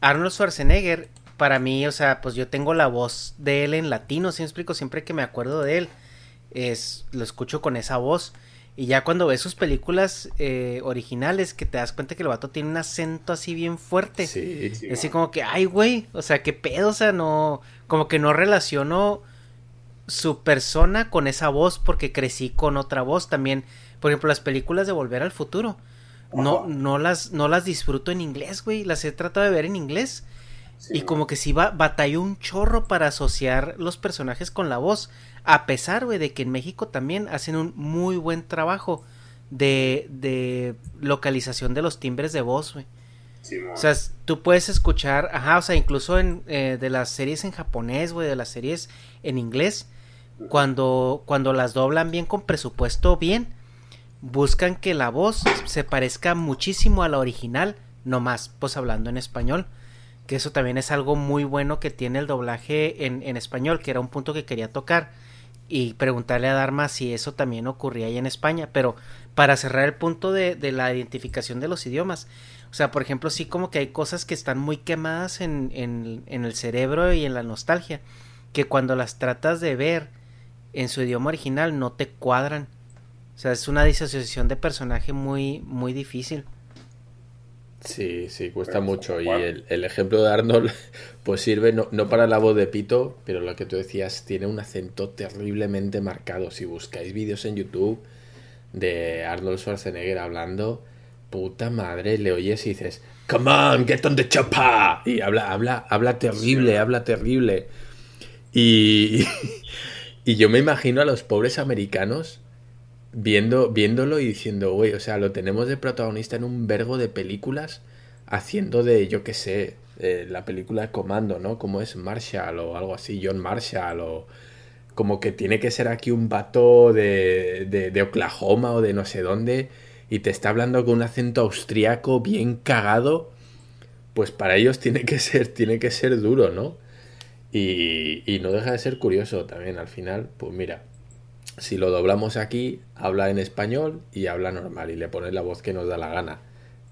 Speaker 4: Arnold Schwarzenegger, para mí, o sea, pues yo tengo la voz de él en latino, si me explico, siempre que me acuerdo de él, es, lo escucho con esa voz. Y ya cuando ves sus películas eh, originales, que te das cuenta que el vato tiene un acento así bien fuerte.
Speaker 6: Sí.
Speaker 5: sí,
Speaker 4: así como que, ay, güey, o sea, qué pedo, o sea, no, como que no relaciono su persona con esa voz porque crecí con otra voz también. Por ejemplo, las películas de Volver al Futuro, no, no las, no las disfruto en inglés, güey, las he tratado de ver en inglés.
Speaker 5: Sí,
Speaker 4: y como que sí va, batalló un chorro para asociar los personajes con la voz. A pesar, güey, de que en México también hacen un muy buen trabajo de, de localización de los timbres de voz, güey.
Speaker 5: sí.
Speaker 4: O sea, tú puedes escuchar, ajá, o sea, incluso en, eh, de las series en japonés, güey, de las series en inglés, cuando, cuando las doblan bien con presupuesto bien, buscan que la voz se parezca muchísimo a la original, no más, pues hablando en español. Que eso también es algo muy bueno que tiene el doblaje en, en español, que era un punto que quería tocar. Y preguntarle a Dharma si eso también ocurría ahí en España. Pero para cerrar el punto de, de la identificación de los idiomas, o sea, por ejemplo, sí como que hay cosas que están muy quemadas en, en el cerebro y en la nostalgia, que cuando las tratas de ver en su idioma original no te cuadran. O sea, es una disociación de personaje muy, muy difícil.
Speaker 6: Sí, sí, cuesta
Speaker 5: Pero,
Speaker 6: mucho. Y el, el ejemplo de Arnold, *laughs* pues sirve no, no para la voz de Pito, pero lo que tú decías, tiene un acento terriblemente marcado. Si buscáis vídeos en YouTube de Arnold Schwarzenegger hablando, puta madre, le oyes y dices, Come on, get on the chopper. Y habla, habla, habla terrible,
Speaker 5: Sí.
Speaker 6: habla terrible. Y, *laughs* y yo me imagino a los pobres americanos viendo, viéndolo y diciendo, güey, o sea, lo tenemos de protagonista en un vergo de películas haciendo de, yo qué sé, eh, la película Comando, ¿no? Como es Marshall o algo así, John Marshall o como que tiene que ser aquí un vato de, de, de Oklahoma o de no sé dónde y te está hablando con un acento austriaco bien cagado, pues para ellos tiene que ser, tiene que ser duro, ¿no? Y, y no deja de ser curioso también al final, pues mira, si lo doblamos aquí, habla en español y habla normal y le pones la voz que nos da la gana.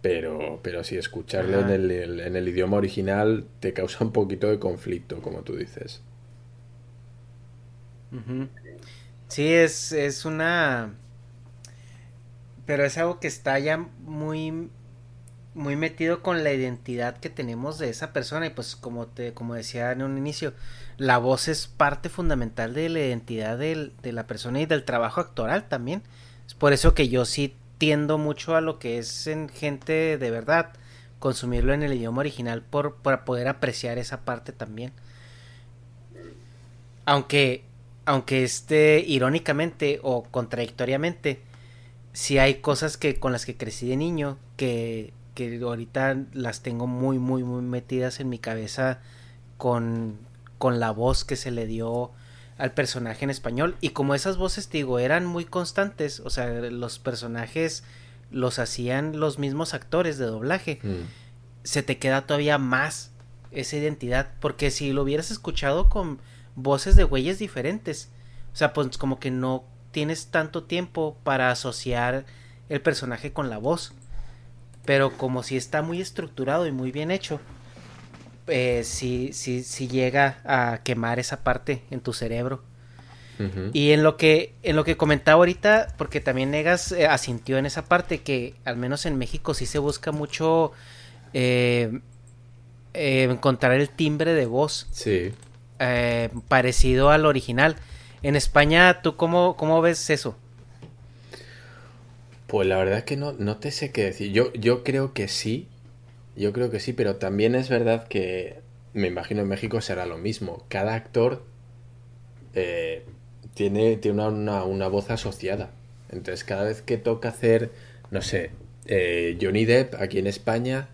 Speaker 6: Pero, pero si escucharle en el, en el idioma original te causa un poquito de conflicto, como tú dices.
Speaker 4: Sí, es, es una... Pero es algo que está ya muy, muy metido con la identidad que tenemos de esa persona y pues como te, como decía en un inicio, la voz es parte fundamental de la identidad de la persona y del trabajo actoral también. Es por eso que yo sí tiendo mucho a lo que es en gente de verdad, consumirlo en el idioma original por, para poder apreciar esa parte también. Aunque, aunque este, irónicamente o contradictoriamente, sí hay cosas que con las que crecí de niño que, que ahorita las tengo muy, muy, muy metidas en mi cabeza con, con la voz que se le dio al personaje en español. Y como esas voces, te digo, eran muy constantes, o sea, los personajes los hacían los mismos actores de doblaje
Speaker 6: Mm.
Speaker 4: se te queda todavía más esa identidad. Porque si lo hubieras escuchado con voces de güeyes diferentes, o sea, pues como que no tienes tanto tiempo para asociar el personaje con la voz. Pero como si está muy estructurado y muy bien hecho, eh, sí, sí, sí llega a quemar esa parte en tu cerebro. Y en lo que en lo que comentaba ahorita, porque también Negas eh, asintió en esa parte que al menos en México sí se busca mucho eh, eh, encontrar el timbre de voz
Speaker 6: Sí.
Speaker 4: parecido al original. En España, ¿tú cómo, cómo ves eso?
Speaker 6: Pues la verdad es que no, no te sé qué decir. Yo, yo creo que sí. Yo creo que sí, pero también es verdad que me imagino en México será lo mismo. Cada actor eh, tiene, tiene una, una, voz asociada. Entonces, cada vez que toca hacer, no sé, eh, Johnny Depp aquí en España,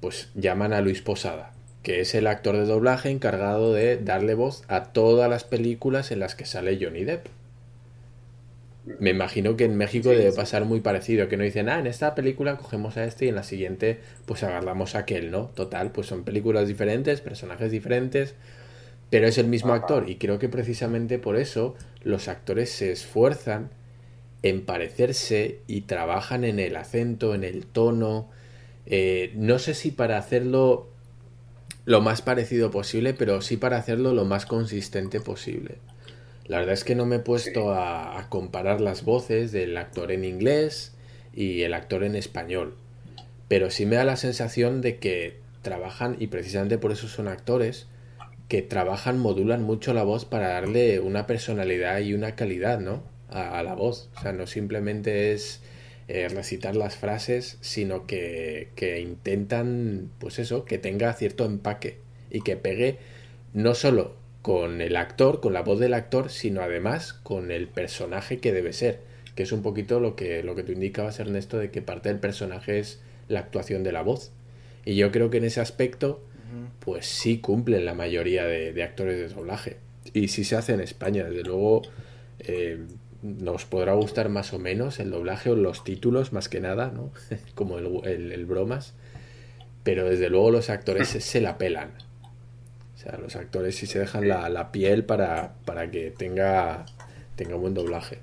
Speaker 6: pues llaman a Luis Posada, que es el actor de doblaje encargado de darle voz a todas las películas en las que sale Johnny Depp. Me imagino que en México debe pasar muy parecido, que no dicen, ah, en esta película cogemos a este y en la siguiente pues agarramos a aquel, ¿no? Total, pues son películas diferentes, personajes diferentes, pero es el mismo actor y creo que precisamente por eso los actores se esfuerzan en parecerse y trabajan en el acento, en el tono, eh, no sé si para hacerlo lo más parecido posible, pero sí para hacerlo lo más consistente posible. La verdad es que no me he puesto a, comparar las voces del actor en inglés y el actor en español. Pero sí me da la sensación de que trabajan, y precisamente por eso son actores, que trabajan, modulan mucho la voz para darle una personalidad y una calidad, ¿no? A, la voz. O sea, no simplemente es eh, recitar las frases, sino que, que intentan, pues eso, que tenga cierto empaque y que pegue no solo con el actor, con la voz del actor, sino además con el personaje que debe ser, que es un poquito lo que, lo que tú indicabas, Ernesto, de que parte del personaje es la actuación de la voz. Y yo creo que en ese aspecto, pues sí cumplen la mayoría de, actores de doblaje. Y sí se hace en España, desde luego eh, nos podrá gustar más o menos el doblaje o los títulos, más que nada, ¿no? *laughs* Como el, el, bromas. Pero desde luego los actores *laughs* se la pelan. O sea, los actores sí se dejan la, piel para, para, que tenga, tenga buen doblaje.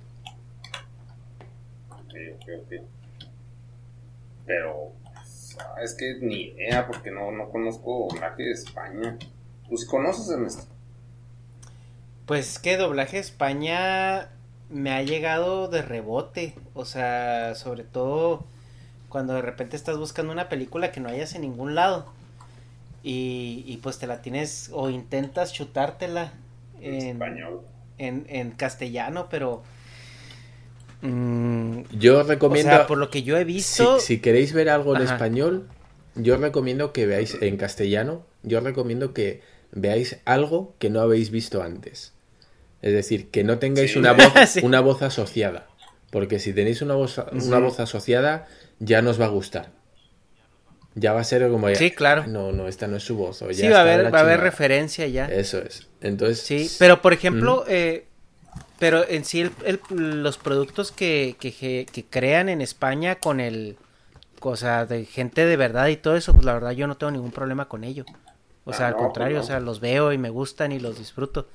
Speaker 5: Pero es que ni idea, porque no, no conozco doblaje de España. ¿Pues conoces, Ernesto?
Speaker 4: Pues que doblaje de España me ha llegado de rebote. O sea, sobre todo cuando de repente estás buscando una película que no hayas en ningún lado y, y pues te la tienes o intentas chutártela en, español. En, castellano, pero...
Speaker 6: Mm, yo recomiendo...
Speaker 4: por lo que yo he visto...
Speaker 6: Si, queréis ver algo en español, yo recomiendo que veáis en castellano, yo recomiendo que veáis algo que no habéis visto antes. Es decir, que no tengáis una, voz, *laughs* una voz asociada. Porque si tenéis una voz, una voz asociada, ya nos va a gustar ya va a ser como
Speaker 4: sí claro.
Speaker 6: No no esta no es su voz
Speaker 4: sí va a haber va a haber referencia ya.
Speaker 6: Eso es. Entonces
Speaker 4: sí pero por ejemplo eh, pero en sí los productos que, que, que, crean en España con el o sea de gente de verdad y todo eso pues la verdad yo no tengo ningún problema con ello. O sea ah, al contrario pues o sea los veo y me gustan y los disfruto.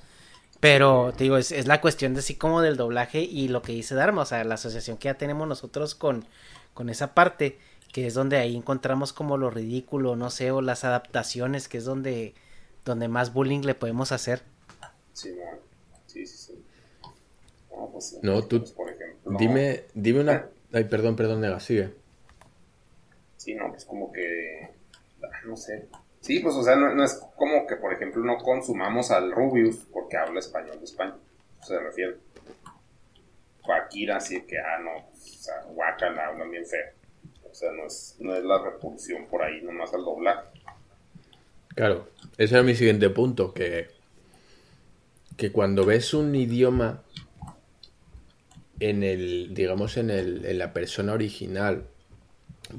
Speaker 4: Pero te digo es, es la cuestión de así como del doblaje y lo que dice Dharma o sea la asociación que ya tenemos nosotros con con esa parte que es donde ahí encontramos como lo ridículo, no sé, o las adaptaciones, que es donde, donde más bullying le podemos hacer.
Speaker 5: Sí, sí, sí, sí.
Speaker 6: No, pues, no tú, pues, por ejemplo, dime, dime una... Ah. Ay, perdón, perdón, Nega, sigue.
Speaker 5: Sí, no, pues como que, ah, no sé. Sí, pues, o sea, no, es como que, por ejemplo, no consumamos al Rubius porque habla español de España. Se refiere. Cualquiera, así que, ah, no, pues, o sea, guacala, hablan bien feo. O sea, no es, no es la repulsión por ahí nomás al doblar.
Speaker 6: Claro, ese era mi siguiente punto, que, que cuando ves un idioma en el, digamos, en, el, en la persona original,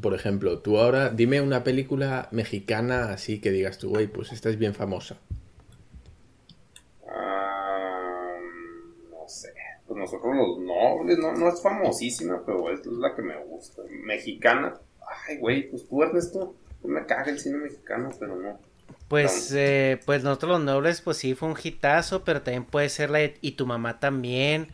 Speaker 6: por ejemplo, tú ahora dime una película mexicana así que digas tú, güey, pues esta es bien famosa.
Speaker 5: Ah, no sé. Pues nosotros los nobles, no, no es famosísima, pero es la que me gusta. Mexicana. Ay, güey, pues tú, Ernesto, no me caga el cine mexicano, pero no.
Speaker 4: Pues, eh, pues nosotros los nobles, pues sí, fue un hitazo, pero también puede ser la de Y tu mamá también.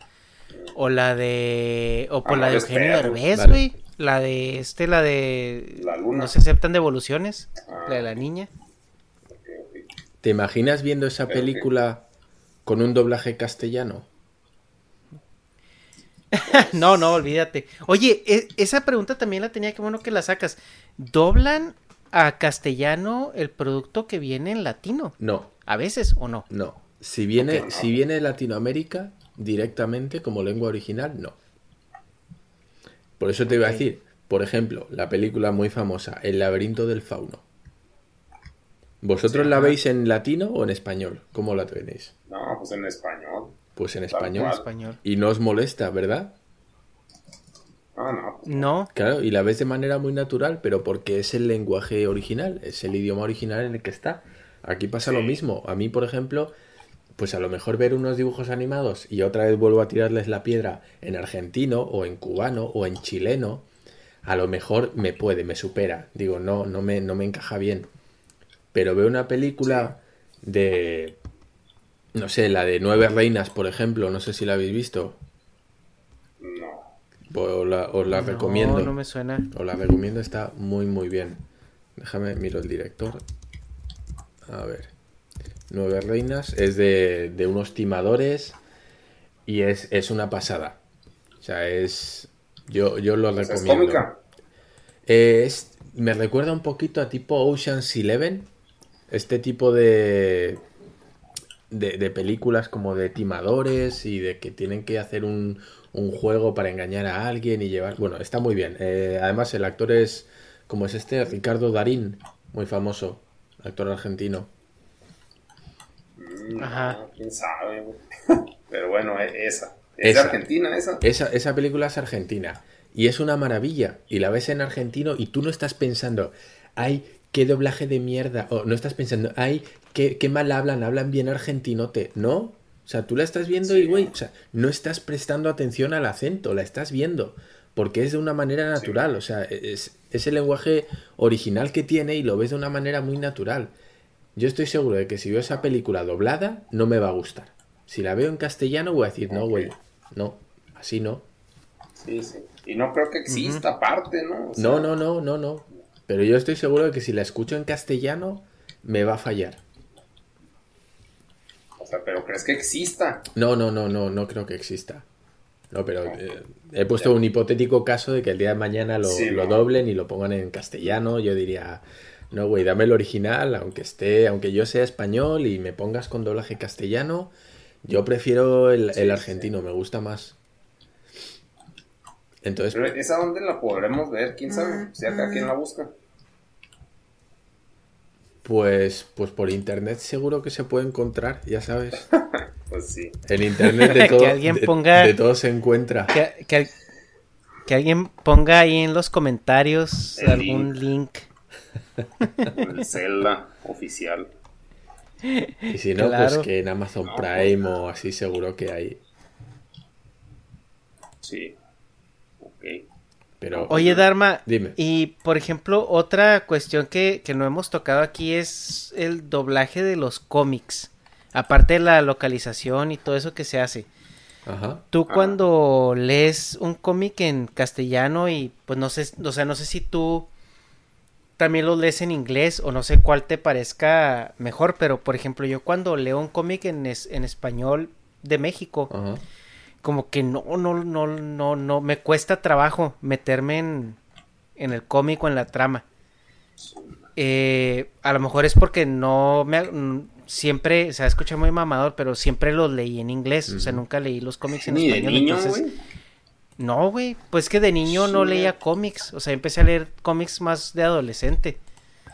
Speaker 4: O la de. O por ah, la de Eugenio Derbez, güey. La de este, la de.
Speaker 5: La luna.
Speaker 4: No se aceptan devoluciones. Ah, la de la niña.
Speaker 6: ¿Te imaginas viendo esa película con un doblaje castellano? *laughs*
Speaker 4: no, no, olvídate. Oye, e, esa pregunta también la tenía, que bueno que la sacas. ¿Doblan a castellano el producto que viene en latino?
Speaker 6: No.
Speaker 4: ¿A veces o no?
Speaker 6: No. Si viene, si viene de Latinoamérica directamente como lengua original, no. Por eso te iba a decir, por ejemplo, la película muy famosa, El laberinto del fauno. ¿Vosotros la veis en latino o en español? ¿Cómo la tenéis?
Speaker 5: No, pues en español.
Speaker 6: Pues en español. Y no os molesta, ¿verdad?
Speaker 5: Ah, no.
Speaker 4: No,
Speaker 6: Claro, y la ves de manera muy natural, pero porque es el lenguaje original, es el idioma original en el que está. Aquí pasa lo mismo. A mí, por ejemplo, pues a lo mejor ver unos dibujos animados y otra vez vuelvo a tirarles la piedra en argentino o en cubano o en chileno, a lo mejor me puede, me supera. Digo, no, no me, no me encaja bien. Pero veo una película de, no sé, la de Nueve Reinas, por ejemplo, no sé si la habéis visto.
Speaker 5: No.
Speaker 6: Os la, os la
Speaker 4: no,
Speaker 6: recomiendo.
Speaker 4: no me suena.
Speaker 6: Os la recomiendo, está muy muy bien. Déjame, miro el director. A ver. Nueve Reinas es de, de unos timadores y es, es una pasada. O sea, es... Yo, yo lo
Speaker 5: O sea, es
Speaker 6: recomiendo.
Speaker 5: cómica.
Speaker 6: Eh, es- me recuerda un poquito a tipo Ocean's Eleven. Este tipo de, de, de películas como de timadores y de que tienen que hacer un, un juego para engañar a alguien y llevar... Bueno, está muy bien. Eh, además el actor es, como es este, Ricardo Darín, muy famoso, actor argentino.
Speaker 5: Mm,
Speaker 4: Ajá.
Speaker 5: quién sabe. *laughs* Pero bueno, e- esa. ¿Es
Speaker 6: Esa.
Speaker 5: Argentina esa?
Speaker 6: Esa, esa película es argentina y es una maravilla. Y la ves en argentino y tú no estás pensando, ay, qué doblaje de mierda. O no estás pensando, ay, qué, qué mal hablan, hablan bien argentinote. No. O sea, tú la estás viendo y, güey, o sea, no estás prestando atención al acento, la estás viendo. Porque es de una manera natural. O sea, es, es el lenguaje original que tiene y lo ves de una manera muy natural. Yo estoy seguro de que si veo esa película doblada, no me va a gustar. Si la veo en castellano, voy a decir, no, güey, no, así no.
Speaker 5: Sí, sí. Y no creo que exista aparte, ¿no? O sea,
Speaker 6: No, no, no, no, no. Pero yo estoy seguro de que si la escucho en castellano, me va a fallar.
Speaker 5: O sea, pero crees que exista.
Speaker 6: No, no, no, no, no creo que exista. No, pero eh, he puesto un hipotético caso de que el día de mañana lo,
Speaker 5: Sí,
Speaker 6: lo
Speaker 5: no.
Speaker 6: doblen y lo pongan en castellano. Yo diría, no, güey, dame el original, aunque esté, aunque yo sea español y me pongas con doblaje castellano, yo prefiero el, el argentino, me gusta más. Entonces,
Speaker 5: Pero esa dónde la podremos ver, quién sabe. Si acá quién la busca.
Speaker 6: pues, pues por internet seguro que se puede encontrar, ya sabes. *laughs*
Speaker 5: Pues sí.
Speaker 6: En internet de *laughs*
Speaker 4: Que
Speaker 6: todo,
Speaker 4: alguien
Speaker 6: de-
Speaker 4: ponga-
Speaker 6: de todo se encuentra.
Speaker 4: Que, que- que alguien ponga ahí en los comentarios
Speaker 5: El
Speaker 4: algún link.
Speaker 5: El Zelda oficial.
Speaker 6: Y si no,
Speaker 4: Claro.
Speaker 6: pues que en Amazon
Speaker 5: No,
Speaker 6: Prime o así seguro que hay.
Speaker 5: Sí.
Speaker 6: Pero
Speaker 4: Oye, Dharma,
Speaker 6: Dime.
Speaker 4: y por ejemplo, otra cuestión que, que no hemos tocado aquí es el doblaje de los cómics. Aparte de la localización y todo eso que se hace.
Speaker 6: Ajá.
Speaker 4: Tú cuando lees un cómic en castellano y pues no sé, o sea, no sé si tú también lo lees en inglés o no sé cuál te parezca mejor, pero por ejemplo, yo cuando leo un cómic en, es- en español de México,
Speaker 6: Ajá.
Speaker 4: Como que no, no, no, no, no, me cuesta trabajo meterme en, en el cómic o en la trama. Eh, a lo mejor es porque no me, siempre, se escucha muy mamador, pero siempre los leí en inglés, o sea, nunca leí los cómics en
Speaker 5: Ni de
Speaker 4: español.
Speaker 5: niño,
Speaker 4: entonces,
Speaker 5: güey.
Speaker 4: no, güey, pues que de niño no leía cómics, o sea, empecé a leer cómics más de adolescente.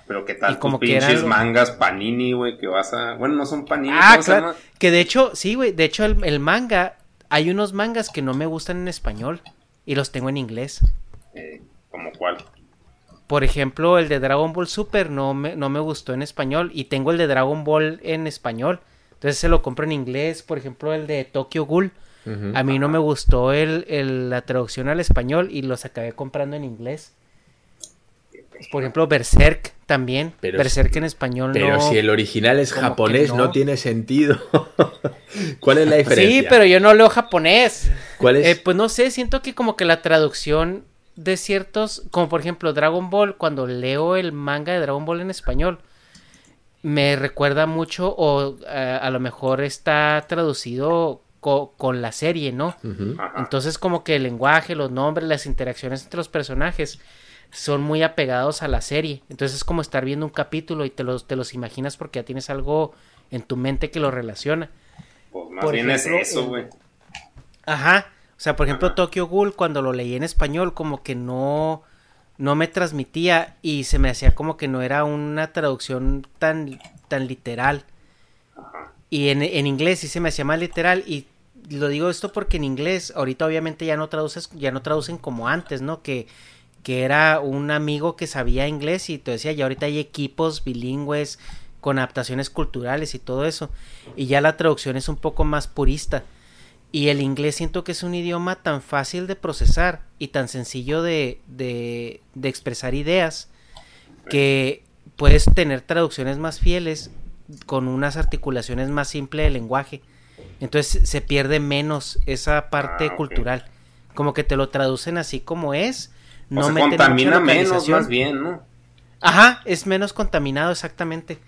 Speaker 5: Pero qué tal
Speaker 4: Y como
Speaker 5: tus
Speaker 4: que eran
Speaker 5: pinches mangas panini, güey, que vas a... Bueno, no son panini,
Speaker 4: Ah,
Speaker 5: ¿cómo se
Speaker 4: claro, que de hecho, sí, güey, de hecho el, el manga, hay unos mangas que no me gustan en español y los tengo en inglés.
Speaker 5: Eh, ¿Como cuál?
Speaker 4: Por ejemplo, el de Dragon Ball Super no me, no me gustó en español y tengo el de Dragon Ball en español. Entonces se lo compro en inglés. Por ejemplo, el de Tokyo Ghoul. A mí no me gustó el, el- la traducción al español y los acabé comprando en inglés. Por ejemplo, Berserk también.
Speaker 6: Pero
Speaker 4: Berserk en español
Speaker 6: Pero
Speaker 4: no.
Speaker 6: si el original es japonés, no.
Speaker 4: no.
Speaker 6: tiene sentido. *laughs* ¿Cuál es la diferencia?
Speaker 4: Sí, pero yo no leo japonés.
Speaker 6: ¿Cuál es?
Speaker 4: Eh, pues no sé, siento que como que la traducción de ciertos, como por ejemplo Dragon Ball, cuando leo el manga de Dragon Ball en español, me recuerda mucho o eh, a lo mejor está traducido co- con la serie, ¿no? Entonces como que el lenguaje, los nombres, las interacciones entre los personajes son muy apegados a la serie. Entonces es como estar viendo un capítulo y te los, te los imaginas porque ya tienes algo en tu mente que lo relaciona.
Speaker 5: Pues más
Speaker 4: por
Speaker 5: bien
Speaker 4: ejemplo,
Speaker 5: es eso, güey.
Speaker 4: Ajá. O sea, por ejemplo, Tokyo Ghoul, cuando lo leí en español, como que no, no me transmitía y se me hacía como que no era una traducción tan, tan literal. Y en, en inglés sí se me hacía más literal y lo digo esto porque en inglés ahorita obviamente ya no traduces ya no traducen como antes no que que era un amigo que sabía inglés y te decía ya ahorita hay equipos bilingües con adaptaciones culturales y todo eso y ya la traducción es un poco más purista y el inglés siento que es un idioma tan fácil de procesar y tan sencillo de, de, de expresar ideas que puedes tener traducciones más fieles con unas articulaciones más simples del lenguaje entonces se pierde menos esa parte
Speaker 5: Ah,
Speaker 4: cultural. Como que te lo traducen así como es. No
Speaker 5: o
Speaker 4: meten
Speaker 5: contamina menos, más bien, ¿no?
Speaker 4: Ajá, es menos contaminado exactamente.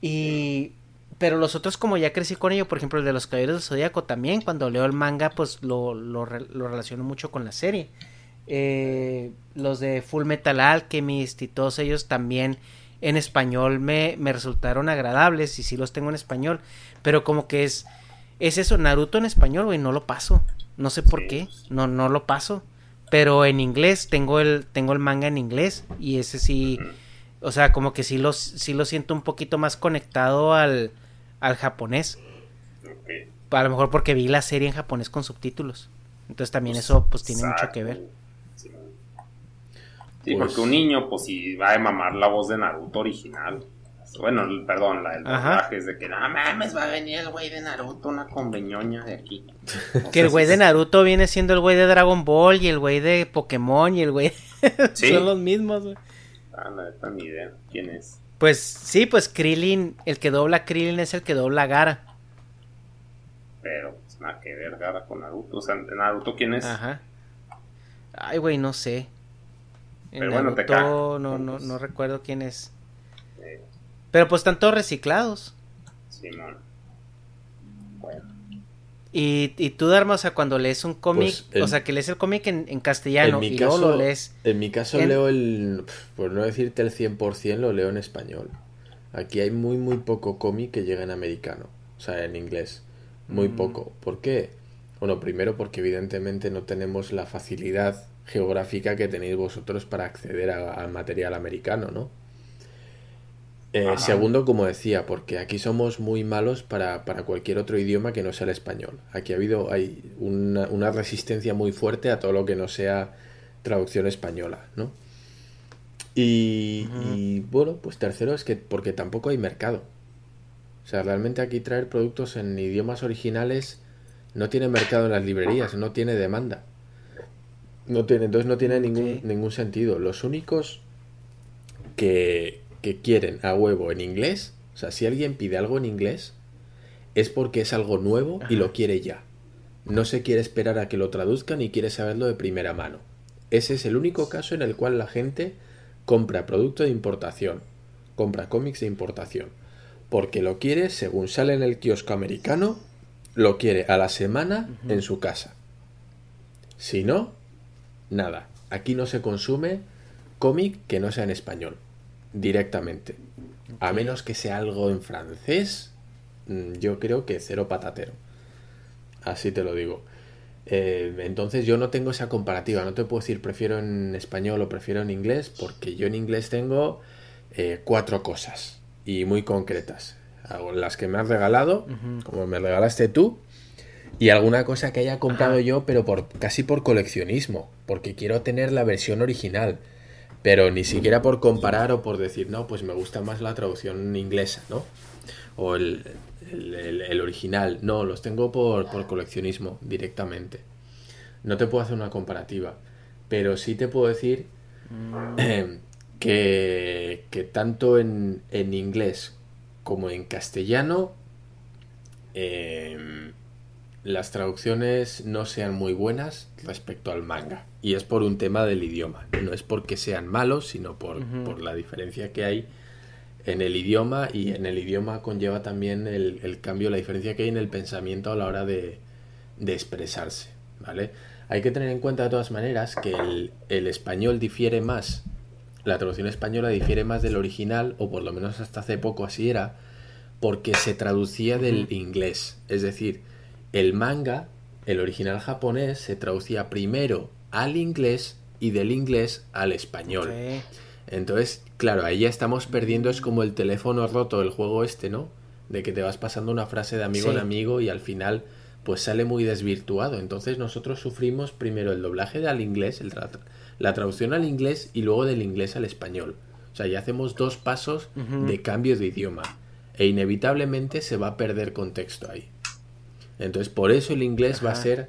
Speaker 4: Y pero los otros como ya crecí con ello, por ejemplo el de los Caballeros del Zodíaco también, cuando leo el manga pues lo, lo, re- lo relaciono mucho con la serie. Eh, los de Full Metal Alchemist y todos ellos también en español me, me resultaron agradables y sí los tengo en español, pero como que es es eso, Naruto en español, güey, no lo paso. No sé por
Speaker 5: Sí,
Speaker 4: qué,
Speaker 5: pues.
Speaker 4: no no lo paso. Pero en inglés tengo el tengo el manga en inglés y ese sí o sea, como que sí lo, sí lo siento un poquito más conectado al, al japonés. A lo mejor porque vi la serie en japonés con subtítulos. Entonces también
Speaker 5: Pues,
Speaker 4: eso pues tiene mucho que ver.
Speaker 5: Sí, Sí,
Speaker 6: Pues-
Speaker 5: porque un niño, pues si va a mamar la voz de Naruto original. Bueno, perdón, la del doblaje es de que, no mames, va a venir el güey de Naruto, una conveñoña de aquí. *laughs*
Speaker 4: Que el güey de Naruto viene siendo el güey de Dragon Ball y el güey de Pokémon y el güey... *laughs*
Speaker 5: Sí.
Speaker 4: Son los mismos, güey.
Speaker 5: Ah, la neta, ni idea. ¿Quién es?
Speaker 4: Pues sí, pues Krillin, el que dobla Krillin es el que dobla Gara.
Speaker 5: Pero, pues nada que ver, Gara con Naruto. O sea, ¿Naruto quién es?
Speaker 4: Ajá. Ay, güey, no sé. En
Speaker 5: Pero bueno, te
Speaker 4: Naruto no, no,
Speaker 5: Pues-
Speaker 4: no recuerdo quién es. Pero pues están todos reciclados.
Speaker 5: Simón. Bueno.
Speaker 4: Y, y tú, Dharma, o sea, cuando lees un cómic,
Speaker 6: Pues, en-
Speaker 4: o sea, que lees el cómic en, en castellano
Speaker 6: en mi
Speaker 4: y
Speaker 6: caso,
Speaker 4: luego lo lees.
Speaker 6: En mi caso
Speaker 4: en-
Speaker 6: leo el, por no decirte el 100%, lo leo en español. Aquí hay muy, muy poco cómic que llega en americano, o sea, en inglés. Muy
Speaker 4: Mm.
Speaker 6: poco. ¿Por qué? Bueno, primero porque evidentemente no tenemos la facilidad geográfica que tenéis vosotros para acceder al material americano, ¿no? Eh, segundo, como decía, porque aquí somos muy malos para, para cualquier otro idioma que no sea el español. Aquí ha habido hay una, una resistencia muy fuerte a todo lo que no sea traducción española, ¿no? Y, bueno, pues tercero es que porque tampoco hay mercado. O sea, realmente aquí traer productos en idiomas originales no tiene mercado en las librerías, no tiene demanda. No tiene, entonces no tiene ningún,
Speaker 4: Ok.
Speaker 6: ningún sentido. Los únicos que, que quieren a huevo en inglés, o sea, si alguien pide algo en inglés, es porque es algo nuevo y lo quiere ya. No se quiere esperar a que lo traduzcan y quiere saberlo de primera mano. Ese es el único caso en el cual la gente compra producto de importación, compra cómics de importación, porque lo quiere según sale en el kiosco americano, lo quiere a la semana en su casa. Si no, nada. Aquí no se consume cómic que no sea en español, directamente. A menos que sea algo en francés, mm, yo creo que cero patatero. Así te lo digo. Eh, entonces yo no tengo esa comparativa, no te puedo decir prefiero en español o prefiero en inglés, porque yo en inglés tengo eh, cuatro cosas y muy concretas. Las que me has regalado, como me regalaste tú, y alguna cosa que haya comprado
Speaker 4: Ajá.
Speaker 6: yo, pero por casi por coleccionismo, porque quiero tener la versión original, pero ni siquiera por comparar o por decir, no, pues me gusta más la traducción inglesa, ¿no? O el, el- el- el original. No, los tengo por, por coleccionismo directamente. No te puedo hacer una comparativa, pero sí te puedo decir que, que tanto en, en inglés como en castellano em, las traducciones no sean muy buenas respecto al manga. Y es por un tema del idioma. No es porque sean malos, sino por, por la diferencia que hay en el idioma y en el idioma conlleva también el, el cambio, la diferencia que hay en el pensamiento a la hora de, de expresarse, ¿vale? Hay que tener en cuenta de todas maneras que el, el español difiere más, la traducción española difiere más del original, o por lo menos hasta hace poco así era, porque se traducía del inglés. Es decir, el manga el original japonés se traducía primero al inglés y del inglés al español. Entonces, claro, ahí ya estamos perdiendo, es como el teléfono roto del juego este, ¿no? De que te vas pasando una frase de amigo en amigo y al final pues sale muy desvirtuado. Entonces nosotros sufrimos primero el doblaje al inglés, el la traducción al inglés y luego del inglés al español. O sea, ya hacemos dos pasos de cambio de idioma e inevitablemente se va a perder contexto ahí. Entonces, por eso el inglés va a ser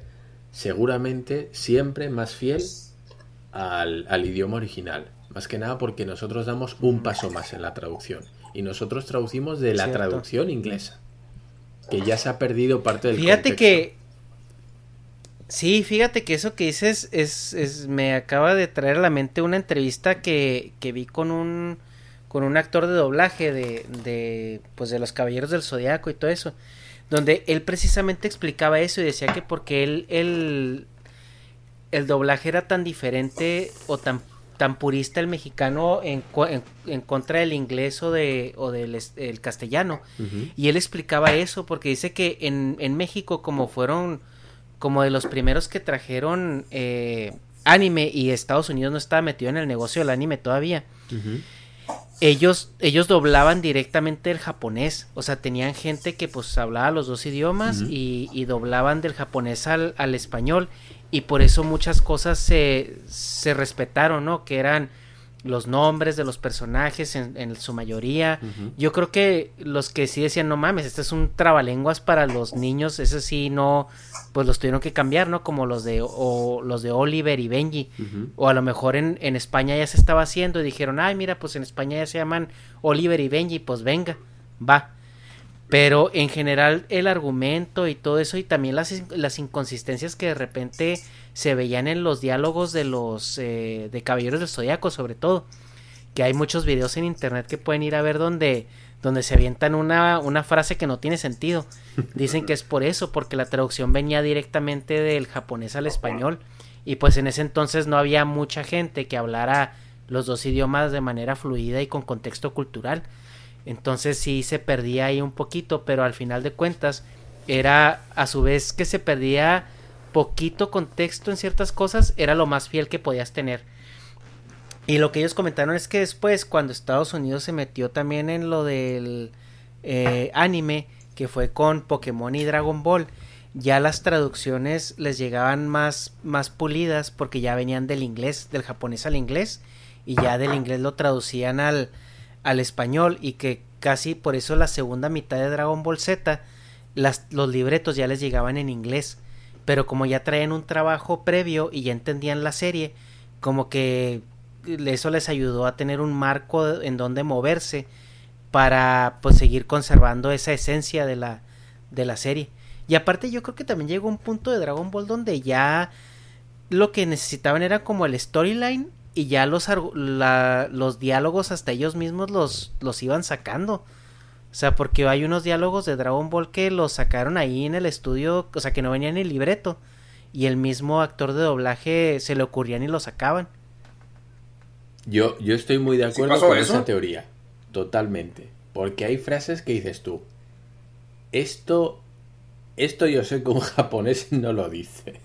Speaker 6: seguramente siempre más fiel al, al, idioma original. Más que nada porque nosotros damos un paso más en la traducción. Y nosotros traducimos de la traducción inglesa. Que ya se ha perdido parte del
Speaker 4: Fíjate que Sí, fíjate que eso que dices es, es, me acaba de traer a la mente una entrevista que, que vi con un con un actor de doblaje de, de pues de los Caballeros del Zodiaco y todo eso, donde él precisamente explicaba eso y decía que porque él, él el doblaje era tan diferente o tan tan purista el mexicano en, en, contra del inglés o, de, o del el castellano. Y él explicaba eso porque dice que en, en México como fueron como de los primeros que trajeron eh, anime y Estados Unidos no estaba metido en el negocio del anime todavía. Ellos, ellos doblaban directamente el japonés, o sea, tenían gente que pues hablaba los dos idiomas y, y, doblaban del japonés al, al, español. Y por eso muchas cosas se, se respetaron, ¿no? Que eran los nombres de los personajes en, su mayoría. Yo creo que los que sí decían, no mames, este es un trabalenguas para los niños, ese sí no, pues los tuvieron que cambiar, ¿no? Como los de, o, los de Oliver y Benji. O a lo mejor en, en, España ya se estaba haciendo y dijeron, ay, mira, pues en España ya se llaman Oliver y Benji, pues venga, va. Pero en general el argumento y todo eso y también las, las inconsistencias que de repente se veían en los diálogos de los eh, de Caballeros del Zodíaco sobre todo. Que hay muchos videos en internet que pueden ir a ver donde, donde se avientan una, una frase que no tiene sentido. Dicen que es por eso, porque la traducción venía directamente del japonés al español. Y pues en ese entonces no había mucha gente que hablara los dos idiomas de manera fluida y con contexto cultural. Entonces sí se perdía ahí un poquito, pero al final de cuentas era a su vez que se perdía poquito contexto en ciertas cosas, era lo más fiel que podías tener. Y lo que ellos comentaron es que después, cuando Estados Unidos se metió también en lo del eh, anime, que fue con Pokémon y Dragon Ball, ya las traducciones les llegaban más, más pulidas porque ya venían del inglés, del japonés al inglés, y ya del inglés lo traducían al, al español y que casi por eso la segunda mitad de Dragon Ball Z los libretos ya les llegaban en inglés pero como ya traían un trabajo previo y ya entendían la serie como que eso les ayudó a tener un marco en donde moverse para pues seguir conservando esa esencia de la de la serie. Y aparte yo creo que también llegó un punto de Dragon Ball donde ya lo que necesitaban era como el storyline y ya los, los diálogos hasta ellos mismos los, los iban sacando. O sea, porque hay unos diálogos de Dragon Ball que los sacaron ahí en el estudio, o sea, que no venían en el libreto. Y el mismo actor de doblaje se le ocurrían y lo sacaban.
Speaker 6: Yo, yo estoy muy de acuerdo con esa teoría. Totalmente. Porque hay frases que dices tú. Esto. Esto yo sé que un *laughs* japonés no lo dice.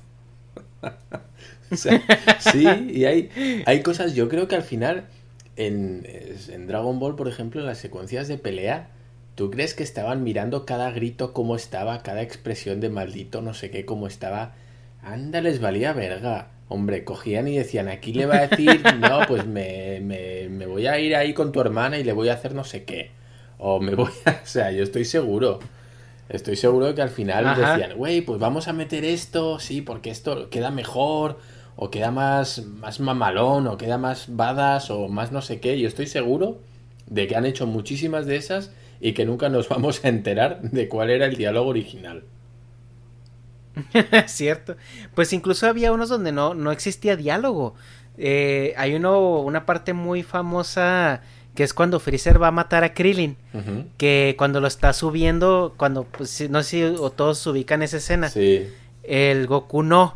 Speaker 6: *laughs* sí, y hay, hay cosas, yo creo que al final, en, en, Dragon Ball, por ejemplo, en las secuencias de pelea, ¿tú crees que estaban mirando cada grito cómo estaba, cada expresión de maldito, no sé qué, cómo estaba? Anda, les valía verga. Hombre, cogían y decían, aquí le va a decir, no, pues me, me, me voy a ir ahí con tu hermana y le voy a hacer no sé qué. O me voy a... *laughs* O sea, yo estoy seguro. Estoy seguro que al final decían, güey, pues vamos a meter esto, sí, porque esto queda mejor o queda más, más mamalón, o queda más badas, o más no sé qué. Yo estoy seguro de que han hecho muchísimas de esas y que nunca nos *laughs* vamos a enterar de cuál era el diálogo original. *laughs*
Speaker 4: Cierto. Pues incluso había unos donde no, no existía diálogo. Eh, hay uno, una parte muy famosa que es cuando Freezer va a matar a Krillin, que cuando lo está subiendo, cuando, pues, no sé si o todos ubican esa escena,
Speaker 6: sí.
Speaker 4: el Goku no,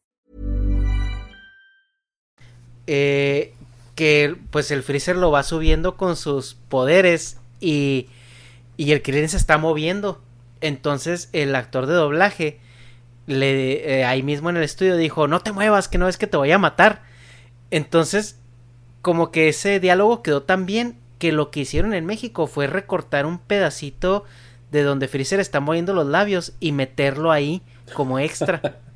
Speaker 4: Eh, que pues el Freezer lo va subiendo con sus poderes y, y el Krillin se está moviendo. Entonces el actor de doblaje le eh, ahí mismo en el estudio dijo, "No te muevas, que no es que te voy a matar." Entonces como que ese diálogo quedó tan bien que lo que hicieron en México fue recortar un pedacito de donde Freezer está moviendo los labios y meterlo ahí como extra. *laughs*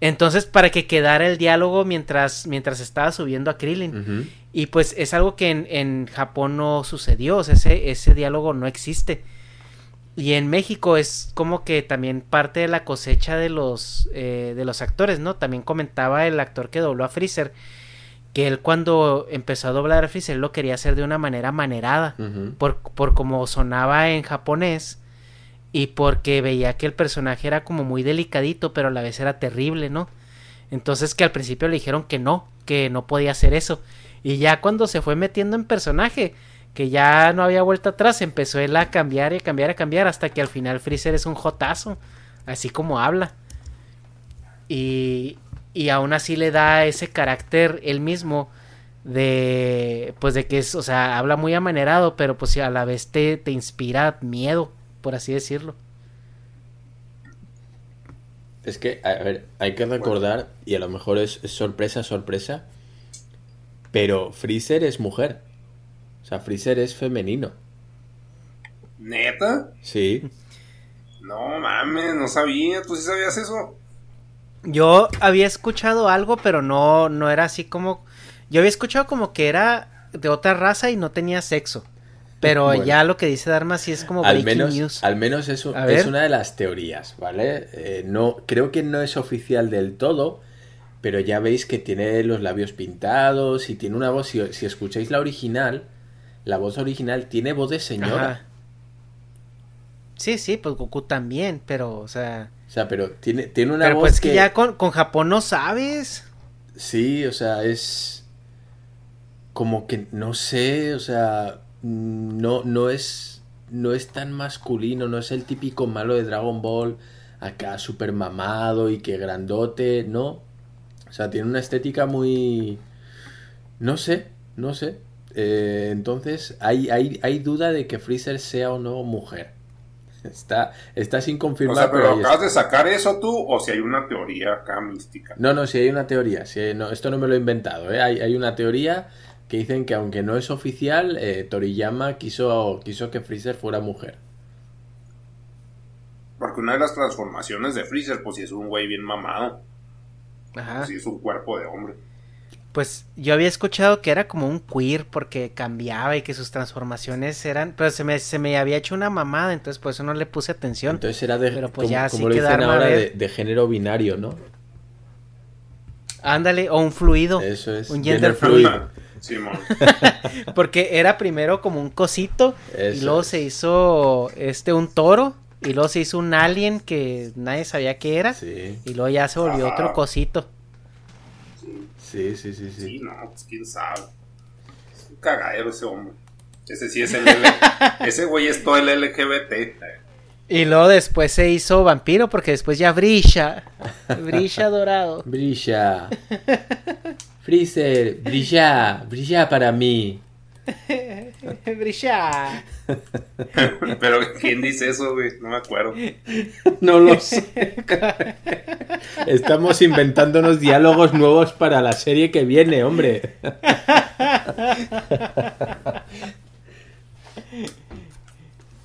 Speaker 4: Entonces, para que quedara el diálogo mientras, mientras estaba subiendo a Krillin. Y pues es algo que en, en Japón no sucedió. O sea, ese, ese diálogo no existe. Y en México es como que también parte de la cosecha de los, eh, de los actores, ¿no? También comentaba el actor que dobló a Freezer que él cuando empezó a doblar a Freezer lo quería hacer de una manera manerada, por, por como sonaba en japonés y porque veía que el personaje era como muy delicadito, pero a la vez era terrible, ¿no? Entonces que al principio le dijeron que no, que no podía hacer eso. Y ya cuando se fue metiendo en personaje, que ya no había vuelta atrás, empezó él a cambiar y a cambiar y a cambiar hasta que al final Freezer es un jotazo, así como habla. Y, y aún así le da ese carácter él mismo de pues de que es, o sea, habla muy amanerado, pero pues a la vez te, te inspira miedo, por así decirlo.
Speaker 6: Es que, a ver, hay que recordar, y a lo mejor es, es sorpresa, sorpresa, pero Freezer es mujer. O sea, Freezer es femenino.
Speaker 5: ¿Neta?
Speaker 6: Sí.
Speaker 5: No mames, no sabía. ¿Tú sí sabías eso?
Speaker 4: Yo había escuchado algo, pero no, no era así como. Yo había escuchado como que era de otra raza y no tenía sexo. Pero *laughs*
Speaker 6: Bueno.
Speaker 4: ya lo que dice Dharma sí es como
Speaker 6: al
Speaker 4: breaking
Speaker 6: menos,
Speaker 4: news.
Speaker 6: al menos eso
Speaker 4: A
Speaker 6: es una de las teorías, ¿vale? Eh, no, creo que no es oficial del todo, pero ya veis que tiene los labios pintados y tiene una voz. Si, si escucháis la original, la voz original tiene voz de señora.
Speaker 4: Ajá. Sí, sí, pues Goku también, pero, o sea.
Speaker 6: O sea, pero tiene, tiene una
Speaker 4: Pero
Speaker 6: voz
Speaker 4: pues que ya con, con Japón no sabes.
Speaker 6: Sí, o sea, es como que no sé, o sea, no, no es, no es tan masculino, no es el típico malo de Dragon Ball, acá súper mamado y que grandote, no. O sea, tiene una estética muy, no sé, no sé. Eh, entonces, hay, hay, hay duda de que Freezer sea o no mujer. Está, está sin
Speaker 5: O
Speaker 6: confirmar,
Speaker 5: sea, pero
Speaker 6: ahí
Speaker 5: acabas
Speaker 6: está.
Speaker 5: de sacar eso tú o si hay una teoría acá mística.
Speaker 6: No, no, sí hay una teoría. sí, no, esto no me lo he inventado. ¿eh? Hay, hay una teoría que dicen que aunque no es oficial, eh, Toriyama quiso, quiso que Freezer fuera mujer.
Speaker 5: Porque una de las transformaciones de Freezer, pues sí es un güey bien mamado.
Speaker 4: Ajá.
Speaker 5: Sí es un cuerpo de hombre.
Speaker 4: Pues yo había escuchado que era como un queer porque cambiaba y que sus transformaciones eran, pero se me, se me había hecho una mamada, entonces por eso no le puse atención.
Speaker 6: Entonces era de,
Speaker 4: Pero pues
Speaker 6: como,
Speaker 4: ya
Speaker 6: como
Speaker 4: sí
Speaker 6: lo
Speaker 4: que
Speaker 6: dicen ahora, de, de género binario, ¿no?
Speaker 4: Ándale, o un fluido.
Speaker 6: Eso es,
Speaker 4: Un
Speaker 6: gender
Speaker 4: gender fluid.
Speaker 5: Ah, Simón. *laughs*
Speaker 4: Porque era primero como un cosito y luego
Speaker 6: es.
Speaker 4: se hizo este un toro y luego se hizo un alien que nadie sabía qué era.
Speaker 6: Sí.
Speaker 4: Y luego ya se volvió
Speaker 5: Ajá.
Speaker 4: otro cosito.
Speaker 6: Sí, sí, sí, sí.
Speaker 5: Sí, no, pues quién sabe. Es un cagadero ese hombre. Ese sí es el L. *laughs* ese güey es todo el LGBT.
Speaker 4: Y luego después se hizo vampiro porque después ya brilla. *laughs* Brilla dorado.
Speaker 6: Brilla. Freezer, brilla, brilla para mí. *laughs*
Speaker 4: brilla. *laughs*
Speaker 5: Pero ¿quién dice eso, güey? No me acuerdo. *laughs*
Speaker 6: No lo sé. Estamos inventándonos diálogos nuevos para la serie que viene, hombre.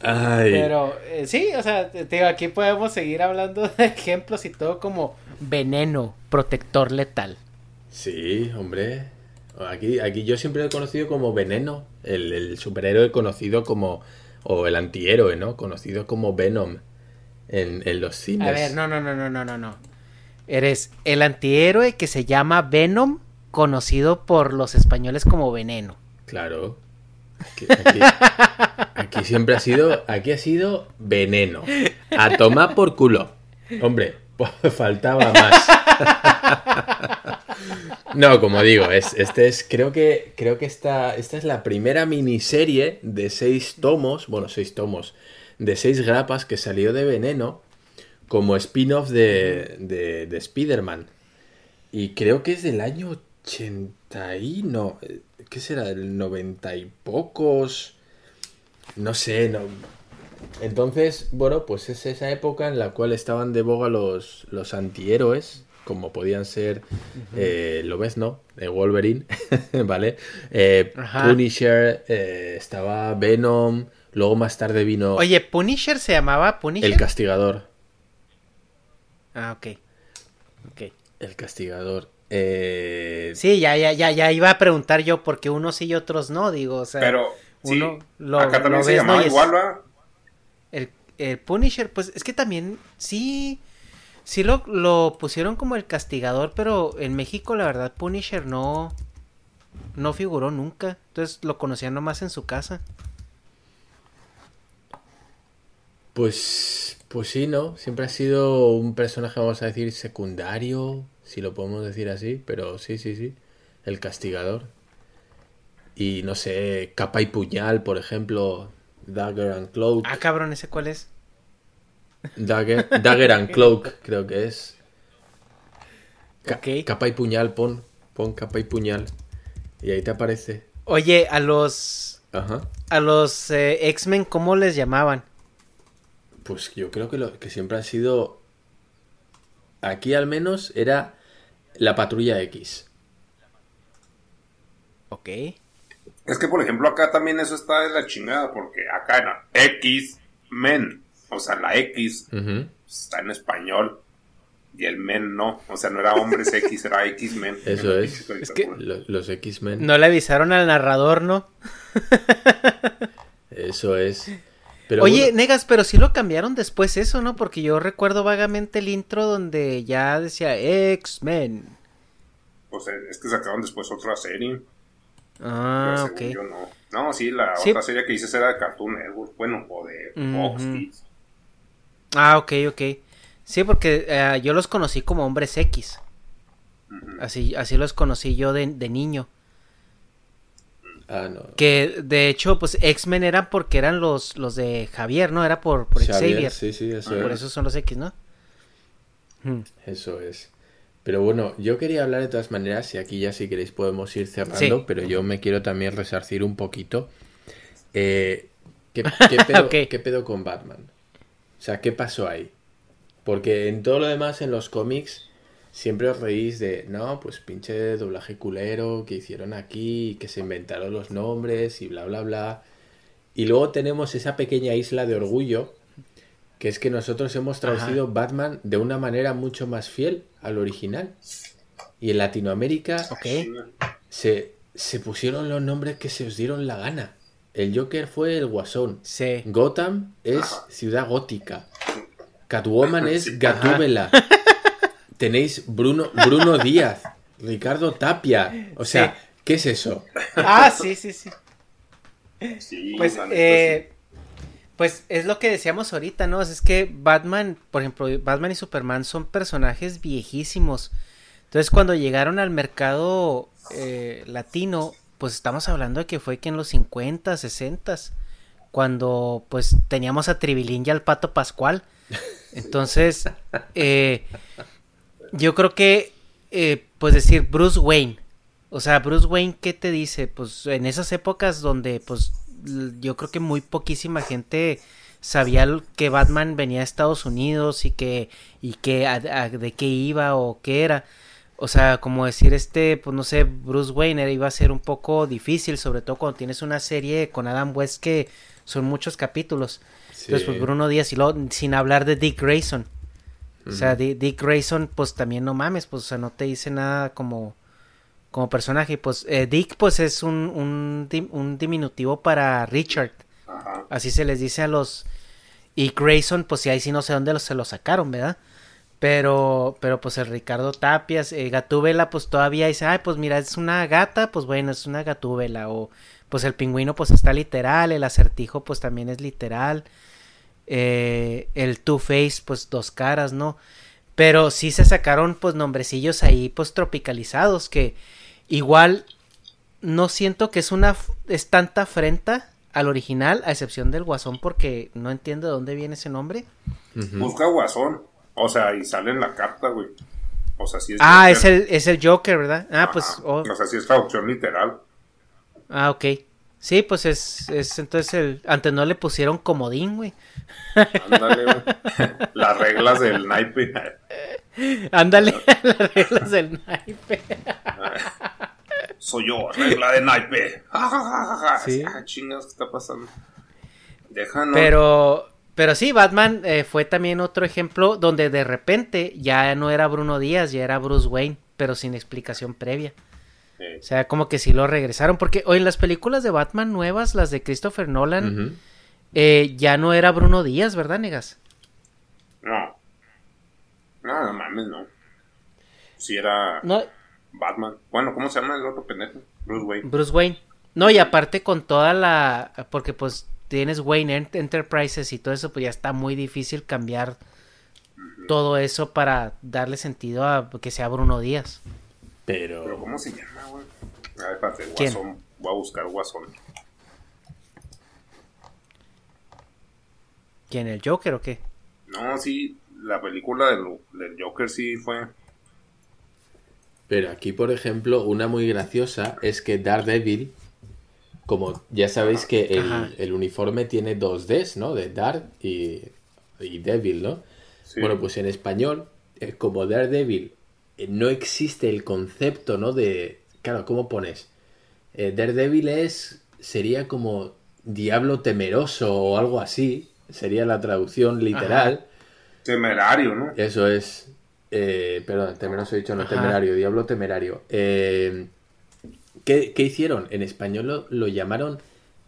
Speaker 6: Ay.
Speaker 4: Pero eh, sí, o sea, te digo, aquí podemos seguir hablando de ejemplos y todo como veneno, protector letal.
Speaker 6: Sí, hombre. Aquí, aquí yo siempre lo he conocido como Veneno, el, el superhéroe conocido como, o el antihéroe, ¿no? Conocido como Venom en, en los cines.
Speaker 4: A ver, no, no, no, no, no, no, no. Eres el antihéroe que se llama Venom, conocido por los españoles como Veneno.
Speaker 6: Claro. Aquí, aquí- aquí siempre ha sido, aquí ha sido veneno. A tomar por culo. Hombre, *laughs* faltaba más. No, como digo, es, este es, creo que, creo que esta, esta es la primera miniserie de seis tomos, bueno, seis tomos, de seis grapas que salió de Veneno como spin-off de, de, de Spider-Man. Y creo que es del año 80 y no, eh, ¿qué será? Del 90 y pocos. No sé, no. Entonces, bueno, pues es esa época en la cual estaban de boga los, los antihéroes, como podían ser eh, Lobezno, de Wolverine, *laughs* ¿vale? Eh. Punisher, eh, estaba Venom, luego más tarde vino
Speaker 4: Oye, Punisher se llamaba Punisher.
Speaker 6: El Castigador.
Speaker 4: Ah, ok. Ok.
Speaker 6: El Castigador. Eh,
Speaker 4: Sí, ya, ya, ya, ya iba a preguntar yo porque unos sí y otros no, digo, o sea.
Speaker 5: Pero, sí,
Speaker 4: uno lo,
Speaker 5: acá también
Speaker 4: lo
Speaker 5: se
Speaker 4: ves,
Speaker 5: llamaba
Speaker 4: ¿no? Es-
Speaker 5: igual.
Speaker 4: El, el Punisher, pues es que también sí, sí lo, lo pusieron como el castigador, pero en México la verdad Punisher no, no figuró nunca. Entonces lo conocían nomás en su casa.
Speaker 6: Pues, pues sí, ¿no? Siempre ha sido un personaje, vamos a decir, secundario, si lo podemos decir así, pero sí, sí, sí. El castigador. Y no sé, capa y puñal, por ejemplo. Dagger and Cloak.
Speaker 4: Ah, cabrón, ¿ese cuál es?
Speaker 6: Dagger, Dagger and Cloak, *laughs* creo que es. Ca-. Capa y puñal, pon. Pon capa y puñal. Y ahí te aparece.
Speaker 4: Oye, a los,
Speaker 6: Ajá.
Speaker 4: a los eh, X-Men, ¿cómo les llamaban?
Speaker 6: Pues yo creo que, lo, que siempre han sido. Aquí al menos era la patrulla X.
Speaker 4: Ok.
Speaker 5: Es que, por ejemplo, acá también eso está de la chingada, porque acá era X-Men. O sea, la X está en español y el men no. O sea, no era hombres X, era X-Men. *laughs*
Speaker 6: Eso es.
Speaker 4: Es que-
Speaker 6: Los, los X-Men.
Speaker 4: No le avisaron al narrador, ¿no? *laughs*
Speaker 6: Eso es. Pero
Speaker 4: Oye,
Speaker 6: bueno,
Speaker 4: Negas, pero sí lo cambiaron después eso, ¿no? Porque yo recuerdo vagamente el intro donde ya decía X-Men.
Speaker 5: Pues es que sacaron después otra serie.
Speaker 4: Ah,
Speaker 5: pero
Speaker 4: ok.
Speaker 5: yo no. No, sí, la
Speaker 4: Sí.
Speaker 5: otra serie que dices era de Cartoon Network. Bueno, o de Fox
Speaker 4: Ujú.
Speaker 5: Kids.
Speaker 4: Ah, ok, ok. Sí, porque eh, yo los conocí como hombres X. Así, así los conocí yo de, de niño.
Speaker 6: ah, no.
Speaker 4: Que de hecho, pues X-Men eran porque eran los, los de Javier, ¿no? Era por, por
Speaker 6: Xavier,
Speaker 4: Xavier.
Speaker 6: sí, sí, eso
Speaker 4: por
Speaker 6: es.
Speaker 4: eso son los X, ¿no? Hmm.
Speaker 6: Eso es. Pero bueno, yo quería hablar de todas maneras, y aquí ya si queréis podemos ir cerrando,
Speaker 4: Sí.
Speaker 6: pero yo me quiero también resarcir un poquito. Eh, ¿qué, *laughs* qué pedo, qué pedo con Batman? O sea, ¿qué pasó ahí? Porque en todo lo demás, en los cómics, siempre os reís de, no, pues pinche doblaje culero que hicieron aquí, que se inventaron los nombres y bla, bla, bla. Y luego tenemos esa pequeña isla de orgullo, que es que nosotros hemos traducido Batman de una manera mucho más fiel al original. Y en Latinoamérica se, se pusieron los nombres que se os dieron la gana. El Joker fue el Guasón.
Speaker 4: Sí.
Speaker 6: Gotham es Ciudad Gótica. Catwoman es Gatúbela. *laughs* Tenéis Bruno, Bruno Díaz, Ricardo Tapia. O sea,
Speaker 4: Sí.
Speaker 6: ¿qué es eso?
Speaker 4: Ah, sí, sí, sí.
Speaker 5: Sí,
Speaker 4: Pues, eh, Pues es lo que decíamos ahorita, ¿no? Es que Batman, por ejemplo, Batman y Superman son personajes viejísimos. Entonces cuando llegaron al mercado eh, latino, pues estamos hablando de que fue que en los 50, 60, cuando pues teníamos a Tribilín y al Pato Pascual. Entonces, *laughs* eh, yo creo que, eh, pues decir Bruce Wayne, o sea, Bruce Wayne, ¿qué te dice? Pues en esas épocas donde pues yo creo que muy poquísima gente sabía que Batman venía a Estados Unidos y que y que de qué iba o qué era. O sea, como decir este, pues no sé, Bruce Wayne iba a ser un poco difícil, sobre todo cuando tienes una serie con Adam West que son muchos capítulos. Entonces, pues Bruno Díaz y luego sin hablar de Dick Grayson. O sea, Dick Grayson, pues también no mames, pues o sea, no te dice nada como como personaje. Pues eh, Dick pues es un, un, diminutivo para Richard. Así se les dice a los... Y Grayson pues sí, ahí sí no sé dónde se lo sacaron, ¿verdad? Pero, pero pues el Ricardo Tapias, eh, Gatúbela pues todavía dice, ay pues mira, es una gata, pues bueno, es una gatúbela. O pues el pingüino pues está literal, el acertijo pues también es literal. Eh, el Two-Face pues dos caras, ¿no? Pero sí se sacaron pues nombrecillos ahí pues tropicalizados que Igual no siento que es una es tanta afrenta al original, a excepción del Guasón, porque no entiendo de dónde viene ese nombre.
Speaker 5: Busca Guasón. O sea, y sale en la carta, güey. O sea, sí
Speaker 4: es. Ah, es el, es el Joker, ¿verdad? Ah, pues.
Speaker 5: O sea, sí es traducción literal.
Speaker 4: Ah, ok. Sí, pues es, es entonces el. Antes no le pusieron comodín, güey.
Speaker 5: Ándale, güey. *laughs* Las reglas del naipe.
Speaker 4: Ándale, *laughs* *laughs* las reglas del naipe.
Speaker 5: Soy yo, regla de naipe. ¿Sí? Ah, chingados, ¿qué está pasando? Déjanos.
Speaker 4: Pero, pero sí, Batman eh, fue también otro ejemplo donde de repente ya no era Bruno Díaz, ya era Bruce Wayne, pero sin explicación previa. O sea, como que sí lo regresaron. Porque hoy en las películas de Batman nuevas, las de Christopher Nolan, eh, ya no era Bruno Díaz, ¿verdad, Negas?
Speaker 5: No. No, no mames, no. Si era no. Batman. Bueno, ¿cómo se llama el otro pendejo? Bruce Wayne.
Speaker 4: Bruce Wayne. No, y aparte con toda la... Porque pues tienes Wayne Enterprises y todo eso, pues ya está muy difícil cambiar todo eso para darle sentido a que sea Bruno Díaz.
Speaker 5: Pero... ¿Pero cómo se llama, güey? A ver, espérate, Guasón. Voy a buscar Guasón.
Speaker 4: ¿Quién, el Joker o qué?
Speaker 5: No, sí, la película del, Joker sí fue.
Speaker 6: Pero aquí, por ejemplo, una muy graciosa es que Daredevil, como ya sabéis que el, uniforme tiene dos Ds, ¿no? De Dark y, y Devil, ¿no? Bueno, pues en español, eh, como Daredevil, eh, no existe el concepto, ¿no? De, claro, ¿cómo pones? Eh, Daredevil es, sería como diablo temeroso o algo así, sería la traducción literal.
Speaker 5: Temerario, ¿no?
Speaker 6: Eso es. Eh, perdón, temeroso he dicho, no, temerario, diablo temerario. Eh, ¿qué, hicieron? En español lo, llamaron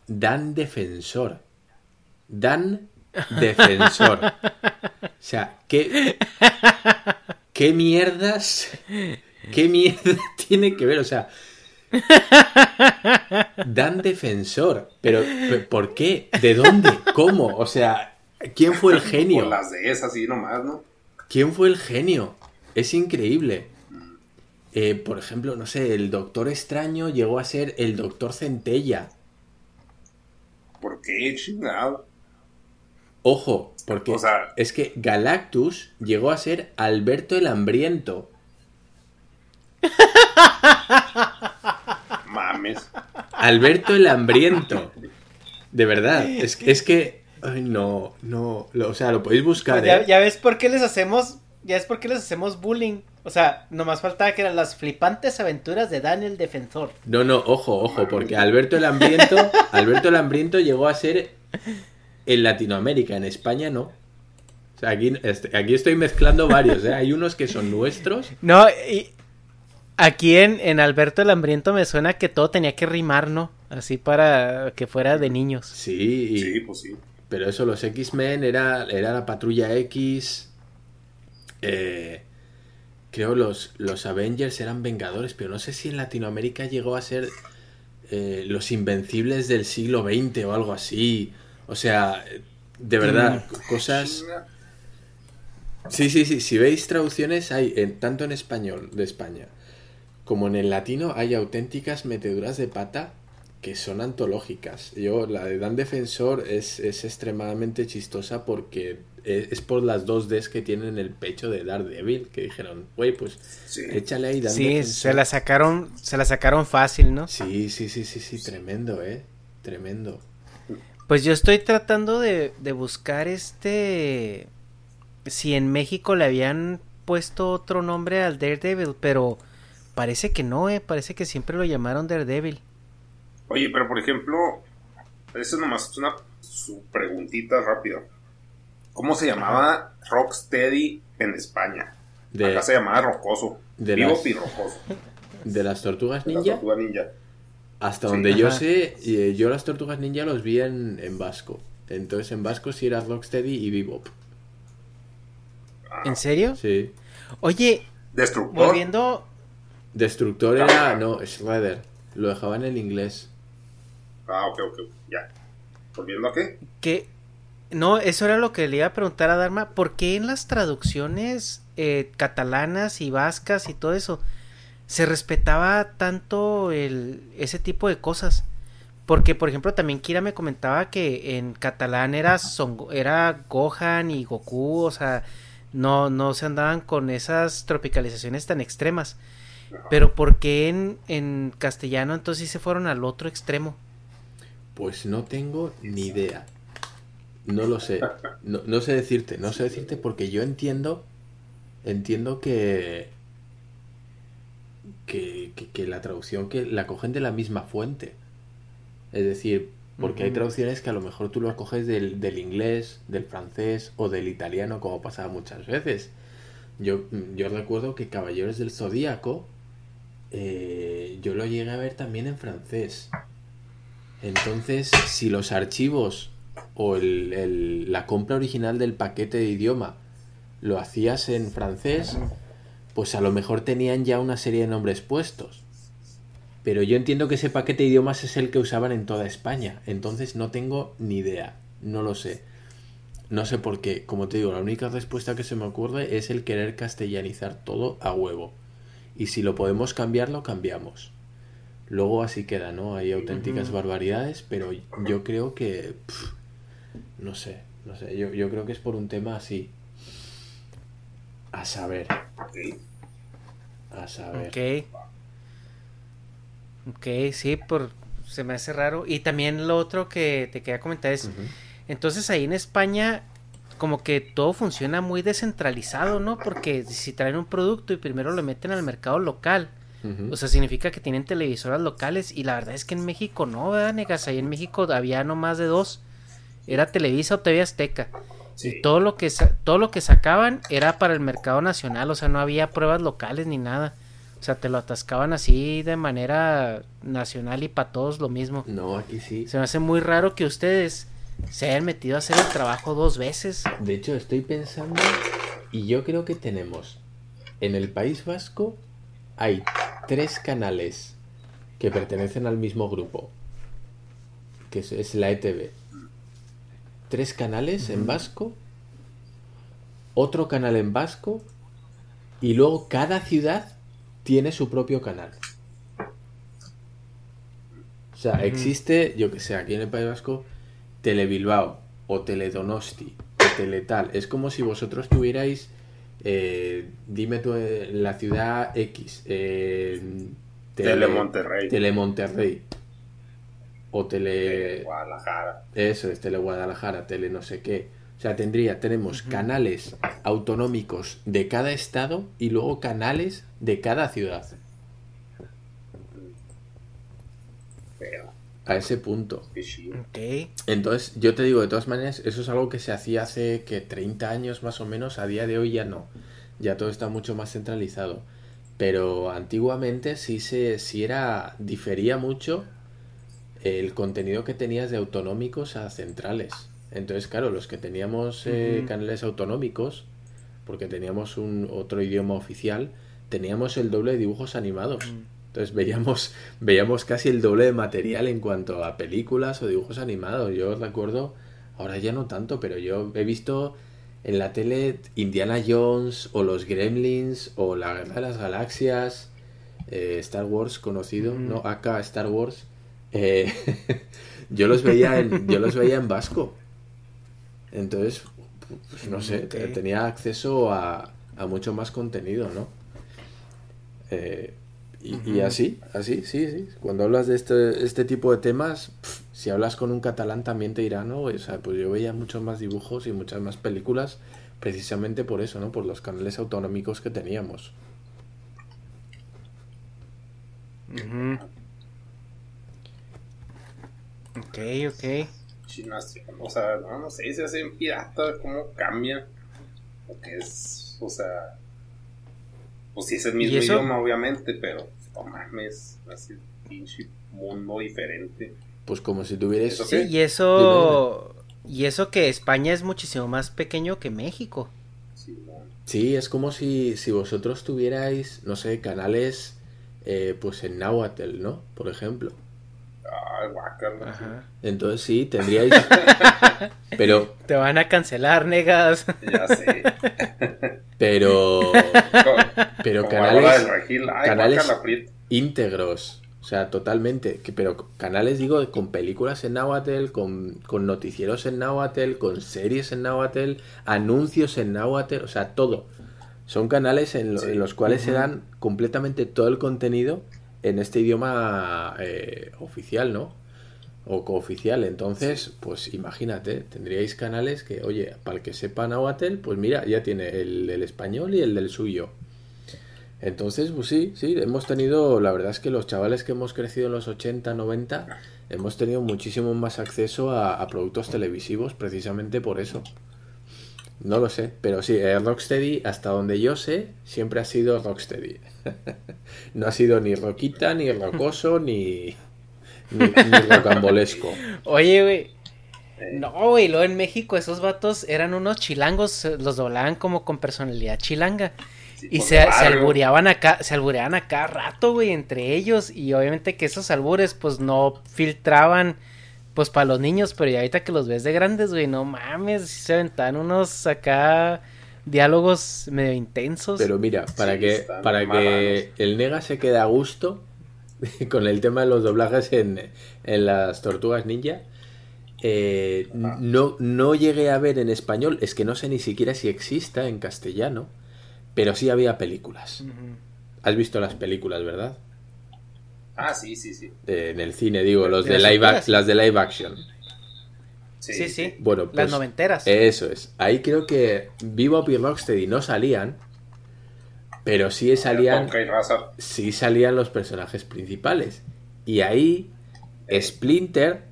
Speaker 6: Dan Defensor. Dan Defensor. o sea, ¿qué, ¿qué mierdas? ¿Qué mierda *laughs* tiene que ver? O sea, Dan Defensor. Pero, ¿por qué? ¿De dónde? ¿Cómo? O sea, ¿Quién fue el *laughs* genio?
Speaker 5: Por las de esas, así nomás, ¿no?
Speaker 6: ¿Quién fue el genio? Es increíble. Eh, por ejemplo, no sé, el Doctor Extraño llegó a ser el Doctor Centella.
Speaker 5: ¿Por qué chingado?
Speaker 6: Ojo, porque es que Galactus llegó a ser Alberto el Hambriento.
Speaker 5: Mames.
Speaker 6: Alberto el Hambriento. De verdad, es, es que Ay, no, no. o sea, lo podéis buscar.
Speaker 4: Pues ¿eh? ya, ves por qué les hacemos. Ya es por qué les hacemos bullying. O sea, nomás faltaba que eran las flipantes aventuras de Daniel Defensor.
Speaker 6: No, no, ojo, ojo, porque Alberto el Hambriento, *laughs* Alberto el Hambriento llegó a ser en Latinoamérica, en España no. O sea, aquí, este, aquí estoy mezclando varios, ¿eh? Hay unos que son nuestros.
Speaker 4: No, y aquí en, en Alberto el Hambriento me suena que todo tenía que rimar, ¿no? Así para que fuera de niños.
Speaker 6: Sí,
Speaker 5: sí, pues sí.
Speaker 6: Pero eso, los X-Men era, era la patrulla X. Eh, creo los, los Avengers eran Vengadores, pero no sé si en Latinoamérica llegó a ser eh, los Invencibles del siglo XX o algo así. O sea, De verdad, cosas... Sí, sí, sí. Si veis traducciones, hay en, tanto en español de España como en el latino hay auténticas meteduras de pata que son antológicas. Yo, la de Dan Defensor es, es extremadamente chistosa porque es, por las dos Ds que tienen el pecho de Daredevil, que dijeron, güey, pues échale ahí Dan
Speaker 4: Sí, se la sacaron, se la sacaron fácil, ¿no?
Speaker 6: Sí, sí, sí, sí, sí, tremendo, eh. Tremendo.
Speaker 4: Pues yo estoy tratando de, de buscar este si en México le habían puesto otro nombre al Daredevil, pero parece que no, eh, parece que siempre lo llamaron Daredevil.
Speaker 5: Oye, pero por ejemplo, eso nomás es una su preguntita rápida. ¿Cómo se llamaba Rocksteady en España? De, Acá se llamaba Rocoso. De Vivo las, Rocoso.
Speaker 6: ¿De las Tortugas Ninja? ninja. Hasta donde yo sé, eh, yo las Tortugas Ninja los vi en, en Vasco. Entonces en Vasco sí era Rocksteady y Bebop.
Speaker 4: ¿En serio?
Speaker 6: Sí.
Speaker 4: Oye,
Speaker 5: Destructor.
Speaker 4: Volviendo.
Speaker 6: Destructor era. No, Shredder. Lo dejaban en inglés.
Speaker 5: Ah, ok, ok. Ya. ¿Volviendo a qué?
Speaker 4: Que. No, eso era lo que le iba a preguntar a Dharma. ¿Por qué en las traducciones eh, catalanas y vascas y todo eso se respetaba tanto el, ese tipo de cosas? Porque, por ejemplo, también Kira me comentaba que en catalán era, son, era Gohan y Goku, o sea, no, no se andaban con esas tropicalizaciones tan extremas. Pero ¿por qué en, en castellano entonces se fueron al otro extremo?
Speaker 6: Pues no tengo ni idea. No lo sé. No, no, sé decirte, no sé decirte porque yo entiendo, entiendo que, que, que, que la traducción que la cogen de la misma fuente. Es decir, porque hay traducciones que a lo mejor tú lo coges del, del, inglés, del francés o del italiano, como pasaba muchas veces. Yo, yo recuerdo que Caballeros del Zodíaco eh, yo lo llegué a ver también en francés. Entonces, si los archivos o el, el, la compra original del paquete de idioma lo hacías en francés, pues a lo mejor tenían ya una serie de nombres puestos. Pero yo entiendo que ese paquete de idiomas es el que usaban en toda España. Entonces no tengo ni idea. No lo sé. No sé por qué. Como te digo, la única respuesta que se me ocurre es el querer castellanizar todo a huevo. Y si lo podemos cambiar, lo cambiamos. Luego así queda, ¿no? Hay auténticas barbaridades, pero yo creo que... no sé, no sé. Yo, yo creo que es por un tema así. A saber. A saber.
Speaker 4: Ok. Ok, sí, por, se me hace raro. Y también lo otro que te quería comentar es, entonces ahí en España como que todo funciona muy descentralizado, ¿no? Porque si traen un producto y primero lo meten al mercado local, o sea, significa que tienen televisoras locales y la verdad es que en México no, ¿verdad, negas? Ahí en México había no más de dos, era Televisa o TV Azteca. Y todo lo, que todo lo que sacaban era para el mercado nacional, o sea, no había pruebas locales ni nada. O sea, te lo atascaban así de manera nacional y para todos lo mismo.
Speaker 6: No, aquí sí.
Speaker 4: Se me hace muy raro que ustedes se hayan metido a hacer el trabajo dos veces.
Speaker 6: De hecho, estoy pensando y yo creo que tenemos en el País Vasco hay tres canales que pertenecen al mismo grupo, que es, la ETV. Tres canales en vasco, otro canal en vasco y luego cada ciudad tiene su propio canal. O sea, existe, yo que sé, aquí en el País Vasco, Telebilbao o Teledonosti o Teletal. Es como si vosotros tuvierais, eh, dime tú, eh, la ciudad X. Eh,
Speaker 5: tele, Telemonterrey.
Speaker 6: Telemonterrey. O Tele...
Speaker 5: Guadalajara.
Speaker 6: Eso es, Tele Guadalajara, Tele no sé qué. O sea, tendría, tenemos canales autonómicos de cada estado y luego canales de cada ciudad. A ese punto. Entonces, yo te digo, de todas maneras, eso es algo que se hacía hace que 30 años más o menos, a día de hoy ya no. Ya todo está mucho más centralizado. Pero antiguamente sí se sí era difería mucho el contenido que tenías de autonómicos a centrales. Entonces, claro, los que teníamos eh, canales autonómicos, porque teníamos un otro idioma oficial, teníamos el doble de dibujos animados. Mm. Entonces veíamos, veíamos casi el doble de material en cuanto a películas o dibujos animados. Yo recuerdo Ahora ya no tanto, pero yo he visto en la tele Indiana Jones o los Gremlins o la Guerra de las Galaxias, eh, Star Wars conocido, no, acá Star Wars. Eh, *laughs* yo los veía en, yo los veía en vasco. Entonces, pues, no sé, tenía acceso a, a mucho más contenido, ¿no? Eh, y, y así, así, sí, sí. Cuando hablas de este, este tipo de temas, si hablas con un catalán también te dirá, ¿no? O sea, pues yo veía muchos más dibujos y muchas más películas precisamente por eso, ¿no? Por los canales autonómicos que teníamos.
Speaker 4: Ujú. Ok, ok.
Speaker 5: Chinación, o sea, no, no sé, se hace pirata, cómo cambia. Porque es, o sea, pues sí es el mismo idioma, obviamente, pero no mames, así pinche mundo diferente.
Speaker 6: Pues como si tuvieras...
Speaker 5: Eso
Speaker 4: Sí, y eso. Y eso que España es muchísimo más pequeño que México.
Speaker 5: Sí,
Speaker 6: es como si, si vosotros tuvierais, no sé, canales eh, pues en Nahuatl, ¿no? Por ejemplo.
Speaker 5: Ay, guácala.
Speaker 4: Ajá.
Speaker 6: Entonces sí, tendríais... *laughs* pero,
Speaker 4: Te van a cancelar, negas.
Speaker 5: Ya sé. *laughs*
Speaker 6: pero... Pero
Speaker 5: como
Speaker 6: canales...
Speaker 5: del regil, ay,
Speaker 6: canales íntegros. O sea, totalmente. Que, pero canales, digo, con películas en Nahuatl, con, con noticieros en Nahuatl, con series en Nahuatl, anuncios en Nahuatl, o sea, todo. Son canales en, lo-
Speaker 5: Sí.
Speaker 6: en los cuales se dan completamente todo el contenido en este idioma eh, oficial, ¿no? O cooficial. Entonces, pues imagínate, tendríais canales que, oye, para el que sepa Nahuatl, pues mira, ya tiene el del español y el del suyo. Entonces, pues sí, sí, hemos tenido, la verdad es que los chavales que hemos crecido en los 80, 90, hemos tenido muchísimo más acceso a, a productos televisivos precisamente por eso. No lo sé, pero sí, eh, Rocksteady, hasta donde yo sé, siempre ha sido Rocksteady. *laughs* no ha sido ni roquita, ni rocoso, ni, ni, ni rocambolesco. *laughs*
Speaker 4: Oye, güey. No, güey, luego en México esos vatos eran unos chilangos, eh, los doblaban como con personalidad chilanga.
Speaker 5: sí,
Speaker 4: Y se, se albureaban acá, se albureaban a cada rato, güey, entre ellos. Y obviamente que esos albures, pues, no filtraban, pues, para los niños. Pero ya ahorita que los ves de grandes, güey, no mames, se aventaban unos acá diálogos medio intensos.
Speaker 6: Pero mira, para
Speaker 5: Sí,
Speaker 6: que, para que el nega se quede a gusto *laughs* con el tema de los doblajes en, en las tortugas ninja, eh, no, no llegué a ver en español, es que no sé ni siquiera si exista en castellano, pero sí había películas. Has visto las películas, ¿verdad?
Speaker 5: Ah, sí, sí, sí.
Speaker 6: Eh, en el cine, digo, los
Speaker 4: ¿De
Speaker 6: live, las de live action.
Speaker 5: Sí,
Speaker 4: Sí, sí.
Speaker 6: Bueno,
Speaker 4: Las
Speaker 6: pues,
Speaker 4: noventeras.
Speaker 6: Eso es. Ahí creo que Bebop y Rocksteady no salían, pero sí salían, sí salían los personajes principales. Y ahí Splinter,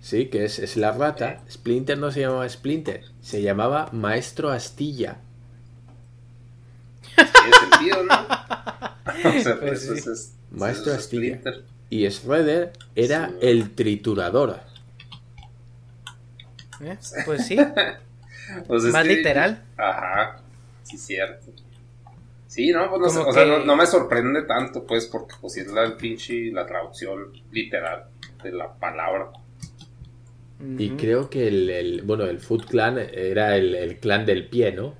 Speaker 6: sí, que es, es la rata, Splinter no se llamaba Splinter, se llamaba Maestro Astilla.
Speaker 5: Tiene sentido, ¿no? *laughs* o sea,
Speaker 4: Pues sí.
Speaker 5: es, es-
Speaker 6: Maestro
Speaker 5: es
Speaker 6: Astilla.
Speaker 5: Splinter.
Speaker 6: Y Shredder era
Speaker 5: Sí.
Speaker 6: el triturador.
Speaker 4: ¿Eh? Pues sí. *laughs*
Speaker 5: Pues es
Speaker 4: Más
Speaker 5: que-
Speaker 4: literal.
Speaker 5: Ajá, sí, cierto. Sí, no, pues no, sé, o sea, no, no me sorprende tanto, pues, porque pues sí es la el pinche, la traducción literal de la palabra.
Speaker 6: Y creo que el, el- bueno, el Foot Clan era el, el clan del pie, ¿no?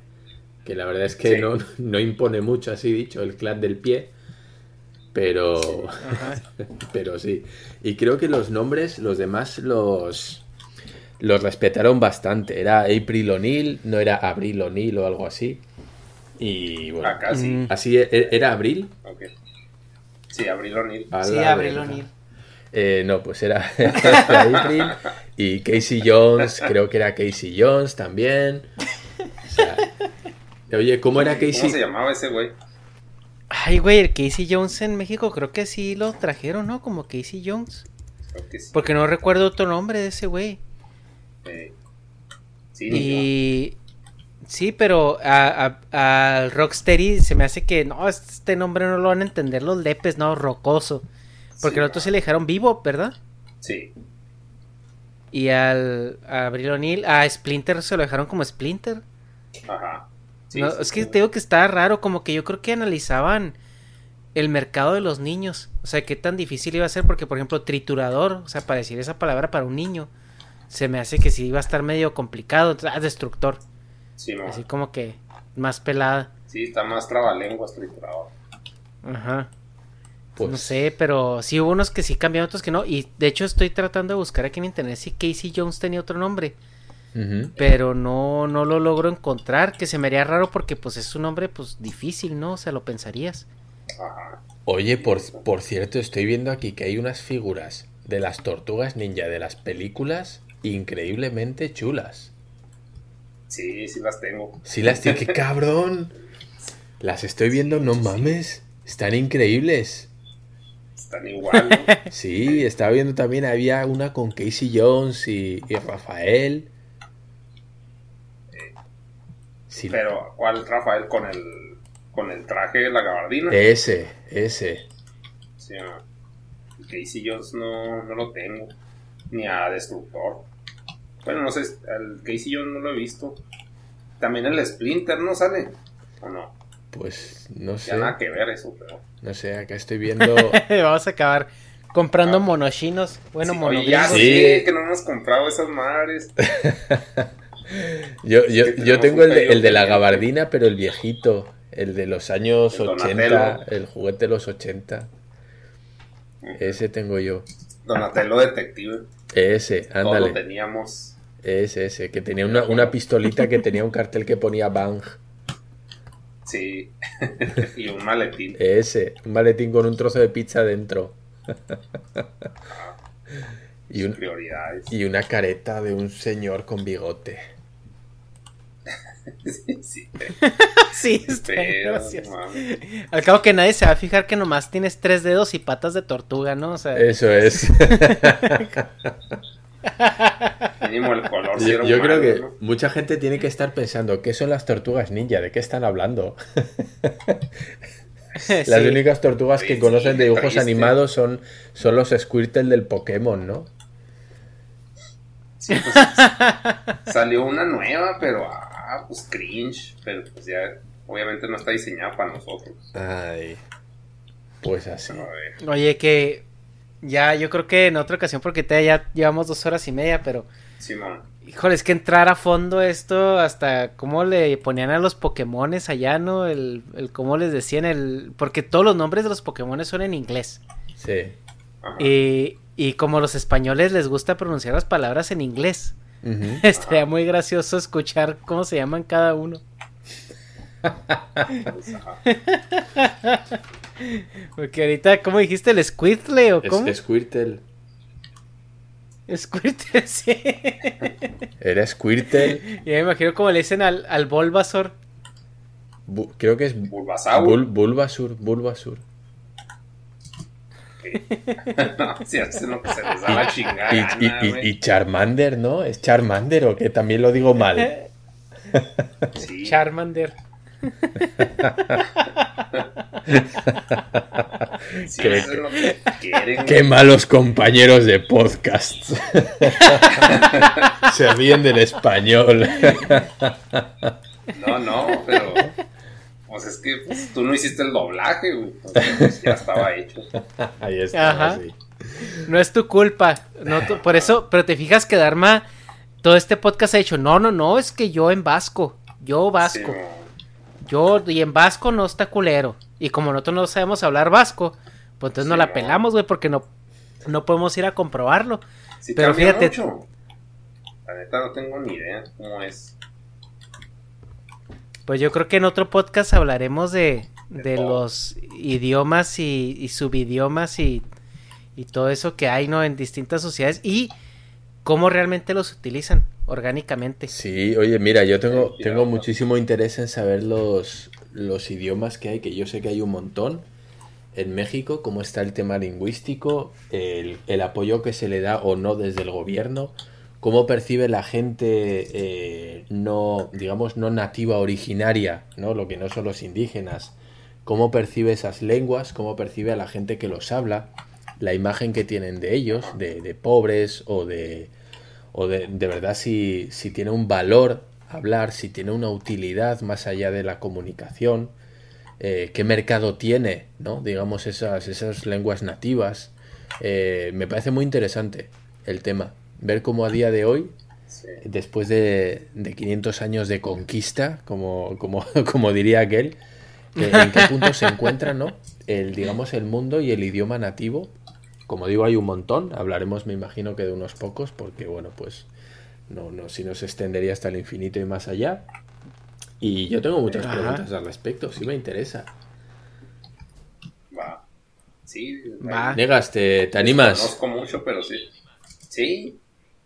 Speaker 6: Que la verdad es que
Speaker 5: Sí.
Speaker 6: no, no impone mucho, así dicho, el clan del pie. Pero,
Speaker 4: Ajá. *laughs*
Speaker 6: pero sí. Y creo que los nombres, los demás los, los respetaron bastante. Era April O'Neil, no era Abril O'Neil o algo así. Y bueno,
Speaker 5: Acá sí.
Speaker 4: Mm.
Speaker 6: así e- era Abril.
Speaker 5: Ok. Sí, Abril O'Neil.
Speaker 6: A
Speaker 4: Sí, Abril
Speaker 6: verga.
Speaker 4: O'Neil.
Speaker 6: Eh, no, pues era, *laughs* era April y Casey Jones, creo que era Casey Jones también. O sea, oye, ¿cómo era
Speaker 5: ¿Cómo se
Speaker 6: Casey?
Speaker 5: llamaba ese güey?
Speaker 4: Ay, güey, el Casey Jones en México creo que sí lo trajeron, ¿no? Como Casey Jones.
Speaker 5: Creo que sí.
Speaker 4: Porque no recuerdo otro nombre de ese güey.
Speaker 5: Eh, sí,
Speaker 4: Y... Sí, pero a- a- al Rocksteady se me hace que no, este nombre no lo van a entender los lepes, no, rocoso. Porque
Speaker 5: Sí,
Speaker 4: el otro se le dejaron vivo, ¿verdad?
Speaker 5: Sí.
Speaker 4: Y al a Abril O'Neil, a Splinter se lo dejaron como Splinter.
Speaker 5: Ajá. Sí,
Speaker 4: No,
Speaker 5: sí,
Speaker 4: es que
Speaker 5: sí.
Speaker 4: te digo que está raro, como que yo creo que analizaban el mercado de los niños. O sea, qué tan difícil iba a ser, porque por ejemplo, triturador, o sea, para decir esa palabra para un niño, se me hace que sí iba a estar medio complicado. Ah, destructor.
Speaker 5: Sí, no.
Speaker 4: Así como que más pelada.
Speaker 5: Sí, está más trabalenguas triturador.
Speaker 4: Ajá.
Speaker 6: Pues
Speaker 4: No sé, pero sí hubo unos que sí cambiaron, otros que no. Y de hecho estoy tratando de buscar aquí en internet si Casey Jones tenía otro nombre.
Speaker 6: Ujú.
Speaker 4: Pero no, no lo logro encontrar, que se me haría raro porque pues es un nombre pues difícil, ¿no? O sea, lo pensarías.
Speaker 5: Ajá.
Speaker 6: Oye, por, por cierto, estoy viendo aquí que hay unas figuras de las tortugas ninja de las películas increíblemente chulas.
Speaker 5: Sí, sí las tengo.
Speaker 6: Sí, las tiene, qué cabrón. Las estoy viendo, no mames. Están increíbles.
Speaker 5: Están igual, ¿no? *laughs*
Speaker 6: Sí, estaba viendo también, había una con Casey Jones y, y Rafael. Sí,
Speaker 5: Pero, ¿cuál Rafael con el con el traje de la gabardina?
Speaker 6: ese, ese.
Speaker 5: Sí. Y Casey Jones no, no lo tengo. Ni a Destructor. Bueno, no sé, al Casey Jones no lo he visto. También el Splinter no sale. ¿O no?
Speaker 6: Pues no sé,
Speaker 5: Ya nada que ver eso, pero.
Speaker 6: no sé, acá estoy viendo. *laughs*
Speaker 4: Vamos a acabar comprando monoshinos. Bueno,
Speaker 5: Sí,
Speaker 4: monogringos.
Speaker 6: Sí.
Speaker 5: que no hemos comprado esas madres. *laughs*
Speaker 6: Yo, yo,
Speaker 5: que
Speaker 6: yo tengo el el de la gabardina, pero el viejito, el de los años
Speaker 5: El
Speaker 6: 80,
Speaker 5: Donatello.
Speaker 6: el juguete de los 80. Ese tengo yo.
Speaker 5: Donatello Detective.
Speaker 6: Ese,
Speaker 5: Todo lo
Speaker 6: ándale.
Speaker 5: teníamos.
Speaker 6: Ese, ese, que tenía una, una pistolita que tenía un cartel que ponía Bang.
Speaker 5: Sí. *laughs* y un maletín.
Speaker 6: Ese, un maletín con un trozo de pizza dentro. *laughs* y, un-
Speaker 5: Prioridades.
Speaker 6: y una careta de un señor con bigote. *laughs*
Speaker 5: sí, sí.
Speaker 4: Sí, está gracioso. Al cabo que nadie se va a fijar que nomás tienes tres dedos y patas de tortuga, ¿no? O sea,
Speaker 6: Eso es. *laughs*
Speaker 5: Mínimo el color. sí
Speaker 6: Yo, creo que
Speaker 5: ¿no?
Speaker 6: mucha gente tiene que estar pensando, ¿qué son las tortugas ninja? ¿De qué están hablando? *laughs* *laughs*
Speaker 4: sí.
Speaker 6: Las únicas tortugas que conocen
Speaker 5: sí,
Speaker 6: de dibujos
Speaker 5: triste.
Speaker 6: animados son, son los Squirtle del Pokémon, ¿no?
Speaker 5: Sí, pues, salió una nueva, pero ah, pues cringe. Pero pues ya, obviamente no está diseñada para nosotros.
Speaker 6: Ay. Pues así.
Speaker 4: Oye, que ya yo creo que en otra ocasión, porque te, ya llevamos dos horas y media, pero
Speaker 5: Simón.
Speaker 4: híjole, es que entrar a fondo esto, hasta cómo le ponían a los Pokémones allá, ¿no? El, el cómo les decían el... Porque todos los nombres de los Pokémones son en inglés.
Speaker 6: Sí.
Speaker 5: Ajá.
Speaker 4: Y, y como los españoles les gusta pronunciar las palabras en inglés, *laughs* estaría muy gracioso escuchar cómo se llaman cada uno. *laughs* Porque ahorita, ¿cómo dijiste? ¿El Squirtle o cómo?
Speaker 6: Es, Squirtle.
Speaker 4: Squirtle, *laughs* sí.
Speaker 6: Era Squirtle.
Speaker 4: Ya me imagino como le dicen al, al Bulbasaur.
Speaker 6: Bu- creo que es
Speaker 5: Bulbasaur.
Speaker 6: Bul- Bulbasur. Bulbasur. *laughs*
Speaker 5: no, si hacen lo que se les da la chingada.
Speaker 6: Y, y- y- y Charmander, ¿no? ¿Es Charmander o que también lo digo mal?
Speaker 5: Sí.
Speaker 4: Charmander. *laughs*
Speaker 5: Sí,
Speaker 6: Qué-
Speaker 5: lo que quieren,
Speaker 6: Qué malos compañeros de podcast. *laughs* Se ríen del español.
Speaker 5: No, no, pero. Pues es que pues, tú no hiciste el doblaje, güey. Pues, ya estaba hecho.
Speaker 6: Ahí está. Sí.
Speaker 4: No es tu culpa. No tu- por eso, pero te fijas que Dharma, todo este podcast ha dicho, no, no, no, es que yo en vasco. Yo vasco.
Speaker 5: Sí,
Speaker 4: Yo, y en vasco no está culero. Y como nosotros no sabemos hablar vasco, pues entonces no la pelamos, güey, porque no, no podemos ir a comprobarlo.
Speaker 5: sí
Speaker 4: Pero fíjate-
Speaker 5: mucho. La neta no tengo ni idea cómo es.
Speaker 4: Pues yo creo que en otro podcast hablaremos de,
Speaker 5: De
Speaker 4: los idiomas y, y subidiomas y, y todo eso que hay, ¿no? En distintas sociedades y cómo realmente los utilizan orgánicamente.
Speaker 6: Sí, oye, mira, yo tengo, tengo muchísimo interés en saber los, los idiomas que hay, que yo sé que hay un montón en México, cómo está el tema lingüístico, el, el apoyo que se le da o no desde el gobierno, cómo percibe la gente eh, no, digamos, no nativa originaria, ¿no? Lo que no son los indígenas, cómo percibe esas lenguas, cómo percibe a la gente que los habla, la imagen que tienen de ellos, de, de pobres o de, o de, de verdad si, si tiene un valor hablar, si tiene una utilidad más allá de la comunicación, eh, qué mercado tiene, ¿no? Digamos, esas, esas lenguas nativas. Eh, me parece muy interesante el tema. ver cómo a día de hoy, después de, de, 500 años de conquista, como, como, *laughs* como diría aquel, en qué punto se encuentra, ¿no? El, digamos, el mundo y el idioma nativo. Como digo, hay un montón. Hablaremos, me imagino, que de unos pocos, porque, bueno, pues no, no, si no se extendería hasta el infinito y más allá. Y yo tengo muchas preguntas al respecto, sí me interesa.
Speaker 5: Va. Sí,
Speaker 6: Va. Negas, ¿te, te animas?
Speaker 5: Desconozco mucho, pero sí. Sí,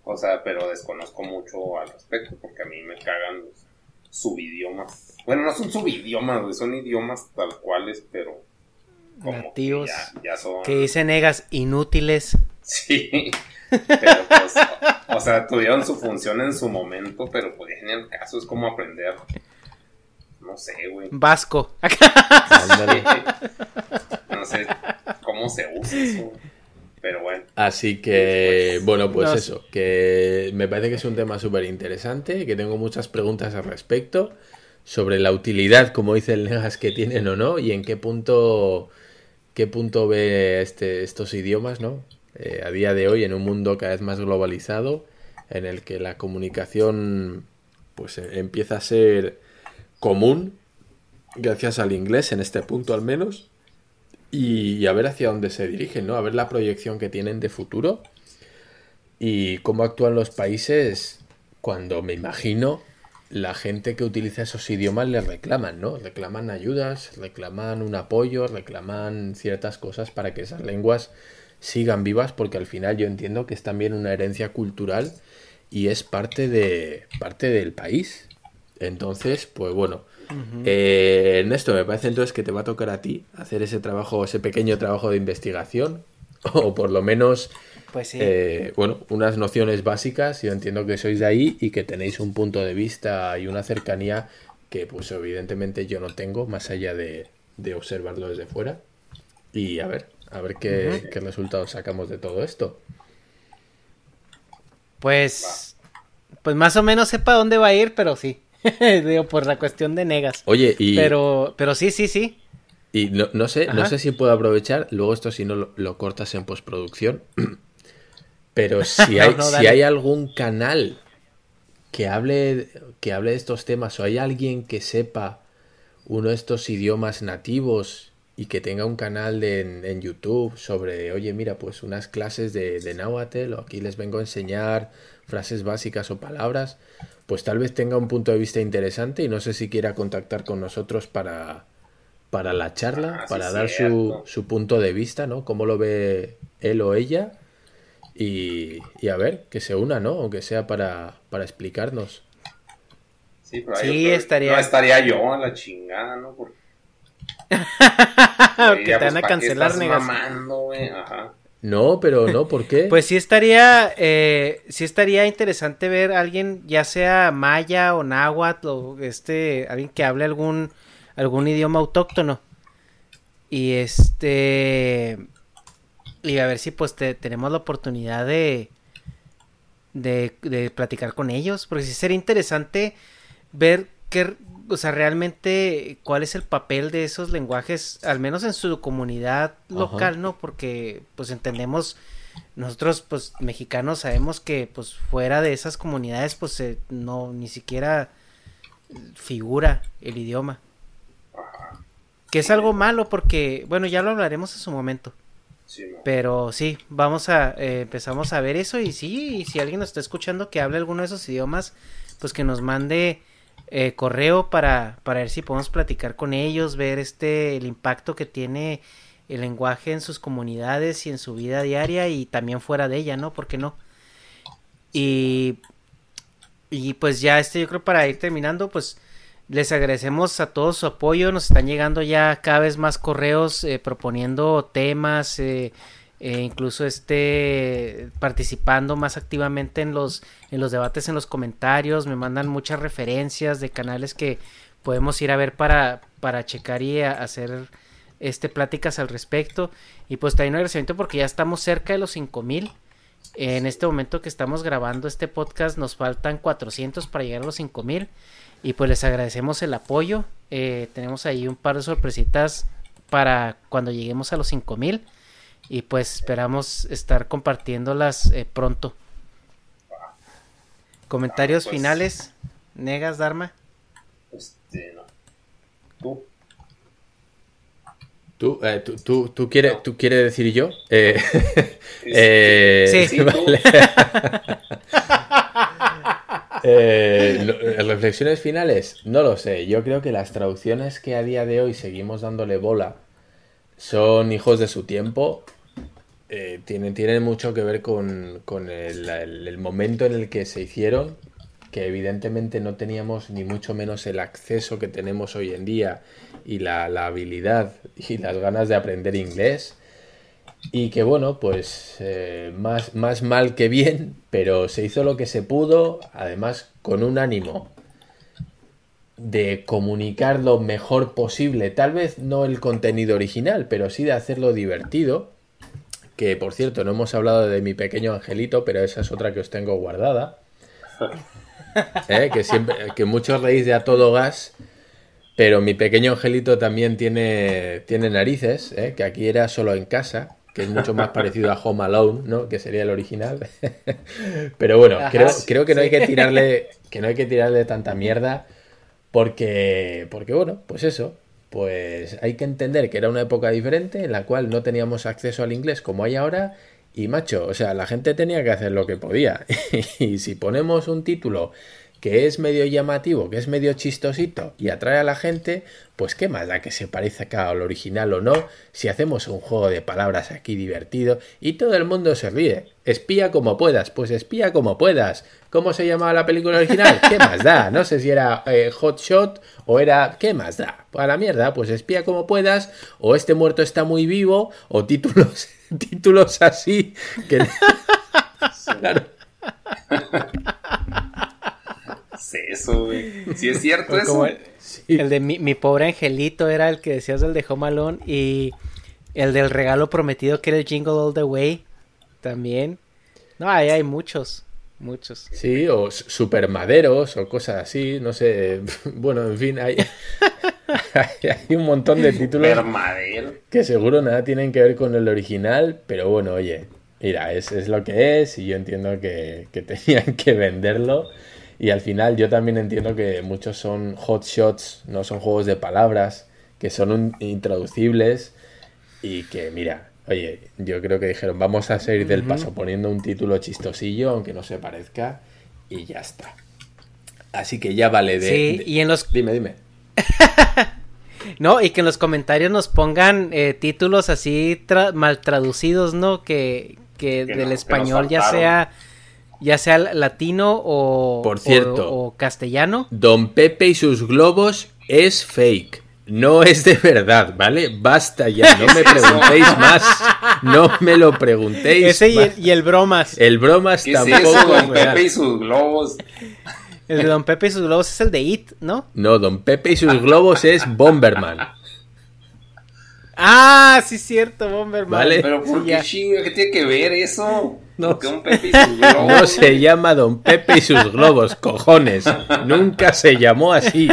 Speaker 5: o sea, pero desconozco mucho al respecto porque a mí me cagan los subidiomas. Bueno, no son subidiomas, son idiomas tal cuales, pero
Speaker 4: nativos. Que, ya, son... que dicen negas inútiles.
Speaker 5: Sí. Pero pues, o sea, tuvieron su función en su momento, pero pues en el caso es como aprender. No sé, güey.
Speaker 4: Vasco.
Speaker 5: no sé cómo se usa eso. Pero bueno.
Speaker 6: Así que, bueno, pues eso, que me parece que es un tema súper interesante, que tengo muchas preguntas al respecto sobre la utilidad, como dice el Negas, que tienen o no, y en qué punto, qué punto ve este, estos idiomas, ¿no? Eh, a día de hoy en un mundo cada vez más globalizado en el que la comunicación pues eh, empieza a ser común gracias al inglés en este punto al menos y, a ver hacia dónde se dirigen, ¿no? A ver la proyección que tienen de futuro y cómo actúan los países cuando me imagino la gente que utiliza esos idiomas les reclaman, ¿no? Reclaman ayudas, reclaman un apoyo, reclaman ciertas cosas para que esas lenguas sigan vivas porque al final yo entiendo que es también una herencia cultural y es parte de parte del país. Entonces, pues bueno, eh, Ernesto, me parece entonces que te va a tocar a ti hacer ese trabajo, ese pequeño trabajo de investigación *laughs* o por lo menos
Speaker 4: pues
Speaker 6: eh, bueno, unas nociones básicas. Yo entiendo que sois de ahí y que tenéis un punto de vista y una cercanía que pues evidentemente yo no tengo, más allá de, de observarlo desde fuera. Y a ver, a ver qué, resultados sacamos de todo esto.
Speaker 4: Pues, pues más o menos sepa dónde va a ir, pero sí. *laughs* Digo, por la cuestión de negas.
Speaker 6: Oye, y.
Speaker 4: Pero, pero sí, sí, sí.
Speaker 6: Y no, no sé, no sé si puedo aprovechar, luego esto si no lo, cortas en postproducción. Pero *laughs* si hay, si hay algún canal que hable, que hable de estos temas, o hay alguien que sepa uno de estos idiomas nativos y que tenga un canal en, YouTube sobre, oye, mira, pues unas clases de, de Náhuatl o aquí les vengo a enseñar frases básicas o palabras, pues tal vez tenga un punto de vista interesante y no sé si quiera contactar con nosotros para, para la charla, ah, para dar su, su, punto de vista, ¿no? Cómo lo ve él o ella y, y a ver, que se una, ¿no? Aunque sea para, para explicarnos.
Speaker 5: Sí, pero sí, estaría... No estaría yo a la chingada, ¿no? Porque *laughs*
Speaker 4: que te van a pues, cancelar, negas.
Speaker 6: No, pero no, ¿por qué? *laughs*
Speaker 4: pues sí estaría, eh, sí estaría interesante ver a alguien, ya sea maya o náhuatl o este, alguien que hable algún, algún idioma autóctono. Y este, y a ver si pues tenemos la oportunidad de, de, de platicar con ellos, porque sí sería interesante ver qué, o sea, realmente cuál es el papel de esos lenguajes, al menos en su comunidad local, ¿no? Porque pues entendemos, nosotros pues mexicanos sabemos que pues fuera de esas comunidades pues no, ni siquiera figura el idioma. Que es algo malo porque, bueno, ya lo hablaremos en su momento. Pero sí, vamos a, eh, empezamos a ver eso y sí, y si alguien nos está escuchando que hable alguno de esos idiomas, pues que nos mande eh, correo para, para ver si podemos platicar con ellos, ver este el impacto que tiene el lenguaje en sus comunidades y en su vida diaria y también fuera de ella, ¿no? ¿Por qué no? Y, y pues ya este yo creo para ir terminando, pues les agradecemos a todos su apoyo, nos están llegando ya cada vez más correos eh, proponiendo temas, eh, eh, incluso esté participando más activamente en los, en los debates, en los comentarios, me mandan muchas referencias de canales que podemos ir a ver para, para checar y hacer este pláticas al respecto. Y pues también un agradecimiento porque ya estamos cerca de los 5000. En este momento que estamos grabando este podcast nos faltan 400 para llegar a los 5000 y pues les agradecemos el apoyo. Eh, tenemos ahí un par de sorpresitas para cuando lleguemos a los 5000 y pues esperamos estar compartiéndolas eh, pronto. Comentarios pues, finales. Negas, Dharma.
Speaker 5: Este, no. Tú.
Speaker 6: ¿Tú, eh, tú, tú, tú, quieres, ¿Tú quieres decir yo? Eh, *laughs* eh, sí, *laughs* vale. *laughs* Eh, reflexiones finales, no lo sé. Yo creo que las traducciones que a día de hoy seguimos dándole bola son hijos de su tiempo. Eh, tienen, mucho que ver con, el, momento en el que se hicieron, que evidentemente no teníamos ni mucho menos el acceso que tenemos hoy en día y la habilidad y las ganas de aprender inglés. Y que bueno, pues eh, más, más mal que bien, pero se hizo lo que se pudo, además con un ánimo de comunicar lo mejor posible, tal vez no el contenido original, pero sí de hacerlo divertido, que por cierto no hemos hablado de mi pequeño angelito, pero esa es otra que os tengo guardada, ¿Eh? que, siempre, que muchos reís de a todo gas, pero mi pequeño angelito también tiene, tiene narices, ¿eh? que aquí era solo en casa, que es mucho más parecido a Home Alone, ¿no? Que sería el original. *laughs* Pero bueno, creo, creo, que no hay que tirarle, que no hay que tirarle tanta mierda, porque, porque bueno, pues eso, pues hay que entender que era una época diferente en la cual no teníamos acceso al inglés como hay ahora. Y macho, o sea, la gente tenía que hacer lo que podía. *laughs* y si ponemos un título que es medio llamativo, que es medio chistosito y atrae a la gente, pues qué más da que se parezca al original o no, si hacemos un juego de palabras aquí divertido y todo el mundo se ríe. Espía como puedas, pues espía como puedas. ¿Cómo se llamaba la película original? ¿Qué más da? No sé si era eh, Hot Shot o era... ¿Qué más da? Pues a la mierda, pues espía como puedas, o este muerto está muy vivo, o títulos, *laughs* títulos así que... *laughs* *laughs* claro
Speaker 5: eso, güey. Sí es cierto eso.
Speaker 4: El, de mi, pobre angelito era el que decías del de Home Alone y el del regalo prometido que era el Jingle All the Way también. No, ahí hay muchos, muchos.
Speaker 6: Sí, o supermaderos o cosas así, no sé. *laughs* Bueno, en fin, *laughs* hay, hay un montón de títulos que seguro nada tienen que ver con el original, pero bueno, oye, mira, es, es lo que es y yo entiendo que, que *laughs* tenían que venderlo y al final yo también entiendo que muchos son hot shots, no son juegos de palabras, que son intraducibles y que, mira, oye, yo creo que dijeron, vamos a salir del paso poniendo un título chistosillo, aunque no se parezca, y ya está. Así que ya vale de...
Speaker 4: Sí, y en los...
Speaker 6: Dime, dime. *laughs*
Speaker 4: no, y que en los comentarios nos pongan eh, títulos así mal traducidos, ¿no? Que, que, del español ya sea ya sea latino o,
Speaker 6: Por cierto,
Speaker 4: o, castellano.
Speaker 6: Don Pepe y sus globos es fake. No es de verdad, ¿vale? Basta ya, no me *laughs* preguntéis más. No me lo preguntéis.
Speaker 4: Ese y el, bromas.
Speaker 6: El bromas tampoco.
Speaker 5: Don Pepe y sus globos.
Speaker 4: El de Don Pepe y sus globos es el de It, ¿no?
Speaker 6: No, Don Pepe y sus globos es Bomberman.
Speaker 4: Ah, sí, cierto, Bomberman.
Speaker 5: ¿Vale? Pero ¿por qué chingo? ¿Qué tiene que ver eso?
Speaker 6: No, *laughs* no se llama Don Pepe y sus globos, cojones. Nunca se llamó así.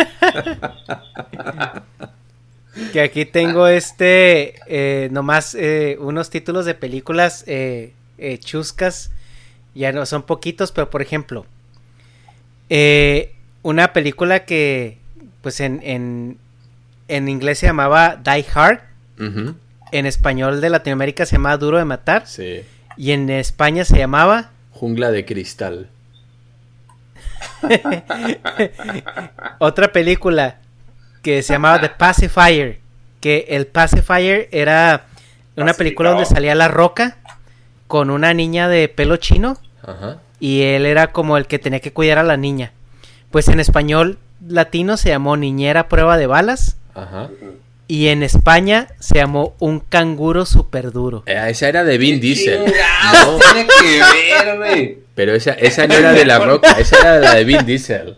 Speaker 4: Que aquí tengo este, eh, nomás eh, unos títulos de películas eh, chuscas. Ya no son poquitos, pero por ejemplo, una película que, pues en, en, en inglés se llamaba Die Hard. En español de Latinoamérica se llama Duro de Matar.
Speaker 6: Sí.
Speaker 4: Y en España se llamaba
Speaker 6: Jungla de Cristal. *laughs*
Speaker 4: Otra película que se llamaba The Pacifier, que el Pacifier era una película donde salía La Roca con una niña de pelo chino y él era como el que tenía que cuidar a la niña. Pues en español latino se llamó Niñera Prueba de Balas. Ajá. Y en España se llamó Un canguro super duro.
Speaker 6: Eh, esa era de Vin Diesel.
Speaker 5: No. *laughs* Tiene que ver,
Speaker 6: Pero esa, esa no era de La Roca, esa era la de Vin Diesel.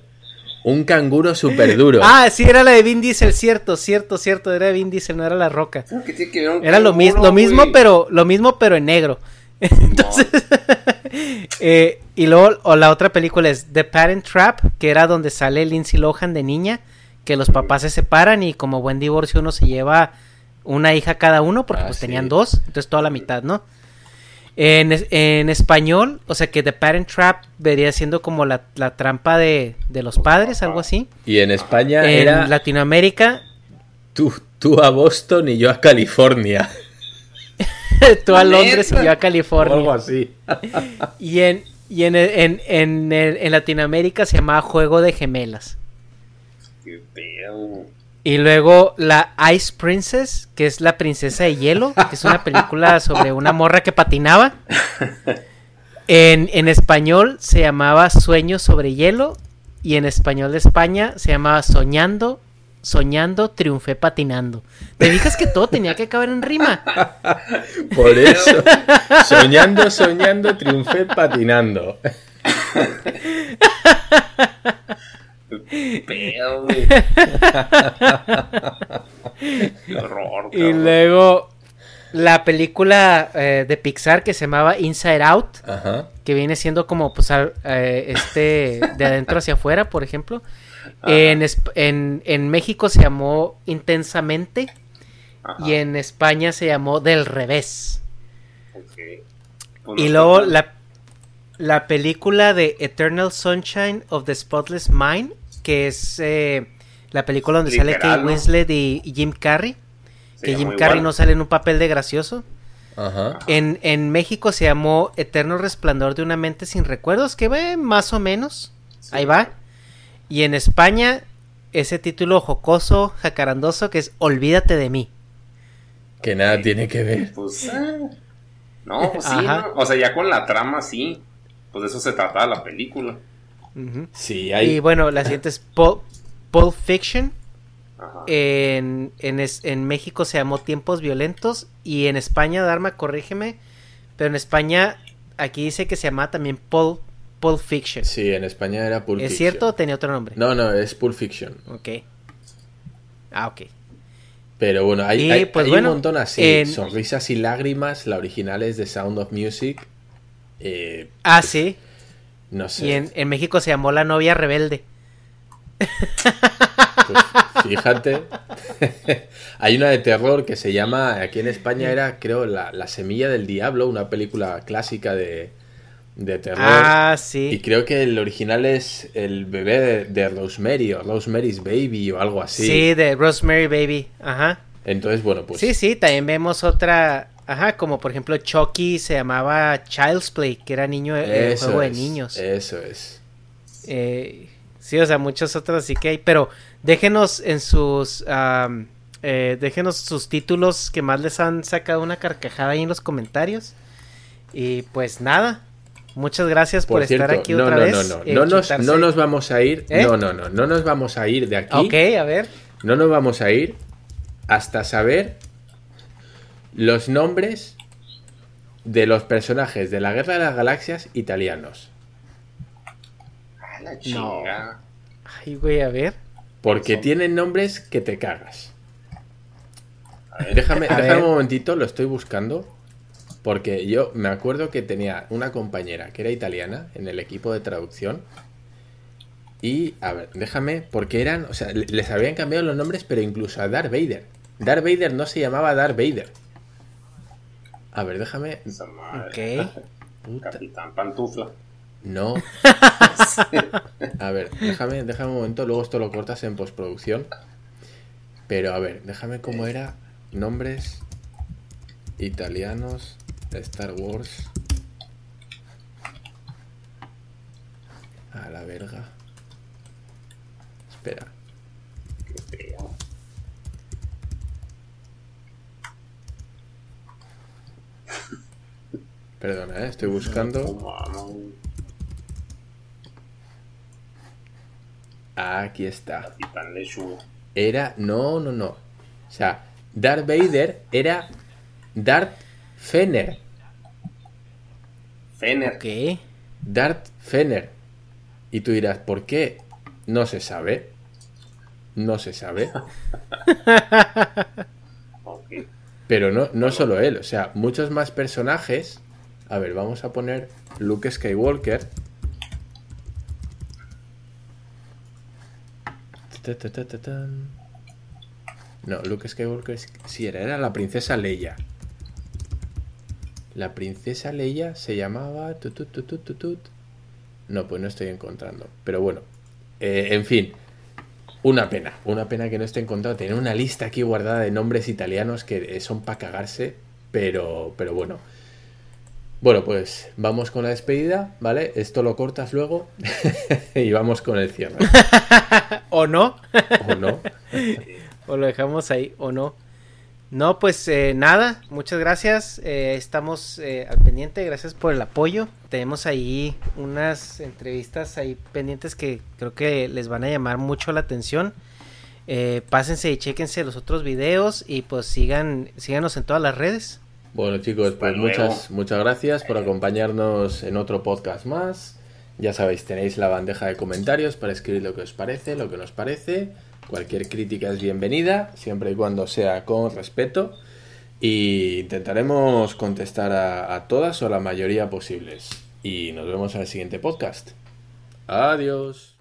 Speaker 6: Un canguro super duro.
Speaker 4: Ah, sí, era la de Vin Diesel, cierto, cierto, cierto. Era de Vin Diesel, no era La Roca. era lo, mismo, lo mismo, pero lo mismo, pero en negro. *laughs* Entonces, *laughs* eh, y luego o la otra película es The Parent Trap, que era donde sale Lindsay Lohan de niña que los papás se separan y como buen divorcio uno se lleva una hija cada uno porque ah, pues tenían dos, entonces toda la mitad, ¿no? En, en español, o sea que The Parent Trap vería siendo como la, la trampa de, de los padres, algo así.
Speaker 6: Y en España
Speaker 4: En
Speaker 6: era
Speaker 4: Latinoamérica,
Speaker 6: tú, tú a Boston y yo a California. *laughs*
Speaker 4: tú a Londres y yo a
Speaker 6: O algo
Speaker 4: California.
Speaker 6: así. *laughs*
Speaker 4: Y en, y en, en, en, en Latinoamérica se llamaba Juego de Gemelas.
Speaker 5: Qué pedo.
Speaker 4: Y luego la Ice Princess, que es la princesa de hielo, que es una película *laughs* sobre una morra que patinaba. En, en español se llamaba Sueños sobre hielo y en español de España se llamaba Soñando, Soñando, Triunfé patinando. ¿Te fijas que todo tenía que acabar en rima? *laughs*
Speaker 6: Por eso, soñando, soñando, triunfé patinando. *laughs*
Speaker 5: Pedo, *laughs* güey. Qué horror,
Speaker 4: Y luego la película eh, de Pixar que se llamaba Inside Out,
Speaker 6: Ajá.
Speaker 4: que viene siendo como pues al- eh, este de adentro hacia afuera, por ejemplo. En, en, en México se llamó Intensamente
Speaker 5: Ajá,
Speaker 4: y en España se llamó Del Revés. Y luego la, la película de Eternal Sunshine of the Spotless Mind, que es eh, la película donde sale Kate
Speaker 5: ¿no?
Speaker 4: Winslet y, y Jim Carrey.
Speaker 5: Se
Speaker 4: que Jim Carrey
Speaker 5: igual.
Speaker 4: no sale en un papel de gracioso.
Speaker 6: Ajá.
Speaker 4: En, en México se llamó Eterno Resplandor de una mente sin recuerdos, que ve más o menos.
Speaker 5: Sí.
Speaker 4: Ahí va. Y en España, ese título jocoso, jacarandoso, que es Olvídate de mí.
Speaker 6: Que nada tiene que ver.
Speaker 5: Pues, ah, no, pues sí. O sea, ya con la trama sí. Pues de eso se trataba la película.
Speaker 6: Sí,
Speaker 4: Y bueno, la siguiente es Pul- Pulp Fiction.
Speaker 5: Ajá.
Speaker 4: En, en, es- en México se llamó Tiempos Violentos. Y en España, Dharma, corrígeme. Pero en España, aquí dice que se llama también Pulp, Pulp Fiction.
Speaker 6: Sí, en España era Pulp
Speaker 4: ¿Es
Speaker 6: Fiction.
Speaker 4: cierto o tenía otro nombre?
Speaker 6: No, no, es Pulp Fiction.
Speaker 4: Ok. Ah, ok.
Speaker 6: Pero bueno, hay,
Speaker 4: Y,
Speaker 6: hay-
Speaker 4: pues,
Speaker 6: hay
Speaker 4: bueno,
Speaker 6: un montón así.
Speaker 4: en-
Speaker 6: Sonrisas y lágrimas, la original es de Sound of Music. Eh,
Speaker 4: Ah, sí.
Speaker 6: No sé.
Speaker 4: Y en, en México se llamó La novia rebelde.
Speaker 6: Pues, fíjate. *laughs* Hay una de terror que se llama, aquí en España era, creo, La, La Semilla del Diablo, una película clásica de, de terror.
Speaker 4: Ah,
Speaker 6: Y
Speaker 4: sí.
Speaker 6: creo que el original es el bebé de, de Rosemary o Rosemary's Baby o algo así.
Speaker 4: Sí, de Rosemary Baby. Ajá.
Speaker 6: Entonces, bueno, pues
Speaker 4: Sí, sí, también vemos otra. Ajá, como por ejemplo Chucky se llamaba Child's Play, que era niño eh, juego de niños.
Speaker 6: Eso es.
Speaker 4: Eh, sí, o sea, muchos otros sí que hay. Pero déjenos en sus. eh, déjenos sus títulos que más les han sacado una carcajada ahí en los comentarios. Y pues nada. Muchas gracias por,
Speaker 6: Por cierto,
Speaker 4: estar aquí
Speaker 6: no,
Speaker 4: otra
Speaker 6: no,
Speaker 4: vez.
Speaker 6: no, no, no, nos, no nos vamos a ir.
Speaker 4: ¿Eh?
Speaker 6: No, no, no, no nos vamos a ir de aquí.
Speaker 4: Ok, a ver.
Speaker 6: No nos vamos a ir hasta saber los nombres de los personajes de la Guerra de las Galaxias italianos.
Speaker 5: Ah, la chinga.
Speaker 4: Ay, güey, a ver.
Speaker 6: Porque tienen nombres que te cagas.
Speaker 5: A ver,
Speaker 6: Déjame, *laughs*
Speaker 4: A
Speaker 6: déjame
Speaker 4: ver.
Speaker 6: un momentito, lo estoy buscando. Porque yo me acuerdo que tenía una compañera que era italiana en el equipo de traducción. Y, a ver, déjame, porque eran, o sea, le- les habían cambiado los nombres, pero incluso a Darth Vader. Darth Vader no se llamaba Darth Vader. A ver, déjame.
Speaker 5: esa madre.
Speaker 4: Ok.
Speaker 5: Capitán Pantufla.
Speaker 6: no. *laughs* A ver, déjame, déjame un momento, luego esto lo cortas en postproducción. Pero a ver, déjame cómo era. Nombres italianos Star Wars. A la verga. Espera.
Speaker 5: Qué feo.
Speaker 6: Perdona, ¿eh? estoy buscando.
Speaker 5: Vamos.
Speaker 6: Aquí está. Era. No, no, no. O sea, Darth Vader era Darth Fener.
Speaker 5: Fener.
Speaker 4: Ok.
Speaker 6: Darth Fener. Y tú dirás, ¿por qué? No se sabe. No se sabe. *laughs*
Speaker 5: Ok.
Speaker 6: Pero no, no solo él, o sea, muchos más personajes. A ver, vamos a poner Luke Skywalker. No, Luke Skywalker sí era, era la princesa Leia. La princesa Leia se llamaba... No, pues no estoy encontrando. Pero bueno, eh, en fin, una pena, una pena que no esté encontrado. Tener una lista aquí guardada de nombres italianos que son para cagarse, pero, pero bueno. Bueno, pues vamos con la despedida, ¿vale? Esto lo cortas luego *laughs* y vamos con el cierre. *laughs*
Speaker 4: ¿O no?
Speaker 6: ¿O no? *laughs*
Speaker 4: o lo dejamos ahí, o no. No, pues eh, nada, muchas gracias. Eh, estamos eh, al pendiente, gracias por el apoyo. Tenemos ahí unas entrevistas ahí pendientes que creo que les van a llamar mucho la atención. pásense y chequense los otros videos y pues sigan, síganos en todas las redes.
Speaker 6: Bueno chicos, pues muchas, muchas gracias por acompañarnos en otro podcast más. Ya sabéis, tenéis la bandeja de comentarios para escribir lo que os parece, lo que nos parece. Cualquier crítica es bienvenida, siempre y cuando sea con respeto. Y intentaremos contestar a, todas o la mayoría posibles. Y nos vemos en el siguiente podcast. Adiós.